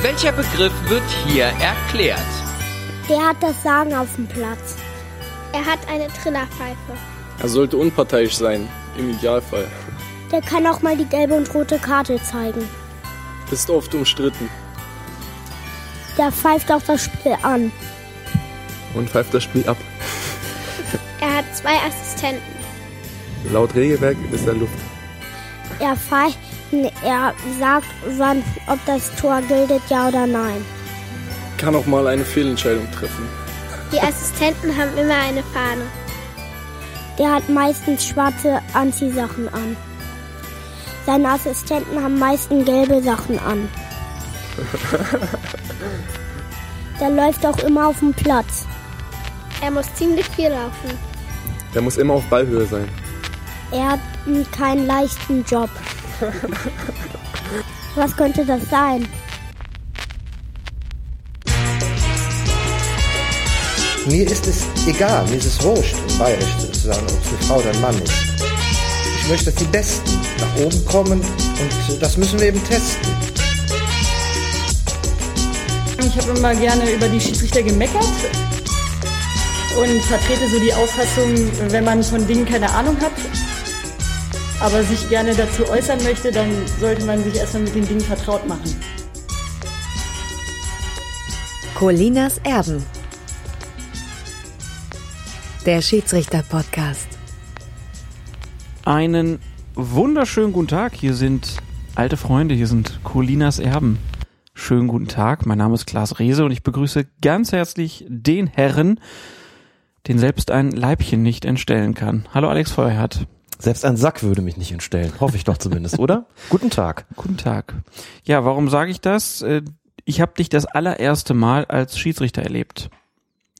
Welcher Begriff wird hier erklärt? Der hat das Sagen auf dem Platz. Er hat eine Trillerpfeife. Er sollte unparteiisch sein, im Idealfall. Der kann auch mal die gelbe und rote Karte zeigen. Ist oft umstritten. Der pfeift auch das Spiel an. Und pfeift das Spiel ab. Er hat zwei Assistenten. Laut Regelwerk ist er Luft. Er pfeift, er sagt, wann, ob das Tor gilt, ja oder nein. Kann auch mal eine Fehlentscheidung treffen. Die Assistenten haben immer eine Fahne. Der hat meistens schwarze Anziehsachen an. Seine Assistenten haben meistens gelbe Sachen an. Der läuft auch immer auf dem Platz. Er muss ziemlich viel laufen. Der muss immer auf Ballhöhe sein. Er hat keinen leichten Job. Was könnte das sein? Mir ist es egal, mir ist es wurscht, im Bayerisch zu sagen, ob es eine Frau oder ein Mann ist. Ich möchte, dass die Besten nach oben kommen und das müssen wir eben testen. Ich habe immer gerne über die Schiedsrichter gemeckert und vertrete so die Auffassung, wenn man von Dingen keine Ahnung hat, aber sich gerne dazu äußern möchte, dann sollte man sich erstmal mit den Dingen vertraut machen. Colinas Erben. Der Schiedsrichter-Podcast. Einen wunderschönen guten Tag. Hier sind alte Freunde, hier sind Colinas Erben. Schönen guten Tag. Mein Name ist Klaas Rehse und ich begrüße ganz herzlich den Herren, den selbst ein Leibchen nicht entstellen kann. Hallo Alex Feuerhardt. Selbst ein Sack würde mich nicht entstellen. Hoffe ich doch zumindest, oder? Guten Tag. Guten Tag. Ja, warum sage ich das? Äh, ich habe dich das allererste Mal als Schiedsrichter erlebt.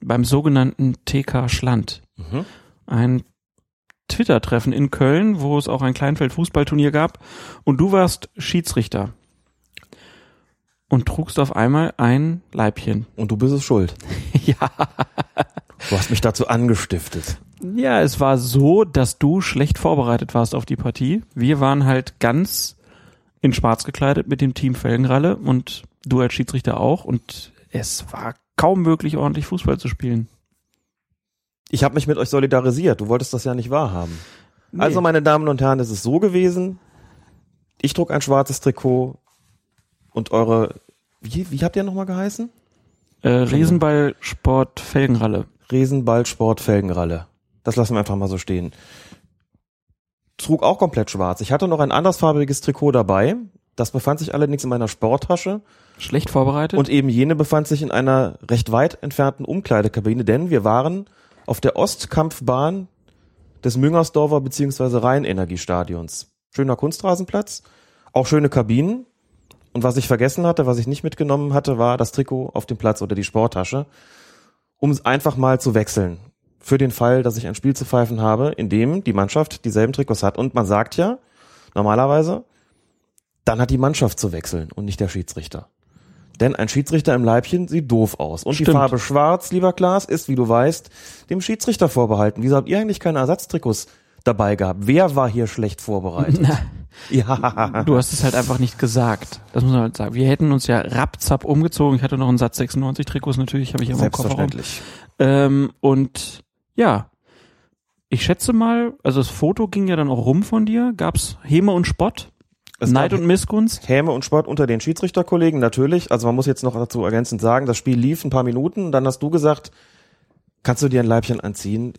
Beim sogenannten TK Schland. Mhm. Ein Twitter-Treffen in Köln, wo es auch ein Kleinfeld-Fußballturnier gab. Und du warst Schiedsrichter. Und trugst auf einmal ein Leibchen. Und du bist es schuld. ja. Du hast mich dazu angestiftet. Ja, es war so, dass du schlecht vorbereitet warst auf die Partie. Wir waren halt ganz in schwarz gekleidet mit dem Team Felgenralle und du als Schiedsrichter auch und es war kaum möglich, ordentlich Fußball zu spielen. Ich habe mich mit euch solidarisiert. Du wolltest das ja nicht wahrhaben. Nee. Also, meine Damen und Herren, es ist so gewesen. Ich trug ein schwarzes Trikot und eure, wie, wie habt ihr nochmal geheißen? Äh, Riesenball Sport Felgenralle. Riesenball Sport Felgenralle. Das lassen wir einfach mal so stehen. Trug auch komplett schwarz. Ich hatte noch ein andersfarbiges Trikot dabei. Das befand sich allerdings in meiner Sporttasche. Schlecht vorbereitet. Und eben jene befand sich in einer recht weit entfernten Umkleidekabine, denn wir waren auf der Ostkampfbahn des Müngersdorfer bzw. Rheinenergiestadions. Schöner Kunstrasenplatz, auch schöne Kabinen. Und was ich vergessen hatte, was ich nicht mitgenommen hatte, war das Trikot auf dem Platz oder die Sporttasche, um es einfach mal zu wechseln. Für den Fall, dass ich ein Spiel zu pfeifen habe, in dem die Mannschaft dieselben Trikots hat. Und man sagt ja, normalerweise, dann hat die Mannschaft zu wechseln und nicht der Schiedsrichter. Denn ein Schiedsrichter im Leibchen sieht doof aus. Und Stimmt. die Farbe schwarz, lieber Klaas, ist, wie du weißt, dem Schiedsrichter vorbehalten. Wieso habt ihr eigentlich keine Ersatztrikots dabei gehabt? Wer war hier schlecht vorbereitet? Na, ja. du hast es halt einfach nicht gesagt. Das muss man halt sagen. Wir hätten uns ja rapzapp umgezogen. Ich hatte noch einen Satz 96 Trikots natürlich, habe ich immer im. Selbstverständlich. Ähm, und ja, ich schätze mal, also das Foto ging ja dann auch rum von dir. Gab's Häme und Spott? Es Neid und Missgunst? Häme und Sport unter den Schiedsrichterkollegen, natürlich. Also man muss jetzt noch dazu ergänzend sagen, das Spiel lief ein paar Minuten. Dann hast du gesagt, kannst du dir ein Leibchen anziehen?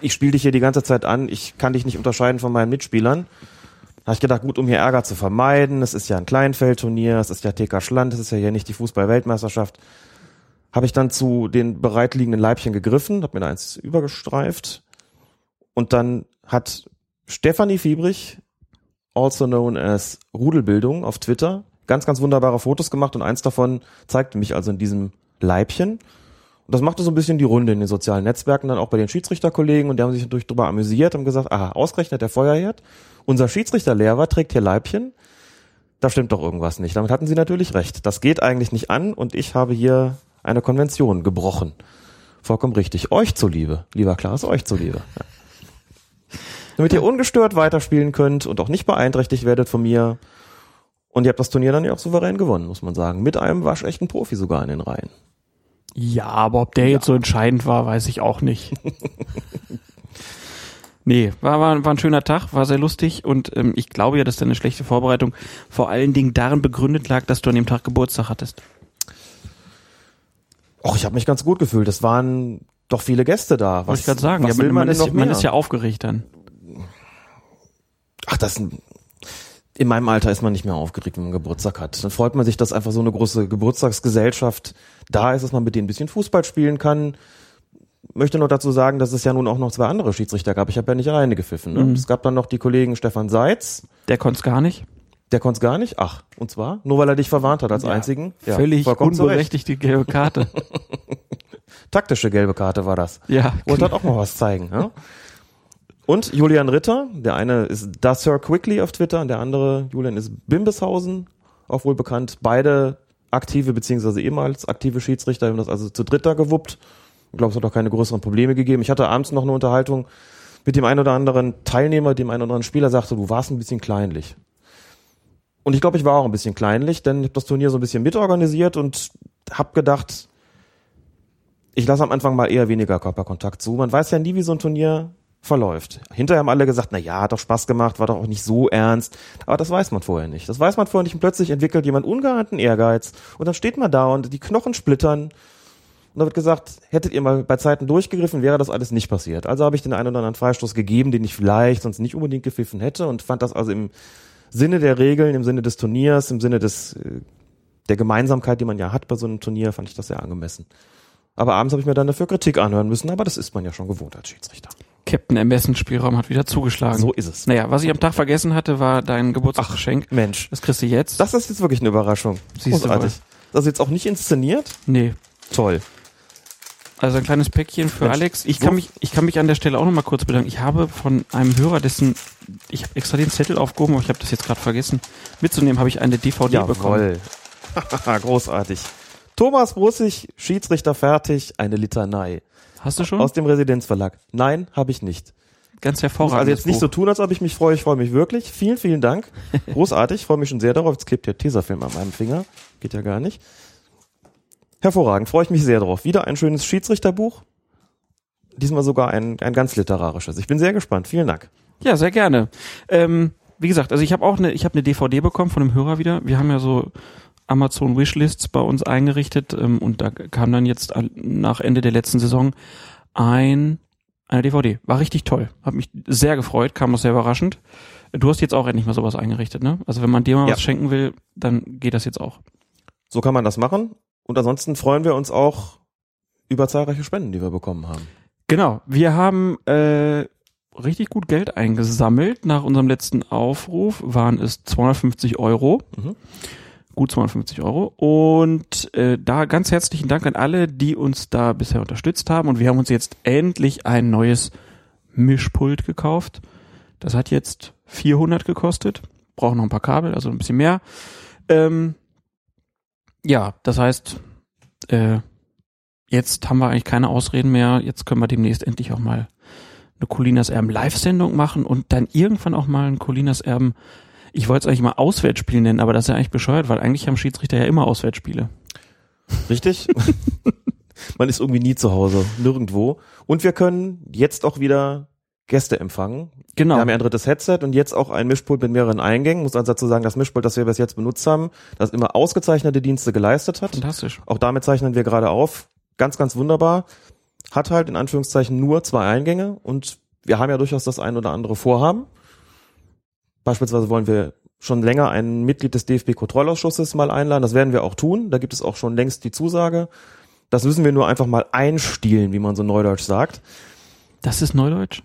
Ich spiele dich hier die ganze Zeit an. Ich kann dich nicht unterscheiden von meinen Mitspielern. Habe ich gedacht, gut, um hier Ärger zu vermeiden, es ist ja ein Kleinfeldturnier, es ist ja TK Schland, es ist ja hier nicht die Fußball-Weltmeisterschaft, habe ich dann zu den bereitliegenden Leibchen gegriffen, habe mir da eins übergestreift und dann hat Stefanie Fiebrich, also known as Rudelbildung auf Twitter, ganz, ganz wunderbare Fotos gemacht und eins davon zeigte mich also in diesem Leibchen. Und das machte so ein bisschen die Runde in den sozialen Netzwerken, dann auch bei den Schiedsrichterkollegen und die haben sich natürlich darüber amüsiert, haben gesagt, aha, ausgerechnet der Feuerherd, unser Schiedsrichterlehrer trägt hier Leibchen, da stimmt doch irgendwas nicht. Damit hatten sie natürlich recht. Das geht eigentlich nicht an und ich habe hier eine Konvention gebrochen. Vollkommen richtig. Euch zuliebe, lieber Klaas, euch zuliebe. Damit ihr ungestört weiterspielen könnt und auch nicht beeinträchtigt werdet von mir. Und ihr habt das Turnier dann ja auch souverän gewonnen, muss man sagen. Mit einem waschechten Profi sogar in den Reihen. Ja, aber ob der jetzt so entscheidend war, weiß ich auch nicht. nee, war, war, war ein schöner Tag, war sehr lustig und ähm, ich glaube ja, dass deine schlechte Vorbereitung vor allen Dingen darin begründet lag, dass du an dem Tag Geburtstag hattest. Och, ich habe mich ganz gut gefühlt. Es waren doch viele Gäste da. Wollte ich gerade sagen, ja, man, man, ist, man ist ja aufgeregt dann. Ach, das in meinem Alter ist man nicht mehr aufgeregt, wenn man Geburtstag hat. Dann freut man sich, dass einfach so eine große Geburtstagsgesellschaft da ist, dass man mit denen ein bisschen Fußball spielen kann. Möchte nur dazu sagen, dass es ja nun auch noch zwei andere Schiedsrichter gab. Ich habe ja nicht alleine gepfiffen. Ne? Mhm. Es gab dann noch die Kollegen Stefan Seitz. Der konnte es gar nicht. Der konnte es gar nicht? Ach, und zwar? Nur weil er dich verwarnt hat als Ja, einzigen? Völlig zu Recht. unberechtigte gelbe Karte. Taktische gelbe Karte war das. ja. Wollte halt auch mal was zeigen. Ja? Und Julian Ritter, der eine ist Da Sir Quickly auf Twitter und der andere, Julian, ist Bimbeshausen, auch wohl bekannt. Beide aktive beziehungsweise ehemals aktive Schiedsrichter haben das also zu dritter gewuppt. Ich glaube, es hat auch keine größeren Probleme gegeben. Ich hatte abends noch eine Unterhaltung mit dem einen oder anderen Teilnehmer, dem einen oder anderen Spieler, sagte, du warst ein bisschen kleinlich. Und ich glaube, ich war auch ein bisschen kleinlich, denn ich habe das Turnier so ein bisschen mitorganisiert und habe gedacht, ich lasse am Anfang mal eher weniger Körperkontakt zu. Man weiß ja nie, wie so ein Turnier verläuft. Hinterher haben alle gesagt, na ja, hat doch Spaß gemacht, war doch auch nicht so ernst. Aber das weiß man vorher nicht. Das weiß man vorher nicht und plötzlich entwickelt jemand ungeahnten Ehrgeiz und dann steht man da und die Knochen splittern und da wird gesagt, hättet ihr mal bei Zeiten durchgegriffen, wäre das alles nicht passiert. Also habe ich den einen oder anderen Freistoß gegeben, den ich vielleicht sonst nicht unbedingt gepfiffen hätte und fand das also im Sinne der Regeln, im Sinne des Turniers, im Sinne des äh, der Gemeinsamkeit, die man ja hat bei so einem Turnier, fand ich das sehr angemessen. Aber abends habe ich mir dann dafür Kritik anhören müssen, aber das ist man ja schon gewohnt als Schiedsrichter. Captain Ermessensspielraum hat wieder zugeschlagen. So ist es. Naja, was ich am Tag vergessen hatte, war dein Geburtstagsgeschenk. Mensch, Das kriegst du jetzt. das ist jetzt wirklich eine Überraschung. Siehst du Großartig. Das ist jetzt auch nicht inszeniert? nee. Toll. Also ein kleines Päckchen für Mensch, Alex. Ich so- kann mich, ich kann mich an der Stelle auch noch mal kurz bedanken. Ich habe von einem Hörer, dessen, ich habe extra den Zettel aufgehoben, aber ich habe das jetzt gerade vergessen mitzunehmen, habe ich eine DVD bekommen. Jawohl. Großartig. Thomas Brussig, Schiedsrichter fertig, eine Litanei. Hast du schon? Aus dem Residenzverlag. Nein, habe ich nicht. Ganz hervorragend. also jetzt nicht so tun, als ob ich mich freue. Ich freue mich wirklich. Vielen, vielen Dank. Großartig. Ich freue mich schon sehr darauf. Jetzt klebt der Tesafilm an meinem Finger. Geht ja gar nicht. Hervorragend. Freue ich mich sehr drauf. Wieder ein schönes Schiedsrichterbuch. Diesmal sogar ein, ein ganz literarisches. Ich bin sehr gespannt. Vielen Dank. Ja, sehr gerne. Ähm, wie gesagt, also ich habe auch eine, ich habe eine DVD bekommen von einem Hörer wieder. Wir haben ja so Amazon Wishlists bei uns eingerichtet ähm, und da kam dann jetzt nach Ende der letzten Saison ein eine DVD. War richtig toll. Hab mich sehr gefreut, kam auch sehr überraschend. Du hast jetzt auch endlich mal sowas eingerichtet, ne? Also wenn man dir mal Ja. was schenken will, dann geht das jetzt auch. So kann man das machen. Und ansonsten freuen wir uns auch über zahlreiche Spenden, die wir bekommen haben. Genau, wir haben äh, richtig gut Geld eingesammelt. Nach unserem letzten Aufruf waren es 250 Euro. Mhm. Gut 250 Euro. Und äh, da ganz herzlichen Dank an alle, die uns da bisher unterstützt haben. Und wir haben uns jetzt endlich ein neues Mischpult gekauft. Das hat jetzt 400 gekostet. Brauchen noch ein paar Kabel, also ein bisschen mehr. Ähm, ja, das heißt, äh, jetzt haben wir eigentlich keine Ausreden mehr. Jetzt können wir demnächst endlich auch mal eine Colinas Erben Live-Sendung machen und dann irgendwann auch mal ein Colinas Erben, ich wollte es eigentlich mal Auswärtsspiel nennen, aber das ist ja eigentlich bescheuert, weil eigentlich haben Schiedsrichter ja immer Auswärtsspiele. Richtig? Man ist irgendwie nie zu Hause, nirgendwo. Und wir können jetzt auch wieder Gäste empfangen. Genau. Wir haben ja ein drittes Headset und jetzt auch ein Mischpult mit mehreren Eingängen. Muss also dazu sagen, das Mischpult, das wir bis jetzt benutzt haben, das immer ausgezeichnete Dienste geleistet hat. Fantastisch. Auch damit zeichnen wir gerade auf. Ganz, ganz wunderbar. Hat halt in Anführungszeichen nur zwei Eingänge und wir haben ja durchaus das ein oder andere Vorhaben. Beispielsweise wollen wir schon länger ein Mitglied des DFB-Kontrollausschusses mal einladen. Das werden wir auch tun. Da gibt es auch schon längst die Zusage. Das müssen wir nur einfach mal einstielen, wie man so neudeutsch sagt. Das ist Neudeutsch?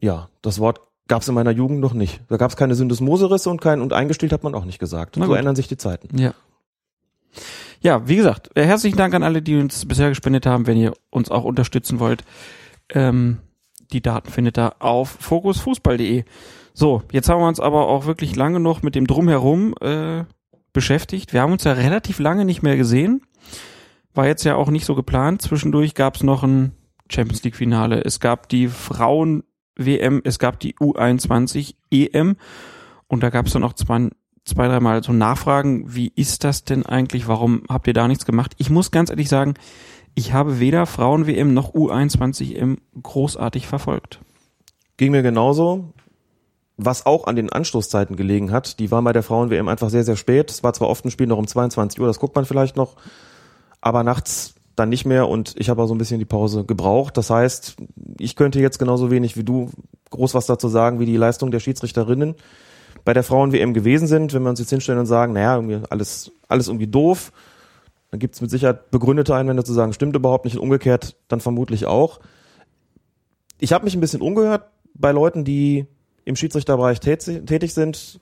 Ja, das Wort gab es in meiner Jugend noch nicht. Da gab es keine Syndesmoserisse und kein und eingestellt hat man auch nicht gesagt. So ändern sich die Zeiten. Ja. Ja, wie gesagt, äh, herzlichen Dank an alle, die uns bisher gespendet haben. Wenn ihr uns auch unterstützen wollt, ähm, die Daten findet ihr auf fokusfußball.de. So, jetzt haben wir uns aber auch wirklich lange noch mit dem Drumherum äh, beschäftigt. Wir haben uns ja relativ lange nicht mehr gesehen. War jetzt ja auch nicht so geplant. Zwischendurch gab es noch ein Champions League Finale. Es gab die Frauen WM, es gab die U21 EM und da gab es dann auch zwei, zwei, dreimal so nachfragen, wie ist das denn eigentlich? Warum habt ihr da nichts gemacht? Ich muss ganz ehrlich sagen, ich habe weder Frauen-WM noch U21M großartig verfolgt. Ging mir genauso. Was auch an den Anstoßzeiten gelegen hat, die waren bei der Frauen-WM einfach sehr, sehr spät. Es war zwar oft ein Spiel noch um 22 Uhr, das guckt man vielleicht noch, aber nachts dann nicht mehr und ich habe auch so ein bisschen die Pause gebraucht. Das heißt, ich könnte jetzt genauso wenig wie du groß was dazu sagen, wie die Leistung der Schiedsrichterinnen bei der Frauen-WM gewesen sind. Wenn wir uns jetzt hinstellen und sagen, naja, irgendwie alles, alles irgendwie doof, dann gibt es mit Sicherheit begründete Einwände zu sagen, stimmt überhaupt nicht und umgekehrt dann vermutlich auch. Ich habe mich ein bisschen umgehört bei Leuten, die im Schiedsrichterbereich tätig sind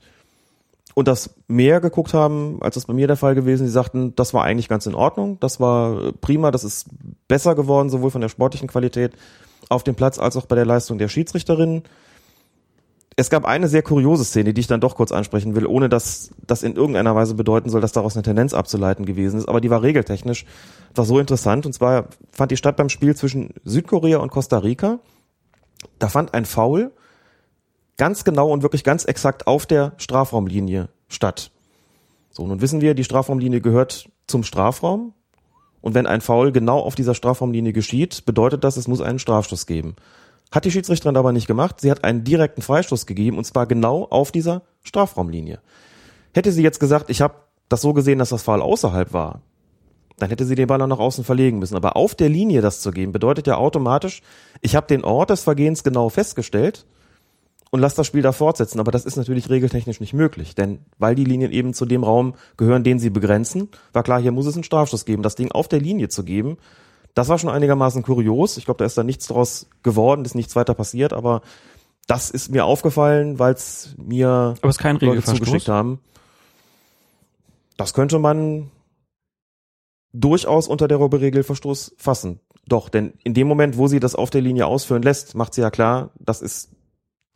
und das mehr geguckt haben, als das bei mir der Fall gewesen. Die sagten, das war eigentlich ganz in Ordnung, das war prima, das ist besser geworden, sowohl von der sportlichen Qualität auf dem Platz als auch bei der Leistung der Schiedsrichterinnen. Es gab eine sehr kuriose Szene, die ich dann doch kurz ansprechen will, ohne dass das in irgendeiner Weise bedeuten soll, dass daraus eine Tendenz abzuleiten gewesen ist. Aber die war regeltechnisch, war so interessant. Und zwar fand die statt beim Spiel zwischen Südkorea und Costa Rica. Da fand ein Foul ganz genau und wirklich ganz exakt auf der Strafraumlinie statt. So, nun wissen wir, die Strafraumlinie gehört zum Strafraum. Und wenn ein Foul genau auf dieser Strafraumlinie geschieht, bedeutet das, es muss einen Strafstoß geben. Hat die Schiedsrichterin aber nicht gemacht. Sie hat einen direkten Freistoß gegeben und zwar genau auf dieser Strafraumlinie. Hätte sie jetzt gesagt, ich habe das so gesehen, dass das Foul außerhalb war, dann hätte sie den Ball auch nach außen verlegen müssen. Aber auf der Linie das zu geben, bedeutet ja automatisch, ich habe den Ort des Vergehens genau festgestellt und lass das Spiel da fortsetzen. Aber das ist natürlich regeltechnisch nicht möglich, denn weil die Linien eben zu dem Raum gehören, den sie begrenzen, war klar, hier muss es einen Strafstoß geben. Das Ding auf der Linie zu geben, das war schon einigermaßen kurios. Ich glaube, da ist da nichts draus geworden, ist nichts weiter passiert, aber das ist mir aufgefallen, weil es mir aber es kein Leute zugeschickt haben. Das könnte man durchaus unter der Regelverstoß fassen. Doch, denn in dem Moment, wo sie das auf der Linie ausführen lässt, macht sie ja klar, das ist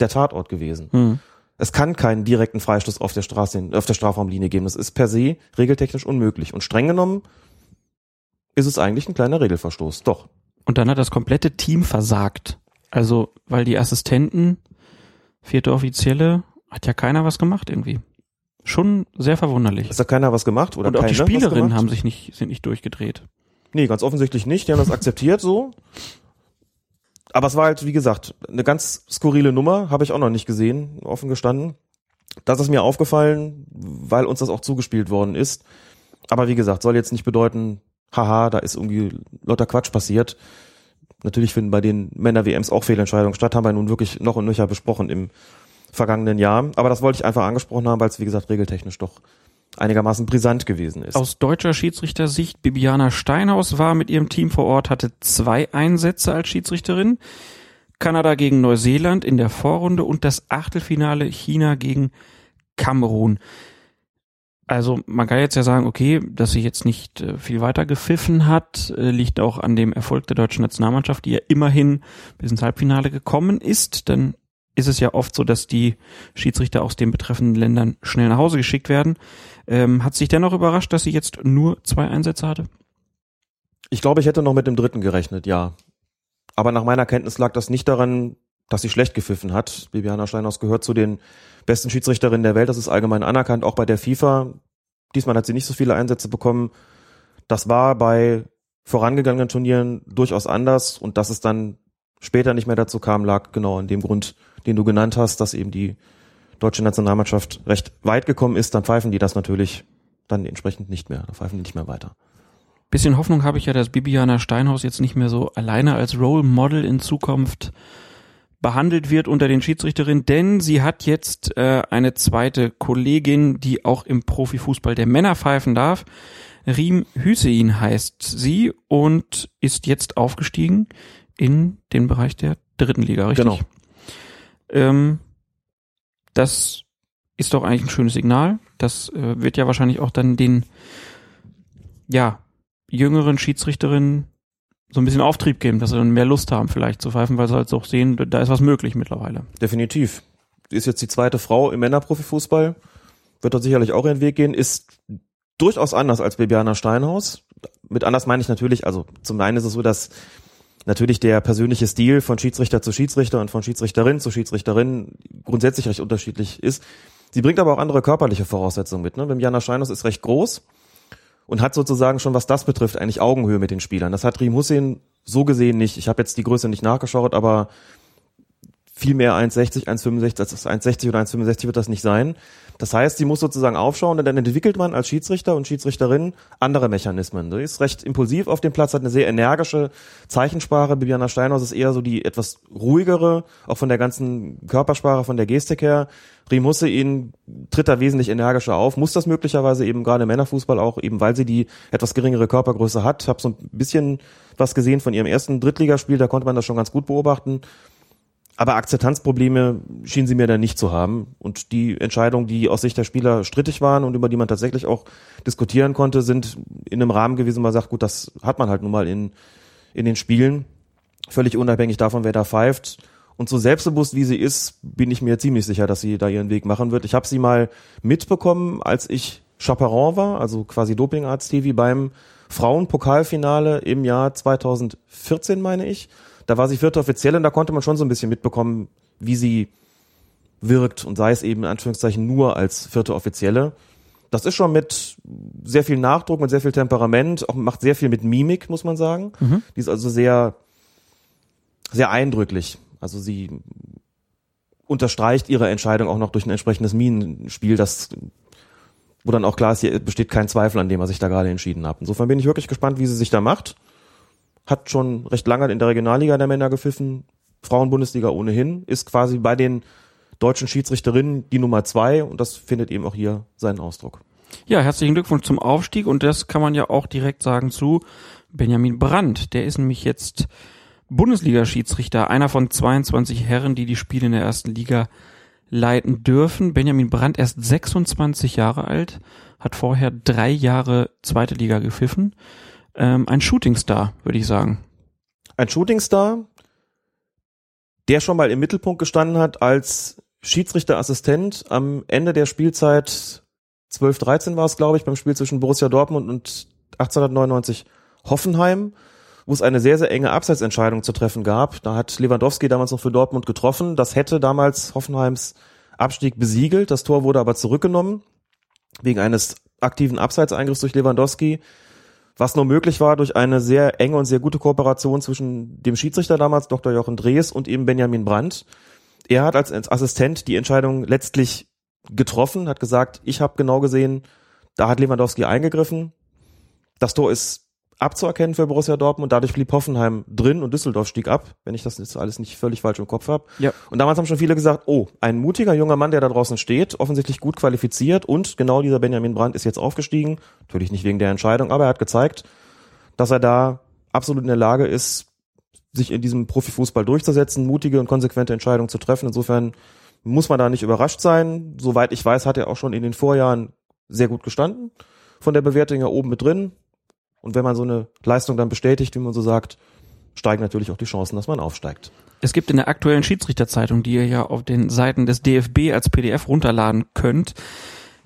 der Tatort gewesen. Hm. Es kann keinen direkten Freistoß auf der Straße, auf der Strafraumlinie geben. Das ist per se regeltechnisch unmöglich. Und streng genommen ist es eigentlich ein kleiner Regelverstoß. Doch. Und dann hat das komplette Team versagt. Also, weil die Assistenten, vierte Offizielle, hat ja keiner was gemacht irgendwie. Schon sehr verwunderlich. Ist da keiner was gemacht? Oder Und auch die Spielerinnen haben sich nicht, sind nicht durchgedreht. Nee, ganz offensichtlich nicht. Die haben das akzeptiert so aber es war halt, wie gesagt, eine ganz skurrile Nummer, habe ich auch noch nicht gesehen, offen gestanden. Das ist mir aufgefallen, weil uns das auch zugespielt worden ist. Aber wie gesagt, soll jetzt nicht bedeuten, haha, da ist irgendwie lauter Quatsch passiert. Natürlich finden bei den Männer-WMs auch Fehlentscheidungen statt, haben wir nun wirklich noch und nöcher besprochen im vergangenen Jahr. Aber das wollte ich einfach angesprochen haben, weil es, wie gesagt, regeltechnisch doch einigermaßen brisant gewesen ist. Aus deutscher Schiedsrichtersicht, Bibiana Steinhaus war mit ihrem Team vor Ort, hatte zwei Einsätze als Schiedsrichterin. Kanada gegen Neuseeland in der Vorrunde und das Achtelfinale China gegen Kamerun. Also man kann jetzt ja sagen, okay, dass sie jetzt nicht äh, viel weiter gepfiffen hat, äh, liegt auch an dem Erfolg der deutschen Nationalmannschaft, die ja immerhin bis ins Halbfinale gekommen ist. Dann ist es ja oft so, dass die Schiedsrichter aus den betreffenden Ländern schnell nach Hause geschickt werden. Ähm, hat sich dennoch überrascht, dass sie jetzt nur zwei Einsätze hatte? Ich glaube, ich hätte noch mit dem dritten gerechnet, ja. Aber nach meiner Kenntnis lag das nicht daran, dass sie schlecht gepfiffen hat. Bibiana Steinhaus gehört zu den besten Schiedsrichterinnen der Welt. Das ist allgemein anerkannt, auch bei der FIFA. Diesmal hat sie nicht so viele Einsätze bekommen. Das war bei vorangegangenen Turnieren durchaus anders und dass es dann später nicht mehr dazu kam, lag genau an dem Grund, den du genannt hast, dass eben die deutsche Nationalmannschaft recht weit gekommen ist, dann pfeifen die das natürlich dann entsprechend nicht mehr. Dann pfeifen die nicht mehr weiter. Bisschen Hoffnung habe ich ja, dass Bibiana Steinhaus jetzt nicht mehr so alleine als Role Model in Zukunft behandelt wird unter den Schiedsrichterinnen, denn sie hat jetzt äh, eine zweite Kollegin, die auch im Profifußball der Männer pfeifen darf. Riem Hüseyin heißt sie und ist jetzt aufgestiegen in den Bereich der dritten Liga, richtig? Genau. Ähm, das ist doch eigentlich ein schönes Signal. Das äh, wird ja wahrscheinlich auch dann den, ja, jüngeren Schiedsrichterinnen so ein bisschen Auftrieb geben, dass sie dann mehr Lust haben, vielleicht zu pfeifen, weil sie halt auch sehen, da ist was möglich mittlerweile. Definitiv. Ist jetzt die zweite Frau im Männerprofifußball. Wird dort sicherlich auch ihren Weg gehen. Ist durchaus anders als Bibiana Steinhaus. Mit anders meine ich natürlich, also zum einen ist es so, dass natürlich der persönliche Stil von Schiedsrichter zu Schiedsrichter und von Schiedsrichterin zu Schiedsrichterin grundsätzlich recht unterschiedlich ist. Sie bringt aber auch andere körperliche Voraussetzungen mit. Ne? Viviana Steinhaus ist recht groß und hat sozusagen schon, was das betrifft, eigentlich Augenhöhe mit den Spielern. Das hat Riem Hussein so gesehen nicht. Ich habe jetzt die Größe nicht nachgeschaut, aber viel mehr 1,60, 1,65 als 1,60 oder 1,65 wird das nicht sein. Das heißt, sie muss sozusagen aufschauen und dann entwickelt man als Schiedsrichter und Schiedsrichterin andere Mechanismen. Sie ist recht impulsiv auf dem Platz, hat eine sehr energische Zeichensprache. Bibiana Steinhaus ist eher so die etwas ruhigere, auch von der ganzen Körpersprache, von der Gestik her. Riem Hussein tritt da wesentlich energischer auf, muss das möglicherweise eben gerade im Männerfußball auch, eben weil sie die etwas geringere Körpergröße hat. Hab so ein bisschen was gesehen von ihrem ersten Drittligaspiel, da konnte man das schon ganz gut beobachten. Aber Akzeptanzprobleme schienen sie mir dann nicht zu haben. Und die Entscheidungen, die aus Sicht der Spieler strittig waren und über die man tatsächlich auch diskutieren konnte, sind in einem Rahmen gewesen, wo man sagt, gut, das hat man halt nun mal in, in den Spielen. Völlig unabhängig davon, wer da pfeift. Und so selbstbewusst wie sie ist, bin ich mir ziemlich sicher, dass sie da ihren Weg machen wird. Ich habe sie mal mitbekommen, als ich Chaperon war, also quasi Dopingarzt-TV beim Frauenpokalfinale im Jahr 2014, meine ich. Da war sie vierte Offizielle und da konnte man schon so ein bisschen mitbekommen, wie sie wirkt und sei es eben in Anführungszeichen nur als vierte Offizielle. Das ist schon mit sehr viel Nachdruck, mit sehr viel Temperament, auch macht sehr viel mit Mimik, muss man sagen. Mhm. Die ist also sehr, sehr eindrücklich. Also sie unterstreicht ihre Entscheidung auch noch durch ein entsprechendes Minenspiel, das wo dann auch klar ist, hier besteht kein Zweifel an dem, was ich da gerade entschieden habe. Insofern bin ich wirklich gespannt, wie sie sich da macht hat schon recht lange in der Regionalliga der Männer gepfiffen, Frauenbundesliga ohnehin, ist quasi bei den deutschen Schiedsrichterinnen die Nummer zwei und das findet eben auch hier seinen Ausdruck. Ja, herzlichen Glückwunsch zum Aufstieg und das kann man ja auch direkt sagen zu Benjamin Brandt. Der ist nämlich jetzt Bundesliga-Schiedsrichter, einer von 22 Herren, die die Spiele in der ersten Liga leiten dürfen. Benjamin Brandt erst 26 Jahre alt, hat vorher drei Jahre zweite Liga gepfiffen ähm, ein Shootingstar, würde ich sagen. Ein Shootingstar, der schon mal im Mittelpunkt gestanden hat als Schiedsrichterassistent am Ende der Spielzeit 12-13 war es, glaube ich, beim Spiel zwischen Borussia Dortmund und 1899 Hoffenheim, wo es eine sehr, sehr enge Abseitsentscheidung zu treffen gab. Da hat Lewandowski damals noch für Dortmund getroffen. Das hätte damals Hoffenheims Abstieg besiegelt. Das Tor wurde aber zurückgenommen wegen eines aktiven Abseitseingriffs durch Lewandowski was nur möglich war durch eine sehr enge und sehr gute Kooperation zwischen dem Schiedsrichter damals, Dr. Jochen Drees, und eben Benjamin Brandt. Er hat als Assistent die Entscheidung letztlich getroffen, hat gesagt, ich habe genau gesehen, da hat Lewandowski eingegriffen. Das Tor ist abzuerkennen für Borussia Dortmund. Dadurch blieb Hoffenheim drin und Düsseldorf stieg ab, wenn ich das jetzt alles nicht völlig falsch im Kopf habe. Ja. Und damals haben schon viele gesagt, oh, ein mutiger junger Mann, der da draußen steht, offensichtlich gut qualifiziert und genau dieser Benjamin Brandt ist jetzt aufgestiegen. Natürlich nicht wegen der Entscheidung, aber er hat gezeigt, dass er da absolut in der Lage ist, sich in diesem Profifußball durchzusetzen, mutige und konsequente Entscheidungen zu treffen. Insofern muss man da nicht überrascht sein. Soweit ich weiß, hat er auch schon in den Vorjahren sehr gut gestanden. Von der Bewertung her oben mit drin. Und wenn man so eine Leistung dann bestätigt, wie man so sagt, steigen natürlich auch die Chancen, dass man aufsteigt. Es gibt in der aktuellen Schiedsrichterzeitung, die ihr ja auf den Seiten des DFB als PDF runterladen könnt,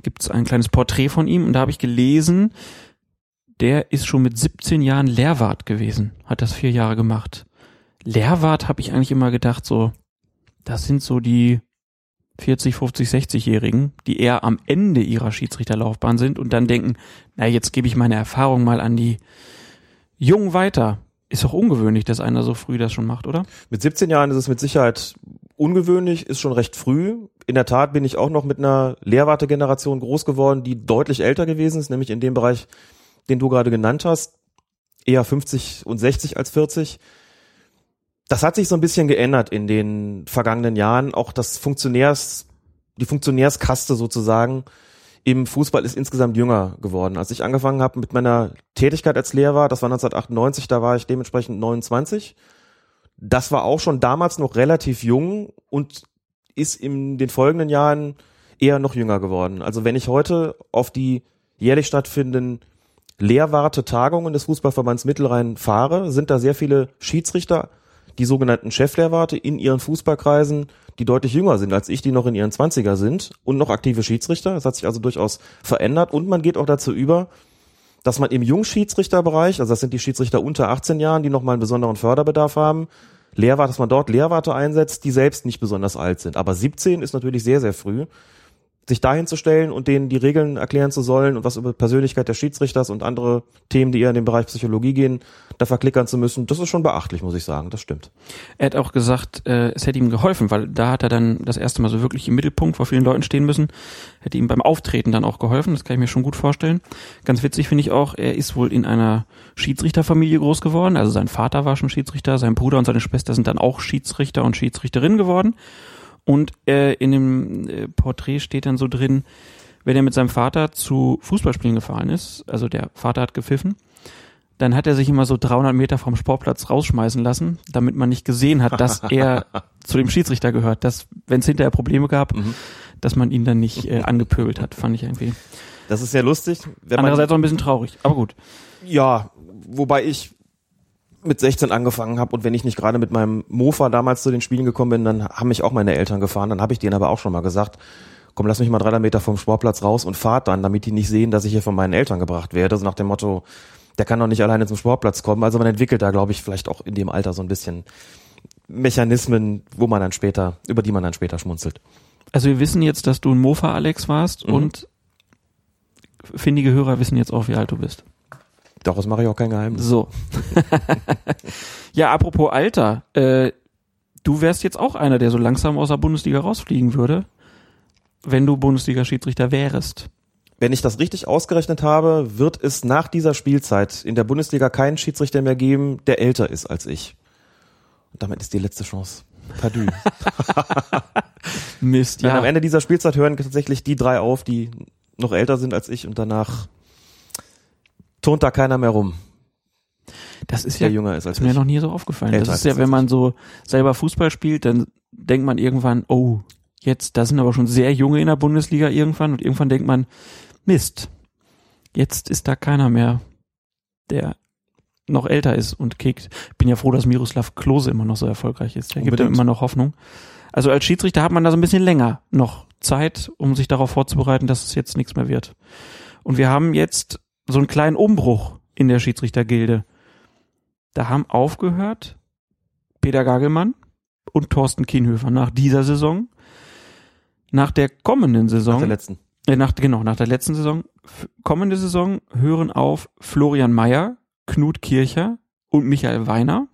gibt es ein kleines Porträt von ihm und da habe ich gelesen, der ist schon mit 17 Jahren Lehrwart gewesen, hat das vier Jahre gemacht. Lehrwart habe ich eigentlich immer gedacht, so, das sind so die 40, 50, 60-Jährigen, die eher am Ende ihrer Schiedsrichterlaufbahn sind und dann denken, na, jetzt gebe ich meine Erfahrung mal an die Jungen weiter. Ist doch ungewöhnlich, dass einer so früh das schon macht, oder? Mit 17 Jahren ist es mit Sicherheit ungewöhnlich, ist schon recht früh. In der Tat bin ich auch noch mit einer Lehrwartegeneration groß geworden, die deutlich älter gewesen ist, nämlich in dem Bereich, den du gerade genannt hast. Eher 50 und 60 als 40. Das hat sich so ein bisschen geändert in den vergangenen Jahren. Auch das Funktionärs, die Funktionärskaste sozusagen im Fußball ist insgesamt jünger geworden. Als ich angefangen habe mit meiner Tätigkeit als Lehrer, das war 1998, da war ich dementsprechend 29. Das war auch schon damals noch relativ jung und ist in den folgenden Jahren eher noch jünger geworden. Also wenn ich heute auf die jährlich stattfindenden Lehrwarte-Tagungen des Fußballverbands Mittelrhein fahre, sind da sehr viele Schiedsrichter die sogenannten Cheflehrwarte in ihren Fußballkreisen, die deutlich jünger sind als ich, die noch in ihren Zwanziger sind und noch aktive Schiedsrichter. Das hat sich also durchaus verändert und man geht auch dazu über, dass man im Jungschiedsrichterbereich, also das sind die Schiedsrichter unter 18 Jahren, die nochmal einen besonderen Förderbedarf haben, Lehrwarte, dass man dort Lehrwarte einsetzt, die selbst nicht besonders alt sind. Aber 17 ist natürlich sehr, sehr früh. Sich dahin zu stellen und denen die Regeln erklären zu sollen und was über Persönlichkeit des Schiedsrichters und andere Themen, die eher in den Bereich Psychologie gehen, da verklickern zu müssen, das ist schon beachtlich, muss ich sagen. Das stimmt. Er hat auch gesagt, äh, es hätte ihm geholfen, weil da hat er dann das erste Mal so wirklich im Mittelpunkt vor vielen Leuten stehen müssen. Hätte ihm beim Auftreten dann auch geholfen, das kann ich mir schon gut vorstellen. Ganz witzig finde ich auch, er ist wohl in einer Schiedsrichterfamilie groß geworden. Also sein Vater war schon Schiedsrichter, sein Bruder und seine Schwester sind dann auch Schiedsrichter und Schiedsrichterinnen geworden. Und äh, in dem äh, Porträt steht dann so drin, wenn er mit seinem Vater zu Fußballspielen gefahren ist, also der Vater hat gepfiffen, dann hat er sich immer so 300 Meter vom Sportplatz rausschmeißen lassen, damit man nicht gesehen hat, dass er zu dem Schiedsrichter gehört, dass, wenn es hinterher Probleme gab, Mhm. dass man ihn dann nicht äh, angepöbelt hat, fand ich irgendwie. Das ist sehr lustig. Andererseits auch ein bisschen traurig, aber gut. Ja, wobei ich mit 16 angefangen habe und wenn ich nicht gerade mit meinem Mofa damals zu den Spielen gekommen bin, dann haben mich auch meine Eltern gefahren. Dann habe ich denen aber auch schon mal gesagt, komm, lass mich mal 300 Meter vom Sportplatz raus und fahrt dann, damit die nicht sehen, dass ich hier von meinen Eltern gebracht werde. So nach dem Motto, der kann doch nicht alleine zum Sportplatz kommen. Also man entwickelt da, glaube ich, vielleicht auch in dem Alter so ein bisschen Mechanismen, wo man dann später, über die man dann später schmunzelt. Also wir wissen jetzt, dass du ein Mofa Alex warst Mhm. und findige Hörer wissen jetzt auch, wie alt du bist. Daraus mache ich auch kein Geheimnis. So. ja, apropos Alter, äh, du wärst jetzt auch einer, der so langsam aus der Bundesliga rausfliegen würde, wenn du Bundesliga-Schiedsrichter wärst. Wenn ich das richtig ausgerechnet habe, wird es nach dieser Spielzeit in der Bundesliga keinen Schiedsrichter mehr geben, der älter ist als ich. Und damit ist die letzte Chance. Pardü. Mist, ja. am Ende dieser Spielzeit hören tatsächlich die drei auf, die noch älter sind als ich und danach turnt da keiner mehr rum. Das ist ja jünger ist als ist mir ich. noch nie so aufgefallen. Älter das ist ja, wenn man so selber Fußball spielt, dann denkt man irgendwann, oh, jetzt, da sind aber schon sehr junge in der Bundesliga irgendwann und irgendwann denkt man, Mist, jetzt ist da keiner mehr, der noch älter ist und kickt. Bin ja froh, dass Miroslav Klose immer noch so erfolgreich ist. Der gibt Unbedingt. immer noch Hoffnung. Also als Schiedsrichter hat man da so ein bisschen länger noch Zeit, um sich darauf vorzubereiten, dass es jetzt nichts mehr wird. Und wir haben jetzt so einen kleinen Umbruch in der Schiedsrichtergilde. Da haben aufgehört Peter Gagelmann und Thorsten Kienhöfer nach dieser Saison. Nach der kommenden Saison. Nach der letzten. Äh, nach, genau, nach der letzten Saison. Kommende Saison hören auf Florian Mayer, Knut Kircher und Michael Weiner.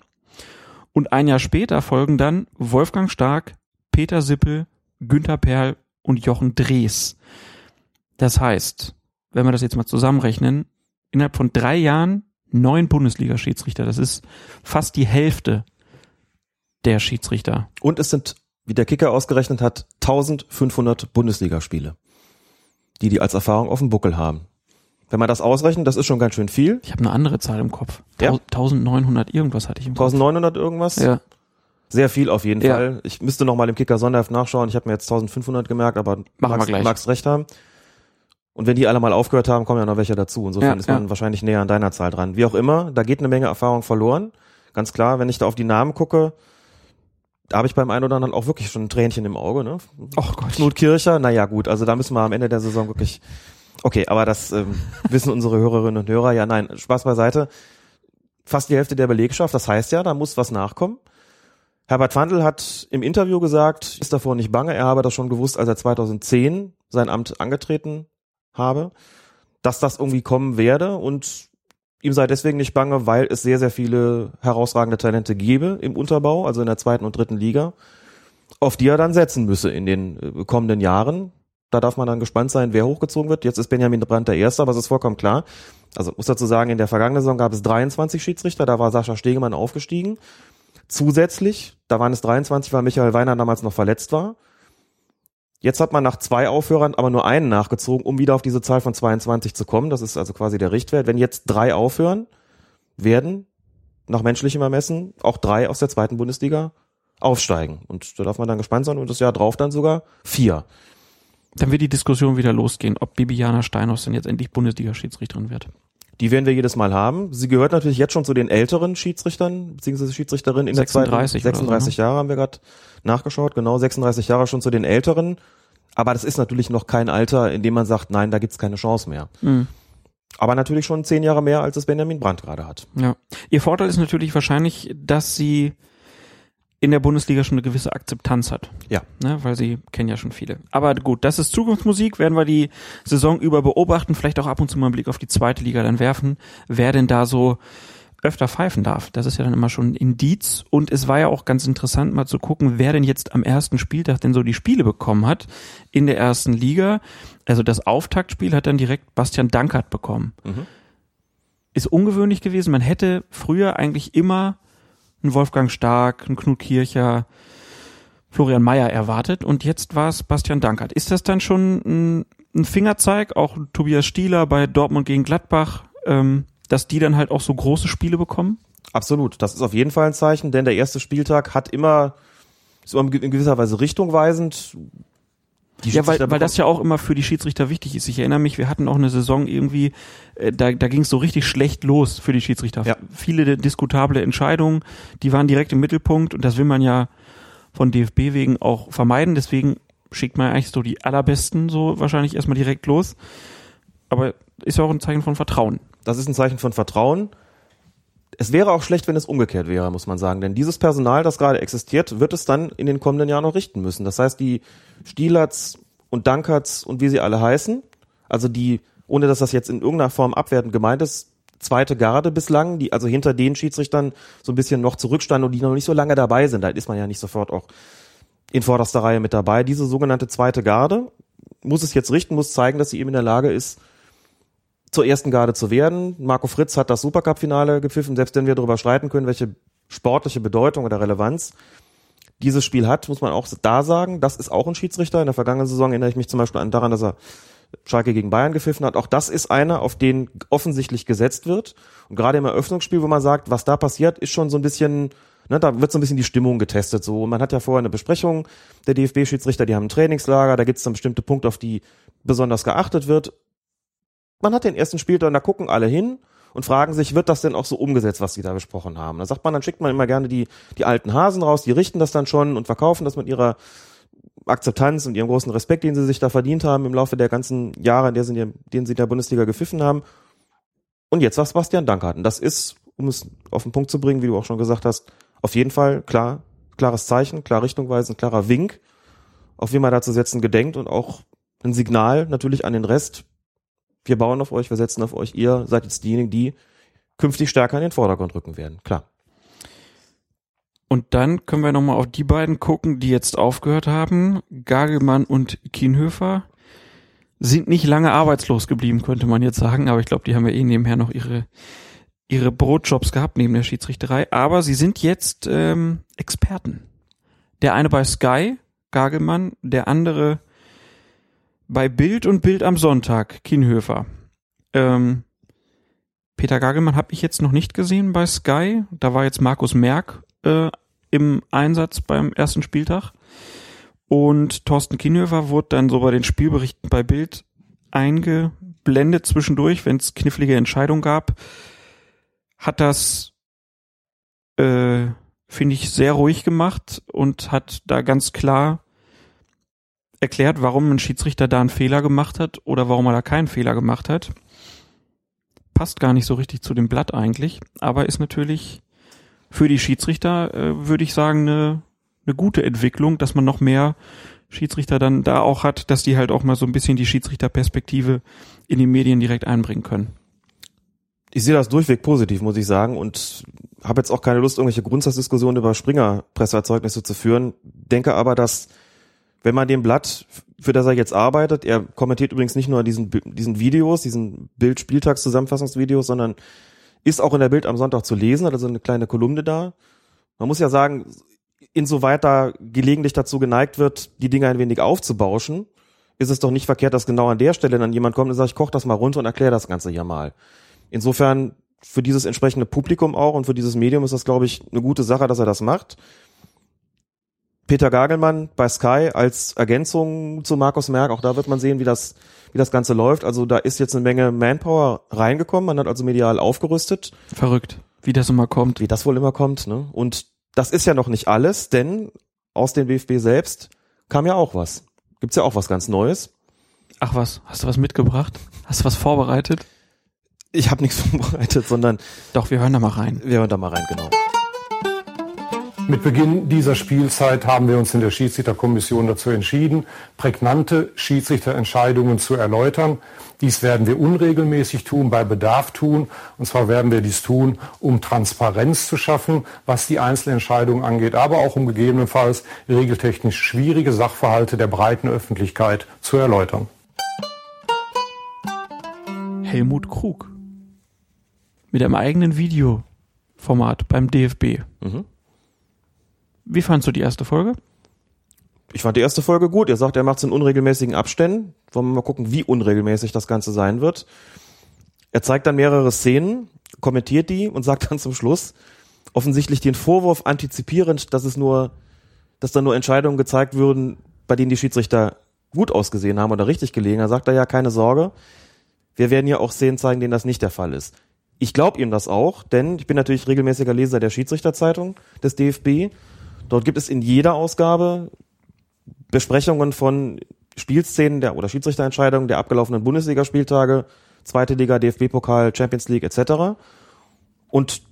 Und ein Jahr später folgen dann Wolfgang Stark, Peter Sippel, Günther Perl und Jochen Drees. Das heißt, wenn wir das jetzt mal zusammenrechnen, innerhalb von drei Jahren neun Bundesliga-Schiedsrichter. Das ist fast die Hälfte der Schiedsrichter. Und es sind, wie der Kicker ausgerechnet hat, 1500 Bundesligaspiele, die die als Erfahrung auf dem Buckel haben. Wenn man das ausrechnet, das ist schon ganz schön viel. Ich habe eine andere Zahl im Kopf. Ja? 1900 irgendwas hatte ich im Kopf. 1900 irgendwas? Ja. Sehr viel auf jeden Ja. Fall. Ich müsste noch mal im Kicker Sonderheft nachschauen. Ich habe mir jetzt 1500 gemerkt, aber Machen wir magst, gleich. magst recht haben. Und wenn die alle mal aufgehört haben, kommen ja noch welche dazu. Insofern Ja, ist man ja. wahrscheinlich näher an deiner Zahl dran. Wie auch immer, da geht eine Menge Erfahrung verloren. Ganz klar, wenn ich da auf die Namen gucke, da habe ich beim einen oder anderen auch wirklich schon ein Tränchen im Auge. Ne? Ach Gott. Knut Kircher, naja gut, also da müssen wir am Ende der Saison wirklich. Okay, aber das ähm, wissen unsere Hörerinnen und Hörer. Ja, nein, Spaß beiseite. Fast die Hälfte der Belegschaft, das heißt ja, da muss was nachkommen. Herbert Fandl hat im Interview gesagt, ist davor nicht bange, er habe das schon gewusst, als er 2010 sein Amt angetreten habe, dass das irgendwie kommen werde und ihm sei deswegen nicht bange, weil es sehr, sehr viele herausragende Talente gäbe im Unterbau, also in der zweiten und dritten Liga, auf die er dann setzen müsse in den äh, kommenden Jahren. Da darf man dann gespannt sein, wer hochgezogen wird. Jetzt ist Benjamin Brandt der Erste, aber es ist vollkommen klar. Also muss dazu sagen, in der vergangenen Saison gab es 23 Schiedsrichter, da war Sascha Stegemann aufgestiegen. Zusätzlich, da waren es 23, weil Michael Weiner damals noch verletzt war. Jetzt hat man nach zwei Aufhörern aber nur einen nachgezogen, um wieder auf diese Zahl von 22 zu kommen. Das ist also quasi der Richtwert. Wenn jetzt drei aufhören, werden nach menschlichem Ermessen auch drei aus der zweiten Bundesliga aufsteigen. Und da darf man dann gespannt sein und das Jahr drauf dann sogar vier. Dann wird die Diskussion wieder losgehen, ob Bibiana Steinhaus denn jetzt endlich Bundesliga-Schiedsrichterin wird. Die werden wir jedes Mal haben. Sie gehört natürlich jetzt schon zu den älteren Schiedsrichtern, beziehungsweise Schiedsrichterinnen in 36 der zweiten. so, 36 Jahre haben wir gerade nachgeschaut, genau, 36 Jahre schon zu den älteren. Aber das ist natürlich noch kein Alter, in dem man sagt, nein, da gibt's keine Chance mehr. Mhm. Aber natürlich schon zehn Jahre mehr, als es Benjamin Brandt gerade hat. Ja. Ihr Vorteil ist natürlich wahrscheinlich, dass sie in der Bundesliga schon eine gewisse Akzeptanz hat. Ja. Ne, weil sie kennen ja schon viele. Aber gut, das ist Zukunftsmusik, werden wir die Saison über beobachten, vielleicht auch ab und zu mal einen Blick auf die zweite Liga dann werfen, wer denn da so öfter pfeifen darf. Das ist ja dann immer schon ein Indiz. Und es war ja auch ganz interessant, mal zu gucken, wer denn jetzt am ersten Spieltag denn so die Spiele bekommen hat in der ersten Liga. Also das Auftaktspiel hat dann direkt Bastian Dankert bekommen. Mhm. Ist ungewöhnlich gewesen. Man hätte früher eigentlich immer einen Wolfgang Stark, einen Knut Kircher, Florian Mayer erwartet und jetzt war es Bastian Dankert. Ist das dann schon ein, ein Fingerzeig, auch Tobias Stieler bei Dortmund gegen Gladbach, ähm, dass die dann halt auch so große Spiele bekommen? Absolut. Das ist auf jeden Fall ein Zeichen, denn der erste Spieltag hat immer, immer in gewisser Weise richtungweisend. Ja, weil, weil das ja auch immer für die Schiedsrichter wichtig ist. Ich erinnere mich, wir hatten auch eine Saison irgendwie, äh, da, da ging es so richtig schlecht los für die Schiedsrichter. Ja. Viele diskutable Entscheidungen, die waren direkt im Mittelpunkt und das will man ja von DFB wegen auch vermeiden. Deswegen schickt man eigentlich so die allerbesten so wahrscheinlich erstmal direkt los. Aber ist ja auch ein Zeichen von Vertrauen. Das ist ein Zeichen von Vertrauen. Es wäre auch schlecht, wenn es umgekehrt wäre, muss man sagen. Denn dieses Personal, das gerade existiert, wird es dann in den kommenden Jahren noch richten müssen. Das heißt, die Stielerts und Dankerts und wie sie alle heißen, also die, ohne dass das jetzt in irgendeiner Form abwertend gemeint ist, zweite Garde bislang, die also hinter den Schiedsrichtern so ein bisschen noch zurückstanden und die noch nicht so lange dabei sind. Da ist man ja nicht sofort auch in vorderster Reihe mit dabei. Diese sogenannte zweite Garde muss es jetzt richten, muss zeigen, dass sie eben in der Lage ist, zur ersten Garde zu werden. Marco Fritz hat das Supercup-Finale gepfiffen, selbst wenn wir darüber streiten können, welche sportliche Bedeutung oder Relevanz dieses Spiel hat, muss man auch da sagen, das ist auch ein Schiedsrichter. In der vergangenen Saison erinnere ich mich zum Beispiel an daran, dass er Schalke gegen Bayern gepfiffen hat. Auch das ist einer, auf den offensichtlich gesetzt wird. Und gerade im Eröffnungsspiel, wo man sagt, was da passiert, ist schon so ein bisschen, ne, da wird so ein bisschen die Stimmung getestet. So, und man hat ja vorher eine Besprechung der DFB-Schiedsrichter, die haben ein Trainingslager, da gibt es dann bestimmte Punkte, auf die besonders geachtet wird. Man hat den ersten Spieltag und da gucken alle hin und fragen sich, wird das denn auch so umgesetzt, was sie da besprochen haben? Da sagt man, dann schickt man immer gerne die, die alten Hasen raus, die richten das dann schon und verkaufen das mit ihrer Akzeptanz und ihrem großen Respekt, den sie sich da verdient haben im Laufe der ganzen Jahre, in der sie, in denen sie in der Bundesliga gepfiffen haben. Und jetzt war Sebastian Dankert. Und das ist, um es auf den Punkt zu bringen, wie du auch schon gesagt hast, auf jeden Fall klar, klares Zeichen, klar richtungweisend, klarer Wink, auf wie man da zu setzen gedenkt und auch ein Signal natürlich an den Rest. Wir bauen auf euch, wir setzen auf euch, ihr seid jetzt diejenigen, die künftig stärker in den Vordergrund rücken werden. Klar. Und dann können wir nochmal auf die beiden gucken, die jetzt aufgehört haben. Gagelmann und Kienhöfer sind nicht lange arbeitslos geblieben, könnte man jetzt sagen. Aber ich glaube, die haben ja eh nebenher noch ihre, ihre Brotjobs gehabt neben der Schiedsrichterei. Aber sie sind jetzt ähm, Experten. Der eine bei Sky, Gagelmann, der andere bei Bild und Bild am Sonntag, Kienhöfer. Ähm, Peter Gagelmann habe ich jetzt noch nicht gesehen bei Sky. Da war jetzt Markus Merck äh, im Einsatz beim ersten Spieltag. Und Thorsten Kienhöfer wurde dann so bei den Spielberichten bei Bild eingeblendet zwischendurch, wenn es knifflige Entscheidungen gab. Hat das, äh, finde ich, sehr ruhig gemacht und hat da ganz klar erklärt, warum ein Schiedsrichter da einen Fehler gemacht hat oder warum er da keinen Fehler gemacht hat. Passt gar nicht so richtig zu dem Blatt eigentlich, aber ist natürlich für die Schiedsrichter, äh, würde ich sagen, eine, eine gute Entwicklung, dass man noch mehr Schiedsrichter dann da auch hat, dass die halt auch mal so ein bisschen die Schiedsrichterperspektive in die Medien direkt einbringen können. Ich sehe das durchweg positiv, muss ich sagen, und habe jetzt auch keine Lust, irgendwelche Grundsatzdiskussionen über Springer-Presseerzeugnisse zu führen. Denke aber, dass wenn man dem Blatt, für das er jetzt arbeitet, er kommentiert übrigens nicht nur diesen, diesen Videos, diesen Bild-Spieltagszusammenfassungsvideos, sondern ist auch in der Bild am Sonntag zu lesen, hat also eine kleine Kolumne da. Man muss ja sagen, insoweit da gelegentlich dazu geneigt wird, die Dinge ein wenig aufzubauschen, ist es doch nicht verkehrt, dass genau an der Stelle dann jemand kommt und sagt, ich koch das mal runter und erkläre das Ganze hier mal. Insofern für dieses entsprechende Publikum auch und für dieses Medium ist das, glaube ich, eine gute Sache, dass er das macht. Peter Gagelmann bei Sky als Ergänzung zu Markus Merck, auch da wird man sehen, wie das, wie das Ganze läuft. Also da ist jetzt eine Menge Manpower reingekommen, man hat also medial aufgerüstet. Verrückt, wie das immer kommt. Wie das wohl immer kommt, ne? Und das ist ja noch nicht alles, denn aus dem BFB selbst kam ja auch was. Gibt's ja auch was ganz Neues. Ach was, hast du was mitgebracht? Hast du was vorbereitet? Ich habe nichts vorbereitet, sondern doch, wir hören da mal rein. Wir hören da mal rein, genau. Mit Beginn dieser Spielzeit haben wir uns in der Schiedsrichterkommission dazu entschieden, prägnante Schiedsrichterentscheidungen zu erläutern. Dies werden wir unregelmäßig tun, bei Bedarf tun. Und zwar werden wir dies tun, um Transparenz zu schaffen, was die Einzelentscheidungen angeht, aber auch um gegebenenfalls regeltechnisch schwierige Sachverhalte der breiten Öffentlichkeit zu erläutern. Helmut Krug. Mit einem eigenen Videoformat beim DFB. Mhm. Wie fandst du die erste Folge? Ich fand die erste Folge gut. Er sagt, er macht es in unregelmäßigen Abständen. Wollen wir mal gucken, wie unregelmäßig das Ganze sein wird. Er zeigt dann mehrere Szenen, kommentiert die und sagt dann zum Schluss offensichtlich den Vorwurf antizipierend, dass es nur, dass da nur Entscheidungen gezeigt würden, bei denen die Schiedsrichter gut ausgesehen haben oder richtig gelegen. Er sagt da ja keine Sorge. Wir werden ja auch Szenen zeigen, denen das nicht der Fall ist. Ich glaube ihm das auch, denn ich bin natürlich regelmäßiger Leser der Schiedsrichterzeitung des DFB. Dort gibt es in jeder Ausgabe Besprechungen von Spielszenen der, oder Schiedsrichterentscheidungen der abgelaufenen Bundesligaspieltage, zweite Liga, DFB-Pokal, Champions League etc. Und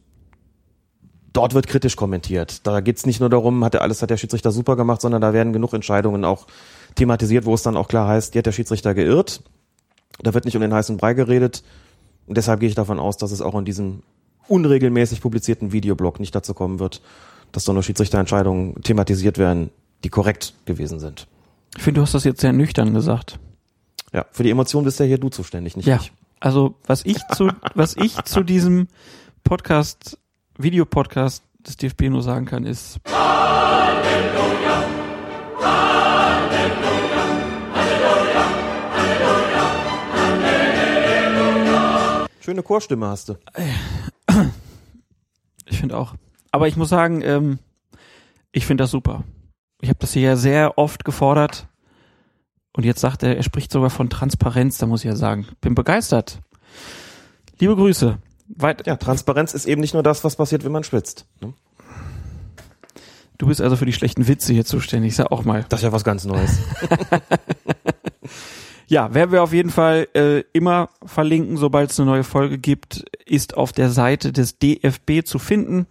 dort wird kritisch kommentiert. Da geht's nicht nur darum, hat er alles hat der Schiedsrichter super gemacht, sondern da werden genug Entscheidungen auch thematisiert, wo es dann auch klar heißt, hier hat der Schiedsrichter geirrt. Da wird nicht um den heißen Brei geredet. Und deshalb gehe ich davon aus, dass es auch in diesem unregelmäßig publizierten Videoblog nicht dazu kommen wird, dass so eine Schiedsrichterentscheidungen thematisiert werden, die korrekt gewesen sind. Ich finde, du hast das jetzt sehr nüchtern gesagt. Ja, für die Emotion bist ja hier du zuständig, nicht ja. ich. Also, was ich zu, was ich zu diesem Podcast, Videopodcast des DFB nur sagen kann, ist Halleluja, Halleluja, Halleluja, Halleluja. Schöne Chorstimme hast du. Ich finde auch. Aber ich muss sagen, ähm, ich finde das super. Ich habe das hier ja sehr oft gefordert. Und jetzt sagt er, er spricht sogar von Transparenz. Da muss ich ja sagen, bin begeistert. Liebe Grüße. Weit ja, Transparenz ist eben nicht nur das, was passiert, wenn man schwitzt. Ne? Du bist also für die schlechten Witze hier zuständig, sag auch mal. Das ist ja was ganz Neues. ja, werden wir auf jeden Fall äh, immer verlinken, sobald es eine neue Folge gibt, ist auf der Seite des DFB zu finden.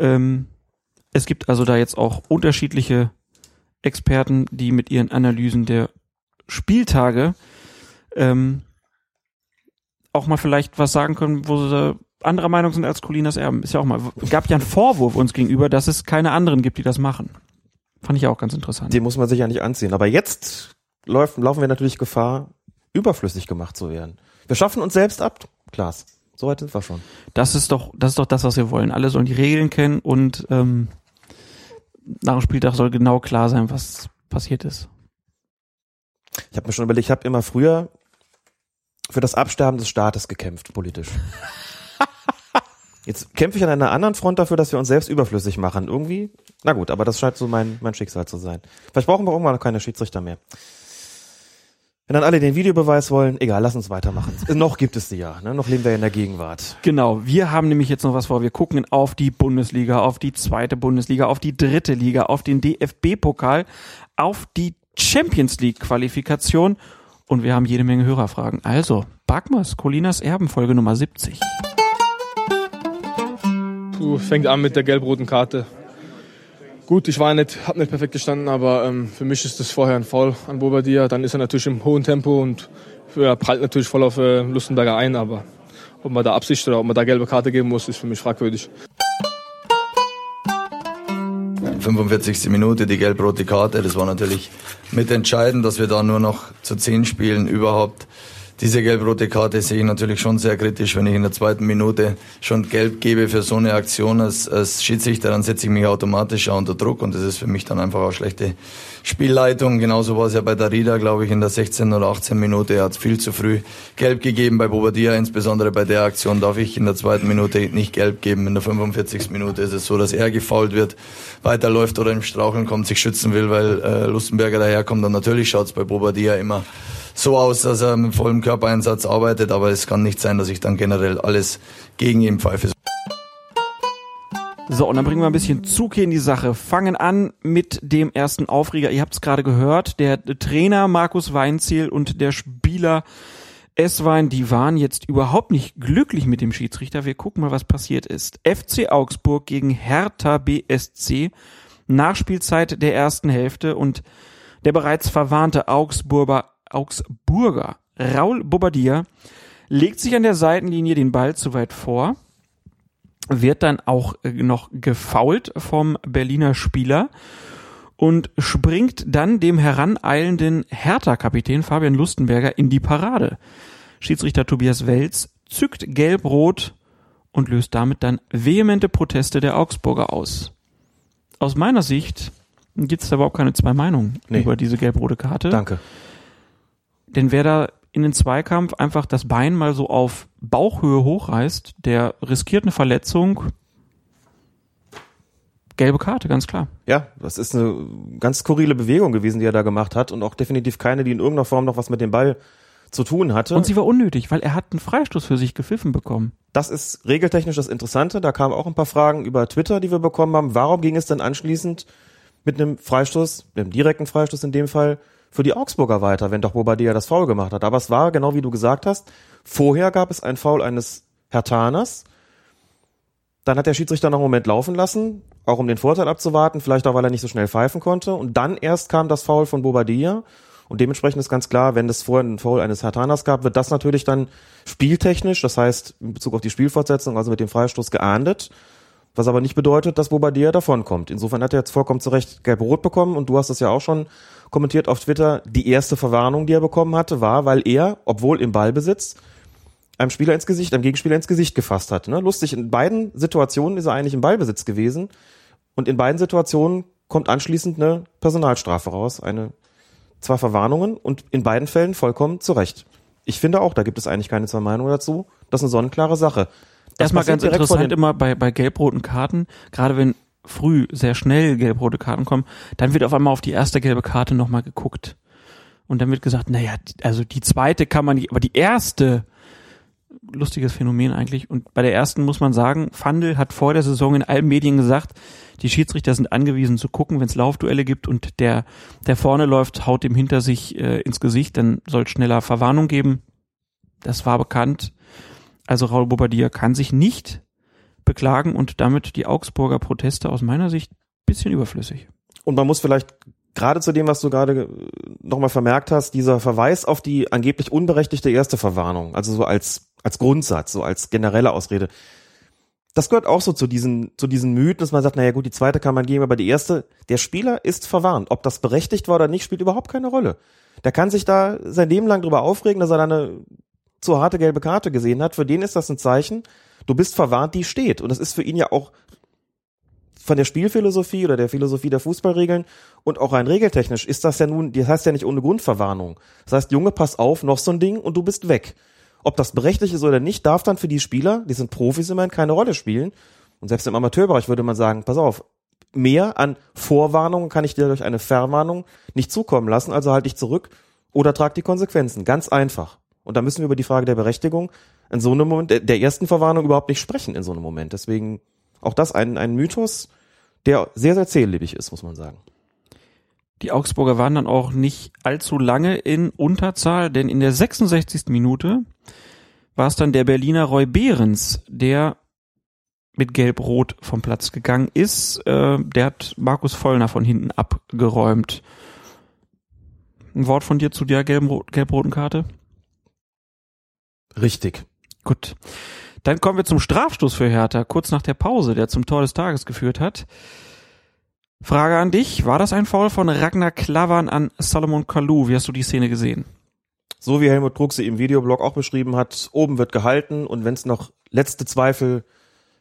Ähm, es gibt also da jetzt auch unterschiedliche Experten, die mit ihren Analysen der Spieltage ähm, auch mal vielleicht was sagen können, wo sie anderer Meinung sind als Colinas Erben. Ist ja auch mal, gab ja einen Vorwurf uns gegenüber, dass es keine anderen gibt, die das machen. Fand ich auch ganz interessant. Den muss man sich ja nicht anziehen. Aber jetzt laufen, laufen wir natürlich Gefahr, überflüssig gemacht zu werden. Wir schaffen uns selbst ab, Klaas. So weit sind wir schon. Das ist doch, das ist doch das, was wir wollen. Alle sollen die Regeln kennen und ähm, nach dem Spieltag soll genau klar sein, was passiert ist. Ich habe mir schon überlegt, ich habe immer früher für das Absterben des Staates gekämpft, politisch. Jetzt kämpfe ich an einer anderen Front dafür, dass wir uns selbst überflüssig machen. Irgendwie, na gut, aber das scheint so mein, mein Schicksal zu sein. Vielleicht brauchen wir irgendwann noch keine Schiedsrichter mehr. Wenn dann alle den Videobeweis wollen, egal, lass uns weitermachen. noch gibt es die ja, ne? noch leben wir in der Gegenwart. Genau, wir haben nämlich jetzt noch was vor. Wir gucken auf die Bundesliga, auf die zweite Bundesliga, auf die dritte Liga, auf den DFB-Pokal, auf die Champions League-Qualifikation und wir haben jede Menge Hörerfragen. Also, Bagmas, Colinas Erben, Folge Nummer 70. Puh, fängt an mit der gelb-roten Karte. Gut, ich war nicht, habe nicht perfekt gestanden, aber ähm, für mich ist das vorher ein Foul an Bobadilla. Dann ist er natürlich im hohen Tempo und er prallt natürlich voll auf äh, Lustenberger ein, aber ob man da Absicht oder ob man da gelbe Karte geben muss, ist für mich fragwürdig. 45. Minute die gelb-rote Karte. Das war natürlich mitentscheidend, dass wir da nur noch zu 10 spielen überhaupt. Diese gelb-rote Karte sehe ich natürlich schon sehr kritisch. Wenn ich in der zweiten Minute schon gelb gebe für so eine Aktion als, als Schiedsrichter, dann setze ich mich automatisch auch unter Druck und das ist für mich dann einfach auch schlechte Spielleitung. Genauso war es ja bei Darida, glaube ich, in der 16. oder 18. Minute. Er hat viel zu früh gelb gegeben bei Bobadilla. Insbesondere bei der Aktion darf ich in der zweiten Minute nicht gelb geben. In der 45. Minute ist es so, dass er gefault wird, weiterläuft oder im Straucheln kommt, sich schützen will, weil äh, Lustenberger daherkommt. Und natürlich schaut es bei Bobadilla immer so aus, dass er mit vollem Körpereinsatz arbeitet, aber es kann nicht sein, dass ich dann generell alles gegen ihn pfeife. So, und dann bringen wir ein bisschen Zug hier in die Sache. Fangen an mit dem ersten Aufreger. Ihr habt es gerade gehört. Der Trainer Markus Weinziel und der Spieler Esswein, die waren jetzt überhaupt nicht glücklich mit dem Schiedsrichter. Wir gucken mal, was passiert ist. FC Augsburg gegen Hertha BSC. Nachspielzeit der ersten Hälfte und der bereits verwarnte Augsburger, Augsburger Raul Bobadilla legt sich an der Seitenlinie den Ball zu weit vor, wird dann auch noch gefault vom Berliner Spieler und springt dann dem heraneilenden Hertha-Kapitän Fabian Lustenberger in die Parade. Schiedsrichter Tobias Welz zückt gelb-rot und löst damit dann vehemente Proteste der Augsburger aus. Aus meiner Sicht gibt es da überhaupt keine zwei Meinungen Nee. über diese gelb-rote Karte. Danke. Denn wer da in den Zweikampf einfach das Bein mal so auf Bauchhöhe hochreißt, der riskiert eine Verletzung. Gelbe Karte, ganz klar. Ja, das ist eine ganz skurrile Bewegung gewesen, die er da gemacht hat und auch definitiv keine, die in irgendeiner Form noch was mit dem Ball zu tun hatte. Und sie war unnötig, weil er hat einen Freistoß für sich gepfiffen bekommen. Das ist regeltechnisch das Interessante. Da kamen auch ein paar Fragen über Twitter, die wir bekommen haben. Warum ging es denn anschließend mit einem Freistoß, einem direkten Freistoß in dem Fall, für die Augsburger weiter, wenn doch Bobadilla das Foul gemacht hat? Aber es war, genau wie du gesagt hast, vorher gab es ein Foul eines Hertaners. Dann hat der Schiedsrichter noch einen Moment laufen lassen, auch um den Vorteil abzuwarten, vielleicht auch, weil er nicht so schnell pfeifen konnte. Und dann erst kam das Foul von Bobadilla. Und dementsprechend ist ganz klar, wenn es vorher einen Foul eines Hertaners gab, wird das natürlich dann spieltechnisch, das heißt in Bezug auf die Spielfortsetzung, also mit dem Freistoß geahndet. Was aber nicht bedeutet, dass Bobadilla davonkommt. Insofern hat er jetzt vollkommen zu Recht gelb-rot bekommen und du hast das ja auch schon kommentiert auf Twitter. Die erste Verwarnung, die er bekommen hatte, war, weil er, obwohl im Ballbesitz, einem Spieler ins Gesicht, einem Gegenspieler ins Gesicht gefasst hat. Ne? Lustig, in beiden Situationen ist er eigentlich im Ballbesitz gewesen und in beiden Situationen kommt anschließend eine Personalstrafe raus, eine zwei Verwarnungen und in beiden Fällen vollkommen zu Recht. Ich finde auch, da gibt es eigentlich keine zwei Meinungen dazu. Das ist eine sonnenklare Sache. Das Erstmal ganz interessant immer bei, bei gelb-roten Karten, gerade wenn früh sehr schnell gelb-rote Karten kommen, dann wird auf einmal auf die erste gelbe Karte nochmal geguckt. Und dann wird gesagt, naja, also die zweite kann man nicht, aber die erste, lustiges Phänomen eigentlich. Und bei der ersten muss man sagen, Fandel hat vor der Saison in allen Medien gesagt, die Schiedsrichter sind angewiesen zu gucken, wenn es Laufduelle gibt und der, der vorne läuft, haut dem hinter sich äh, ins Gesicht, dann soll schneller Verwarnung geben. Das war bekannt. Also Raul Bobadilla kann sich nicht beklagen und damit die Augsburger Proteste aus meiner Sicht bisschen überflüssig. Und man muss vielleicht gerade zu dem, was du gerade nochmal vermerkt hast, dieser Verweis auf die angeblich unberechtigte erste Verwarnung, also so als, als Grundsatz, so als generelle Ausrede. Das gehört auch so zu diesen, zu diesen Mythen, dass man sagt, naja gut, die zweite kann man geben, aber die erste, der Spieler ist verwarnt. Ob das berechtigt war oder nicht, spielt überhaupt keine Rolle. Der kann sich da sein Leben lang drüber aufregen, dass er da eine zu harte gelbe Karte gesehen hat. Für den ist das ein Zeichen, du bist verwarnt, die steht. Und das ist für ihn ja auch von der Spielphilosophie oder der Philosophie der Fußballregeln und auch rein regeltechnisch ist das ja nun, das heißt ja nicht ohne Grundverwarnung. Das heißt, Junge, pass auf, noch so ein Ding und du bist weg. Ob das berechtigt ist oder nicht, darf dann für die Spieler, die sind Profis immerhin, keine Rolle spielen. Und selbst im Amateurbereich würde man sagen, pass auf, mehr an Vorwarnungen kann ich dir durch eine Verwarnung nicht zukommen lassen, also halt dich zurück oder trag die Konsequenzen. Ganz einfach. Und da müssen wir über die Frage der Berechtigung in so einem Moment, der- der ersten Verwarnung überhaupt nicht sprechen in so einem Moment. Deswegen auch das ein, ein Mythos, der sehr, sehr zählebig ist, muss man sagen. Die Augsburger waren dann auch nicht allzu lange in Unterzahl, denn in der 66. Minute war es dann der Berliner Roy Behrens, der mit Gelb-Rot vom Platz gegangen ist. Äh, der hat Markus Vollner von hinten abgeräumt. Ein Wort von dir zu der gelb-roten Karte? Richtig. Gut. Dann kommen wir zum Strafstoß für Hertha, kurz nach der Pause, der zum Tor des Tages geführt hat. Frage an dich, war das ein Foul von Ragnar Klavan an Salomon Kalou? Wie hast du die Szene gesehen? So wie Helmut Krug sie im Videoblog auch beschrieben hat, oben wird gehalten und wenn es noch letzte Zweifel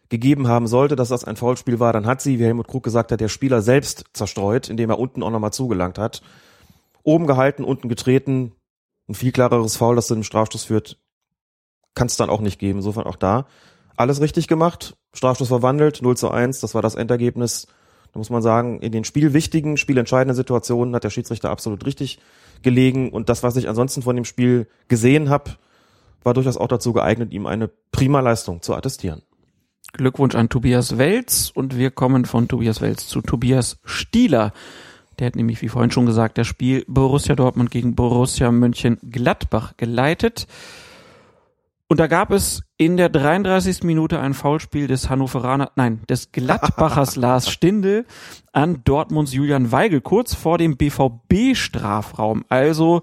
gegeben haben sollte, dass das ein Foulspiel war, dann hat sie, wie Helmut Krug gesagt hat, der Spieler selbst zerstreut, indem er unten auch nochmal zugelangt hat. Oben gehalten, unten getreten, ein viel klareres Foul, das zu dem Strafstoß führt, kann es dann auch nicht geben. Insofern auch da alles richtig gemacht, Strafstoß verwandelt, 0 zu 1, das war das Endergebnis. Da muss man sagen, in den spielwichtigen, spielentscheidenden Situationen hat der Schiedsrichter absolut richtig gelegen und das, was ich ansonsten von dem Spiel gesehen habe, war durchaus auch dazu geeignet, ihm eine prima Leistung zu attestieren. Glückwunsch an Tobias Welz und wir kommen von Tobias Welz zu Tobias Stieler. Der hat nämlich, wie vorhin schon gesagt, das Spiel Borussia Dortmund gegen Borussia Mönchengladbach geleitet. Und da gab es in der 33. Minute ein Foulspiel des Hannoveraner, nein, des Gladbachers Lars Stindl an Dortmunds Julian Weigel kurz vor dem BVB-Strafraum. Also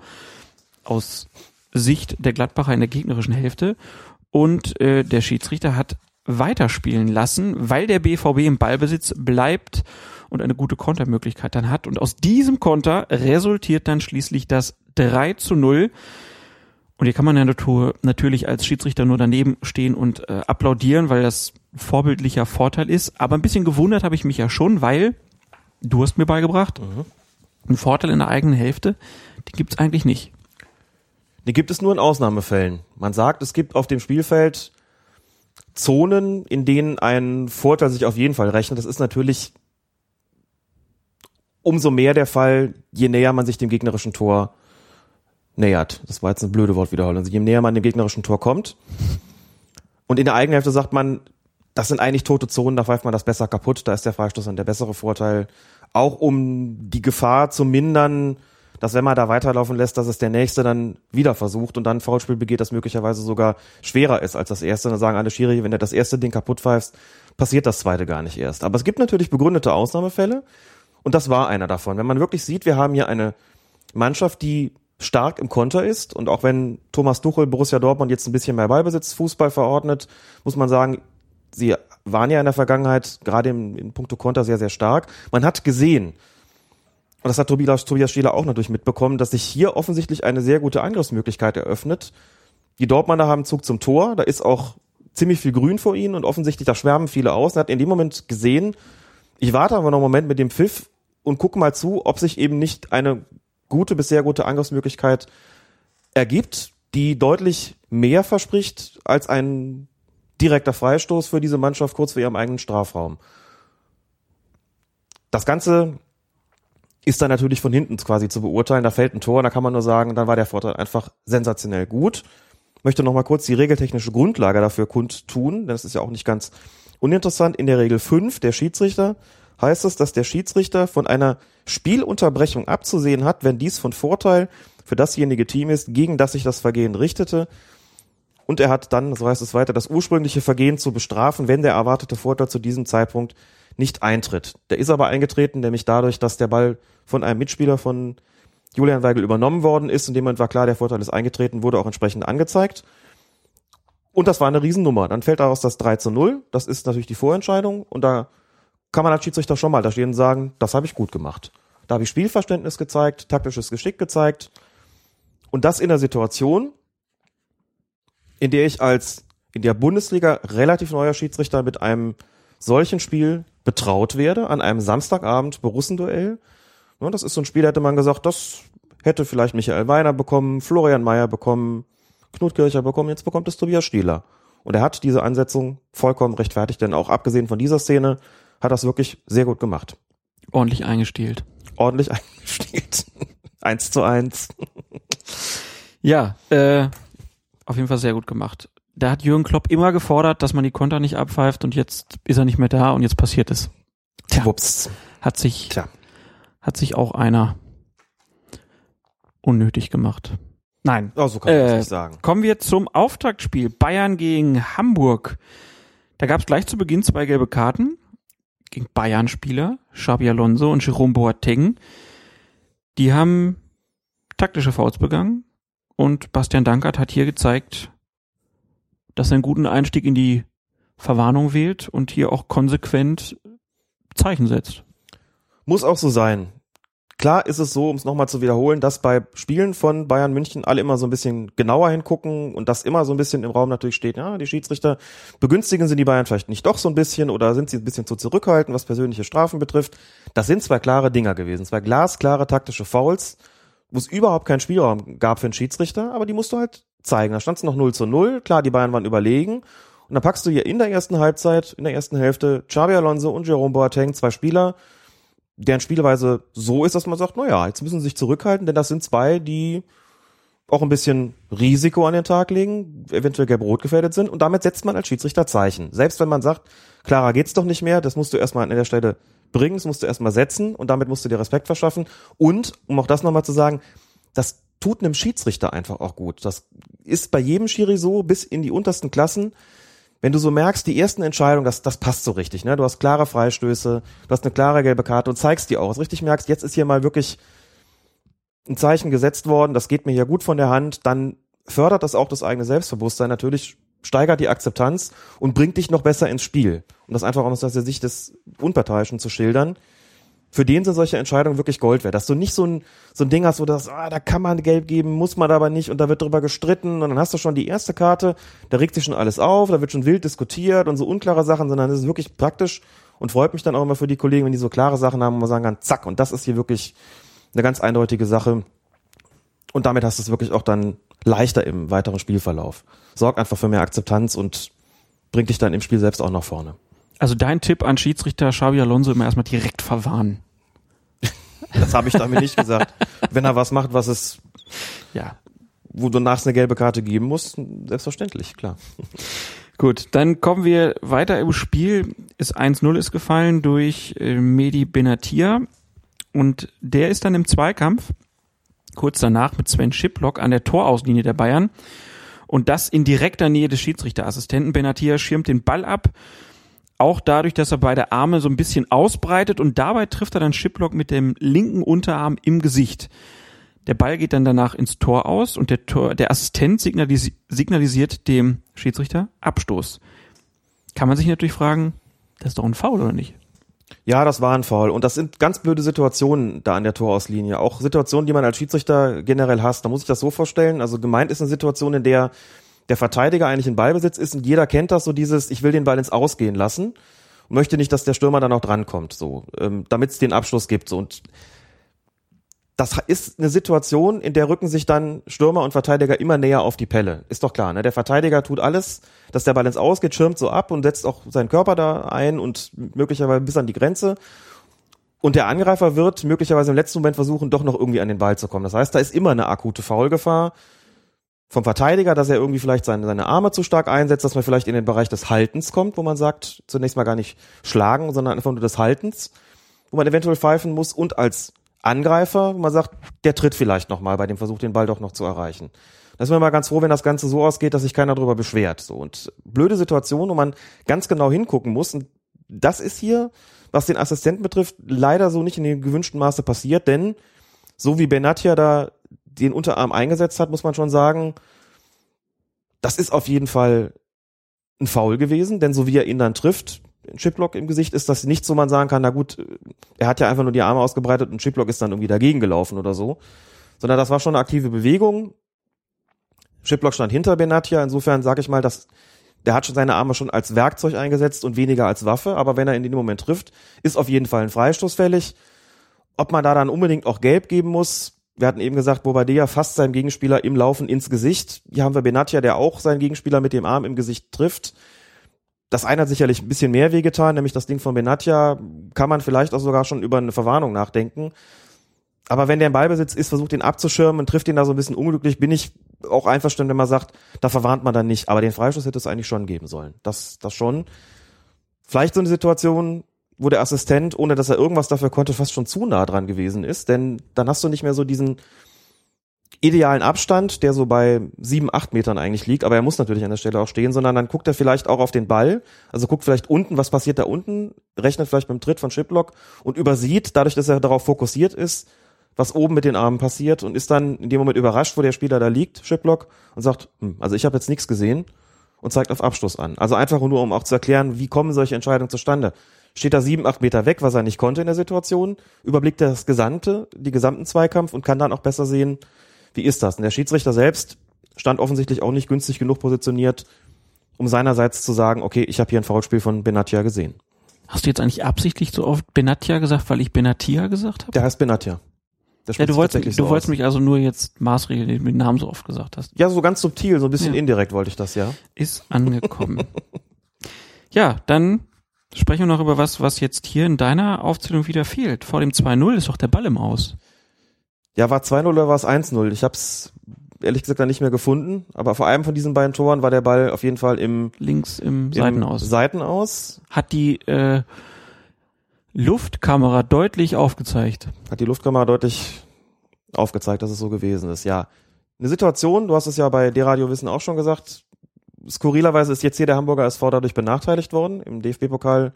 aus Sicht der Gladbacher in der gegnerischen Hälfte. Und äh, der Schiedsrichter hat weiterspielen lassen, weil der BVB im Ballbesitz bleibt und eine gute Kontermöglichkeit dann hat. Und aus diesem Konter resultiert dann schließlich das 3 zu 0. Und hier kann man ja natürlich als Schiedsrichter nur daneben stehen und äh, applaudieren, weil das vorbildlicher Vorteil ist. Aber ein bisschen gewundert habe ich mich ja schon, weil du hast mir beigebracht, mhm. einen Vorteil in der eigenen Hälfte, den gibt's eigentlich nicht. Die gibt es nur in Ausnahmefällen. Man sagt, es gibt auf dem Spielfeld Zonen, in denen ein Vorteil sich auf jeden Fall rechnet. Das ist natürlich umso mehr der Fall, je näher man sich dem gegnerischen Tor nähert. Das war jetzt eine blöde Wortwiederholung. Also je näher man dem gegnerischen Tor kommt. Und in der eigenen Hälfte sagt man, das sind eigentlich tote Zonen, da pfeift man das besser kaputt, da ist der Freistoß dann der bessere Vorteil. Auch um die Gefahr zu mindern, dass wenn man da weiterlaufen lässt, dass es der Nächste dann wieder versucht und dann ein Foulspiel begeht, das möglicherweise sogar schwerer ist als das erste. dann sagen alle Schiri, wenn du das erste Ding kaputt pfeifst, passiert das zweite gar nicht erst. Aber es gibt natürlich begründete Ausnahmefälle und das war einer davon. Wenn man wirklich sieht, wir haben hier eine Mannschaft, die stark im Konter ist. Und auch wenn Thomas Tuchel Borussia Dortmund jetzt ein bisschen mehr Ballbesitz Fußball verordnet, muss man sagen, sie waren ja in der Vergangenheit gerade im, in puncto Konter sehr, sehr stark. Man hat gesehen, und das hat Tobias, Tobias Stieler auch natürlich mitbekommen, dass sich hier offensichtlich eine sehr gute Angriffsmöglichkeit eröffnet. Die Dortmunder haben Zug zum Tor, da ist auch ziemlich viel Grün vor ihnen und offensichtlich, da schwärmen viele aus. Er hat in dem Moment gesehen, ich warte aber noch einen Moment mit dem Pfiff und gucke mal zu, ob sich eben nicht eine gute bis sehr gute Angriffsmöglichkeit ergibt, die deutlich mehr verspricht als ein direkter Freistoß für diese Mannschaft kurz vor ihrem eigenen Strafraum. Das Ganze ist dann natürlich von hinten quasi zu beurteilen. Da fällt ein Tor, da kann man nur sagen, dann war der Vorteil einfach sensationell gut. Möchte noch mal kurz die regeltechnische Grundlage dafür kundtun, denn das ist ja auch nicht ganz uninteressant. In der Regel 5 der Schiedsrichter heißt es, dass der Schiedsrichter von einer Spielunterbrechung abzusehen hat, wenn dies von Vorteil für dasjenige Team ist, gegen das sich das Vergehen richtete. Und er hat dann, so heißt es weiter, das ursprüngliche Vergehen zu bestrafen, wenn der erwartete Vorteil zu diesem Zeitpunkt nicht eintritt. Der ist aber eingetreten, nämlich dadurch, dass der Ball von einem Mitspieler von Julian Weigel übernommen worden ist. In dem Moment war klar, der Vorteil ist eingetreten, wurde auch entsprechend angezeigt. Und das war eine Riesennummer. Dann fällt daraus das 3 zu 0. Das ist natürlich die Vorentscheidung. Und da kann man als Schiedsrichter schon mal da stehen und sagen, das habe ich gut gemacht. Da habe ich Spielverständnis gezeigt, taktisches Geschick gezeigt. Und das in der Situation, in der ich als in der Bundesliga relativ neuer Schiedsrichter mit einem solchen Spiel betraut werde, an einem Samstagabend Borussenduell. Das ist so ein Spiel, hätte man gesagt, das hätte vielleicht Michael Weiner bekommen, Florian Mayer bekommen, Knut Kircher bekommen, jetzt bekommt es Tobias Stieler. Und er hat diese Ansetzung vollkommen rechtfertigt, denn auch abgesehen von dieser Szene hat das wirklich sehr gut gemacht. Ordentlich eingestielt. Ordentlich eingestielt. eins zu eins. ja, äh, auf jeden Fall sehr gut gemacht. Da hat Jürgen Klopp immer gefordert, dass man die Konter nicht abpfeift und jetzt ist er nicht mehr da und jetzt passiert es. Tja, Wups. Hat sich, Tja. hat sich auch einer unnötig gemacht. Nein. Oh, so kann man äh, nicht sagen. Kommen wir zum Auftaktspiel. Bayern gegen Hamburg. Da gab es gleich zu Beginn zwei gelbe Karten gegen Bayern-Spieler, Xabi Alonso und Jerome Boateng. Die haben taktische Fouls begangen und Bastian Dankert hat hier gezeigt, dass er einen guten Einstieg in die Verwarnung wählt und hier auch konsequent Zeichen setzt. Muss auch so sein. Klar ist es so, um es nochmal zu wiederholen, dass bei Spielen von Bayern München alle immer so ein bisschen genauer hingucken und dass immer so ein bisschen im Raum natürlich steht, ja, die Schiedsrichter begünstigen sie die Bayern vielleicht nicht doch so ein bisschen oder sind sie ein bisschen zu zurückhaltend, was persönliche Strafen betrifft. Das sind zwei klare Dinger gewesen, zwei glasklare taktische Fouls, wo es überhaupt keinen Spielraum gab für einen Schiedsrichter, aber die musst du halt zeigen. Da stand es noch 0 zu 0, klar, die Bayern waren überlegen und dann packst du hier in der ersten Halbzeit, in der ersten Hälfte, Xabi Alonso und Jerome Boateng, zwei Spieler, deren Spielweise so ist, dass man sagt, na ja, jetzt müssen sie sich zurückhalten, denn das sind zwei, die auch ein bisschen Risiko an den Tag legen, eventuell gelb-rot gefährdet sind und damit setzt man als Schiedsrichter Zeichen. Selbst wenn man sagt, klarer geht's doch nicht mehr, das musst du erstmal an der Stelle bringen, das musst du erstmal setzen und damit musst du dir Respekt verschaffen und, um auch das nochmal zu sagen, das tut einem Schiedsrichter einfach auch gut. Das ist bei jedem Schiri so, bis in die untersten Klassen. Wenn du so merkst, die ersten Entscheidungen, das, das passt so richtig, ne? Du hast klare Freistöße, du hast eine klare gelbe Karte und zeigst die auch. Also richtig merkst, jetzt ist hier mal wirklich ein Zeichen gesetzt worden, das geht mir hier gut von der Hand, dann fördert das auch das eigene Selbstbewusstsein natürlich, steigert die Akzeptanz und bringt dich noch besser ins Spiel. Um das einfach auch aus der Sicht des Unparteiischen zu schildern. Für den sind solche Entscheidungen wirklich Gold wert. Dass du nicht so ein, so ein Ding hast, wo du sagst, ah, da kann man gelb geben, muss man aber nicht und da wird drüber gestritten und dann hast du schon die erste Karte, da regt sich schon alles auf, da wird schon wild diskutiert und so unklare Sachen, sondern es ist wirklich praktisch und freut mich dann auch immer für die Kollegen, wenn die so klare Sachen haben, wo man sagen kann, zack, und das ist hier wirklich eine ganz eindeutige Sache. Und damit hast du es wirklich auch dann leichter im weiteren Spielverlauf. Sorgt einfach für mehr Akzeptanz und bringt dich dann im Spiel selbst auch nach vorne. Also dein Tipp an Schiedsrichter Xabi Alonso immer erstmal direkt verwarnen. Das habe ich damit nicht gesagt. Wenn er was macht, was es, ja, wo du nachher eine gelbe Karte geben musst, selbstverständlich, klar. Gut, dann kommen wir weiter im Spiel. Ist 1-0 ist gefallen durch äh, Medi Benatia und der ist dann im Zweikampf kurz danach mit Sven Schiplock an der Torauslinie der Bayern und das in direkter Nähe des Schiedsrichterassistenten. Benatia schirmt den Ball ab, auch dadurch, dass er beide Arme so ein bisschen ausbreitet und dabei trifft er dann Schiplock mit dem linken Unterarm im Gesicht. Der Ball geht dann danach ins Tor aus und der, Tor, der Assistent signalis signalisiert dem Schiedsrichter Abstoß. Kann man sich natürlich fragen, das ist doch ein Foul oder nicht? Ja, das war ein Foul. Und das sind ganz blöde Situationen da an der Torauslinie. Auch Situationen, die man als Schiedsrichter generell hasst. Da muss ich das so vorstellen. Also gemeint ist eine Situation, in der der Verteidiger eigentlich in Ballbesitz ist und jeder kennt das so dieses, ich will den Ball ins Ausgehen lassen und möchte nicht, dass der Stürmer dann auch drankommt, so, ähm, damit es den Abschluss gibt. So. Und das ist eine Situation, in der rücken sich dann Stürmer und Verteidiger immer näher auf die Pelle. Ist doch klar, ne? Der Verteidiger tut alles, dass der Ball ins Ausgeht, schirmt so ab und setzt auch seinen Körper da ein und möglicherweise bis an die Grenze. Und der Angreifer wird möglicherweise im letzten Moment versuchen, doch noch irgendwie an den Ball zu kommen. Das heißt, da ist immer eine akute Foulgefahr vom Verteidiger, dass er irgendwie vielleicht seine, seine Arme zu stark einsetzt, dass man vielleicht in den Bereich des Haltens kommt, wo man sagt, zunächst mal gar nicht schlagen, sondern einfach nur des Haltens, wo man eventuell pfeifen muss und als Angreifer, wo man sagt, der tritt vielleicht nochmal bei dem Versuch, den Ball doch noch zu erreichen. Da ist man mal ganz froh, wenn das Ganze so ausgeht, dass sich keiner darüber beschwert. So und blöde Situation, wo man ganz genau hingucken muss. Und das ist hier, was den Assistenten betrifft, leider so nicht in dem gewünschten Maße passiert, denn so wie Benatia da den Unterarm eingesetzt hat, muss man schon sagen, das ist auf jeden Fall ein Foul gewesen, denn so wie er ihn dann trifft, ein Chiplock im Gesicht ist das nicht so, man sagen kann, na gut, er hat ja einfach nur die Arme ausgebreitet und Chiplock ist dann irgendwie dagegen gelaufen oder so. Sondern das war schon eine aktive Bewegung. Chiplock stand hinter Benatia, insofern sage ich mal, dass der hat schon seine Arme schon als Werkzeug eingesetzt und weniger als Waffe, aber wenn er in dem Moment trifft, ist auf jeden Fall ein Freistoß fällig. Ob man da dann unbedingt auch gelb geben muss, wir hatten eben gesagt, Bobadilla fasst seinem Gegenspieler im Laufen ins Gesicht. Hier haben wir Benatia, der auch seinen Gegenspieler mit dem Arm im Gesicht trifft. Das eine hat sicherlich ein bisschen mehr wehgetan, nämlich das Ding von Benatia kann man vielleicht auch sogar schon über eine Verwarnung nachdenken. Aber wenn der im Ballbesitz ist, versucht ihn abzuschirmen und trifft ihn da so ein bisschen unglücklich, bin ich auch einverstanden, wenn man sagt, da verwarnt man dann nicht. Aber den Freistoß hätte es eigentlich schon geben sollen. Das, das schon. Vielleicht so eine Situation, wo der Assistent, ohne dass er irgendwas dafür konnte, fast schon zu nah dran gewesen ist. Denn dann hast du nicht mehr so diesen idealen Abstand, der so bei sieben, acht Metern eigentlich liegt, aber er muss natürlich an der Stelle auch stehen, sondern dann guckt er vielleicht auch auf den Ball, also guckt vielleicht unten, was passiert da unten, rechnet vielleicht mit dem Tritt von Shiplock und übersieht, dadurch, dass er darauf fokussiert ist, was oben mit den Armen passiert und ist dann in dem Moment überrascht, wo der Spieler da liegt, Shiplock, und sagt, hm, also ich habe jetzt nichts gesehen und zeigt auf Abschluss an. Also einfach nur, um auch zu erklären, wie kommen solche Entscheidungen zustande. Steht da sieben, acht Meter weg, was er nicht konnte in der Situation, überblickt er das gesamte, die gesamten Zweikampf und kann dann auch besser sehen, wie ist das? Und der Schiedsrichter selbst stand offensichtlich auch nicht günstig genug positioniert, um seinerseits zu sagen, okay, ich habe hier ein Foulspiel von Benatia gesehen. Hast du jetzt eigentlich absichtlich so oft Benatia gesagt, weil ich Benatia gesagt habe? Der heißt Benatia. Ja, du wolltest, mich, so du wolltest mich also nur jetzt maßregeln, den du den Namen so oft gesagt hast. Ja, so ganz subtil, so ein bisschen ja. indirekt wollte ich das, ja. Ist angekommen. ja, dann sprechen wir noch über was, was jetzt hier in deiner Aufzählung wieder fehlt. Vor dem 2-0 ist doch der Ball im Aus. Ja, war 2-0 oder war es 1-0? Ich hab's ehrlich gesagt dann nicht mehr gefunden, aber vor einem von diesen beiden Toren war der Ball auf jeden Fall im links im, im Seitenaus. Seitenaus. Hat die äh, Luftkamera deutlich aufgezeigt. Hat die Luftkamera deutlich aufgezeigt, dass es so gewesen ist. Ja, eine Situation, du hast es ja bei D-Radio Wissen auch schon gesagt, skurrilerweise ist jetzt hier der Hamburger SV dadurch benachteiligt worden. Im DFB-Pokal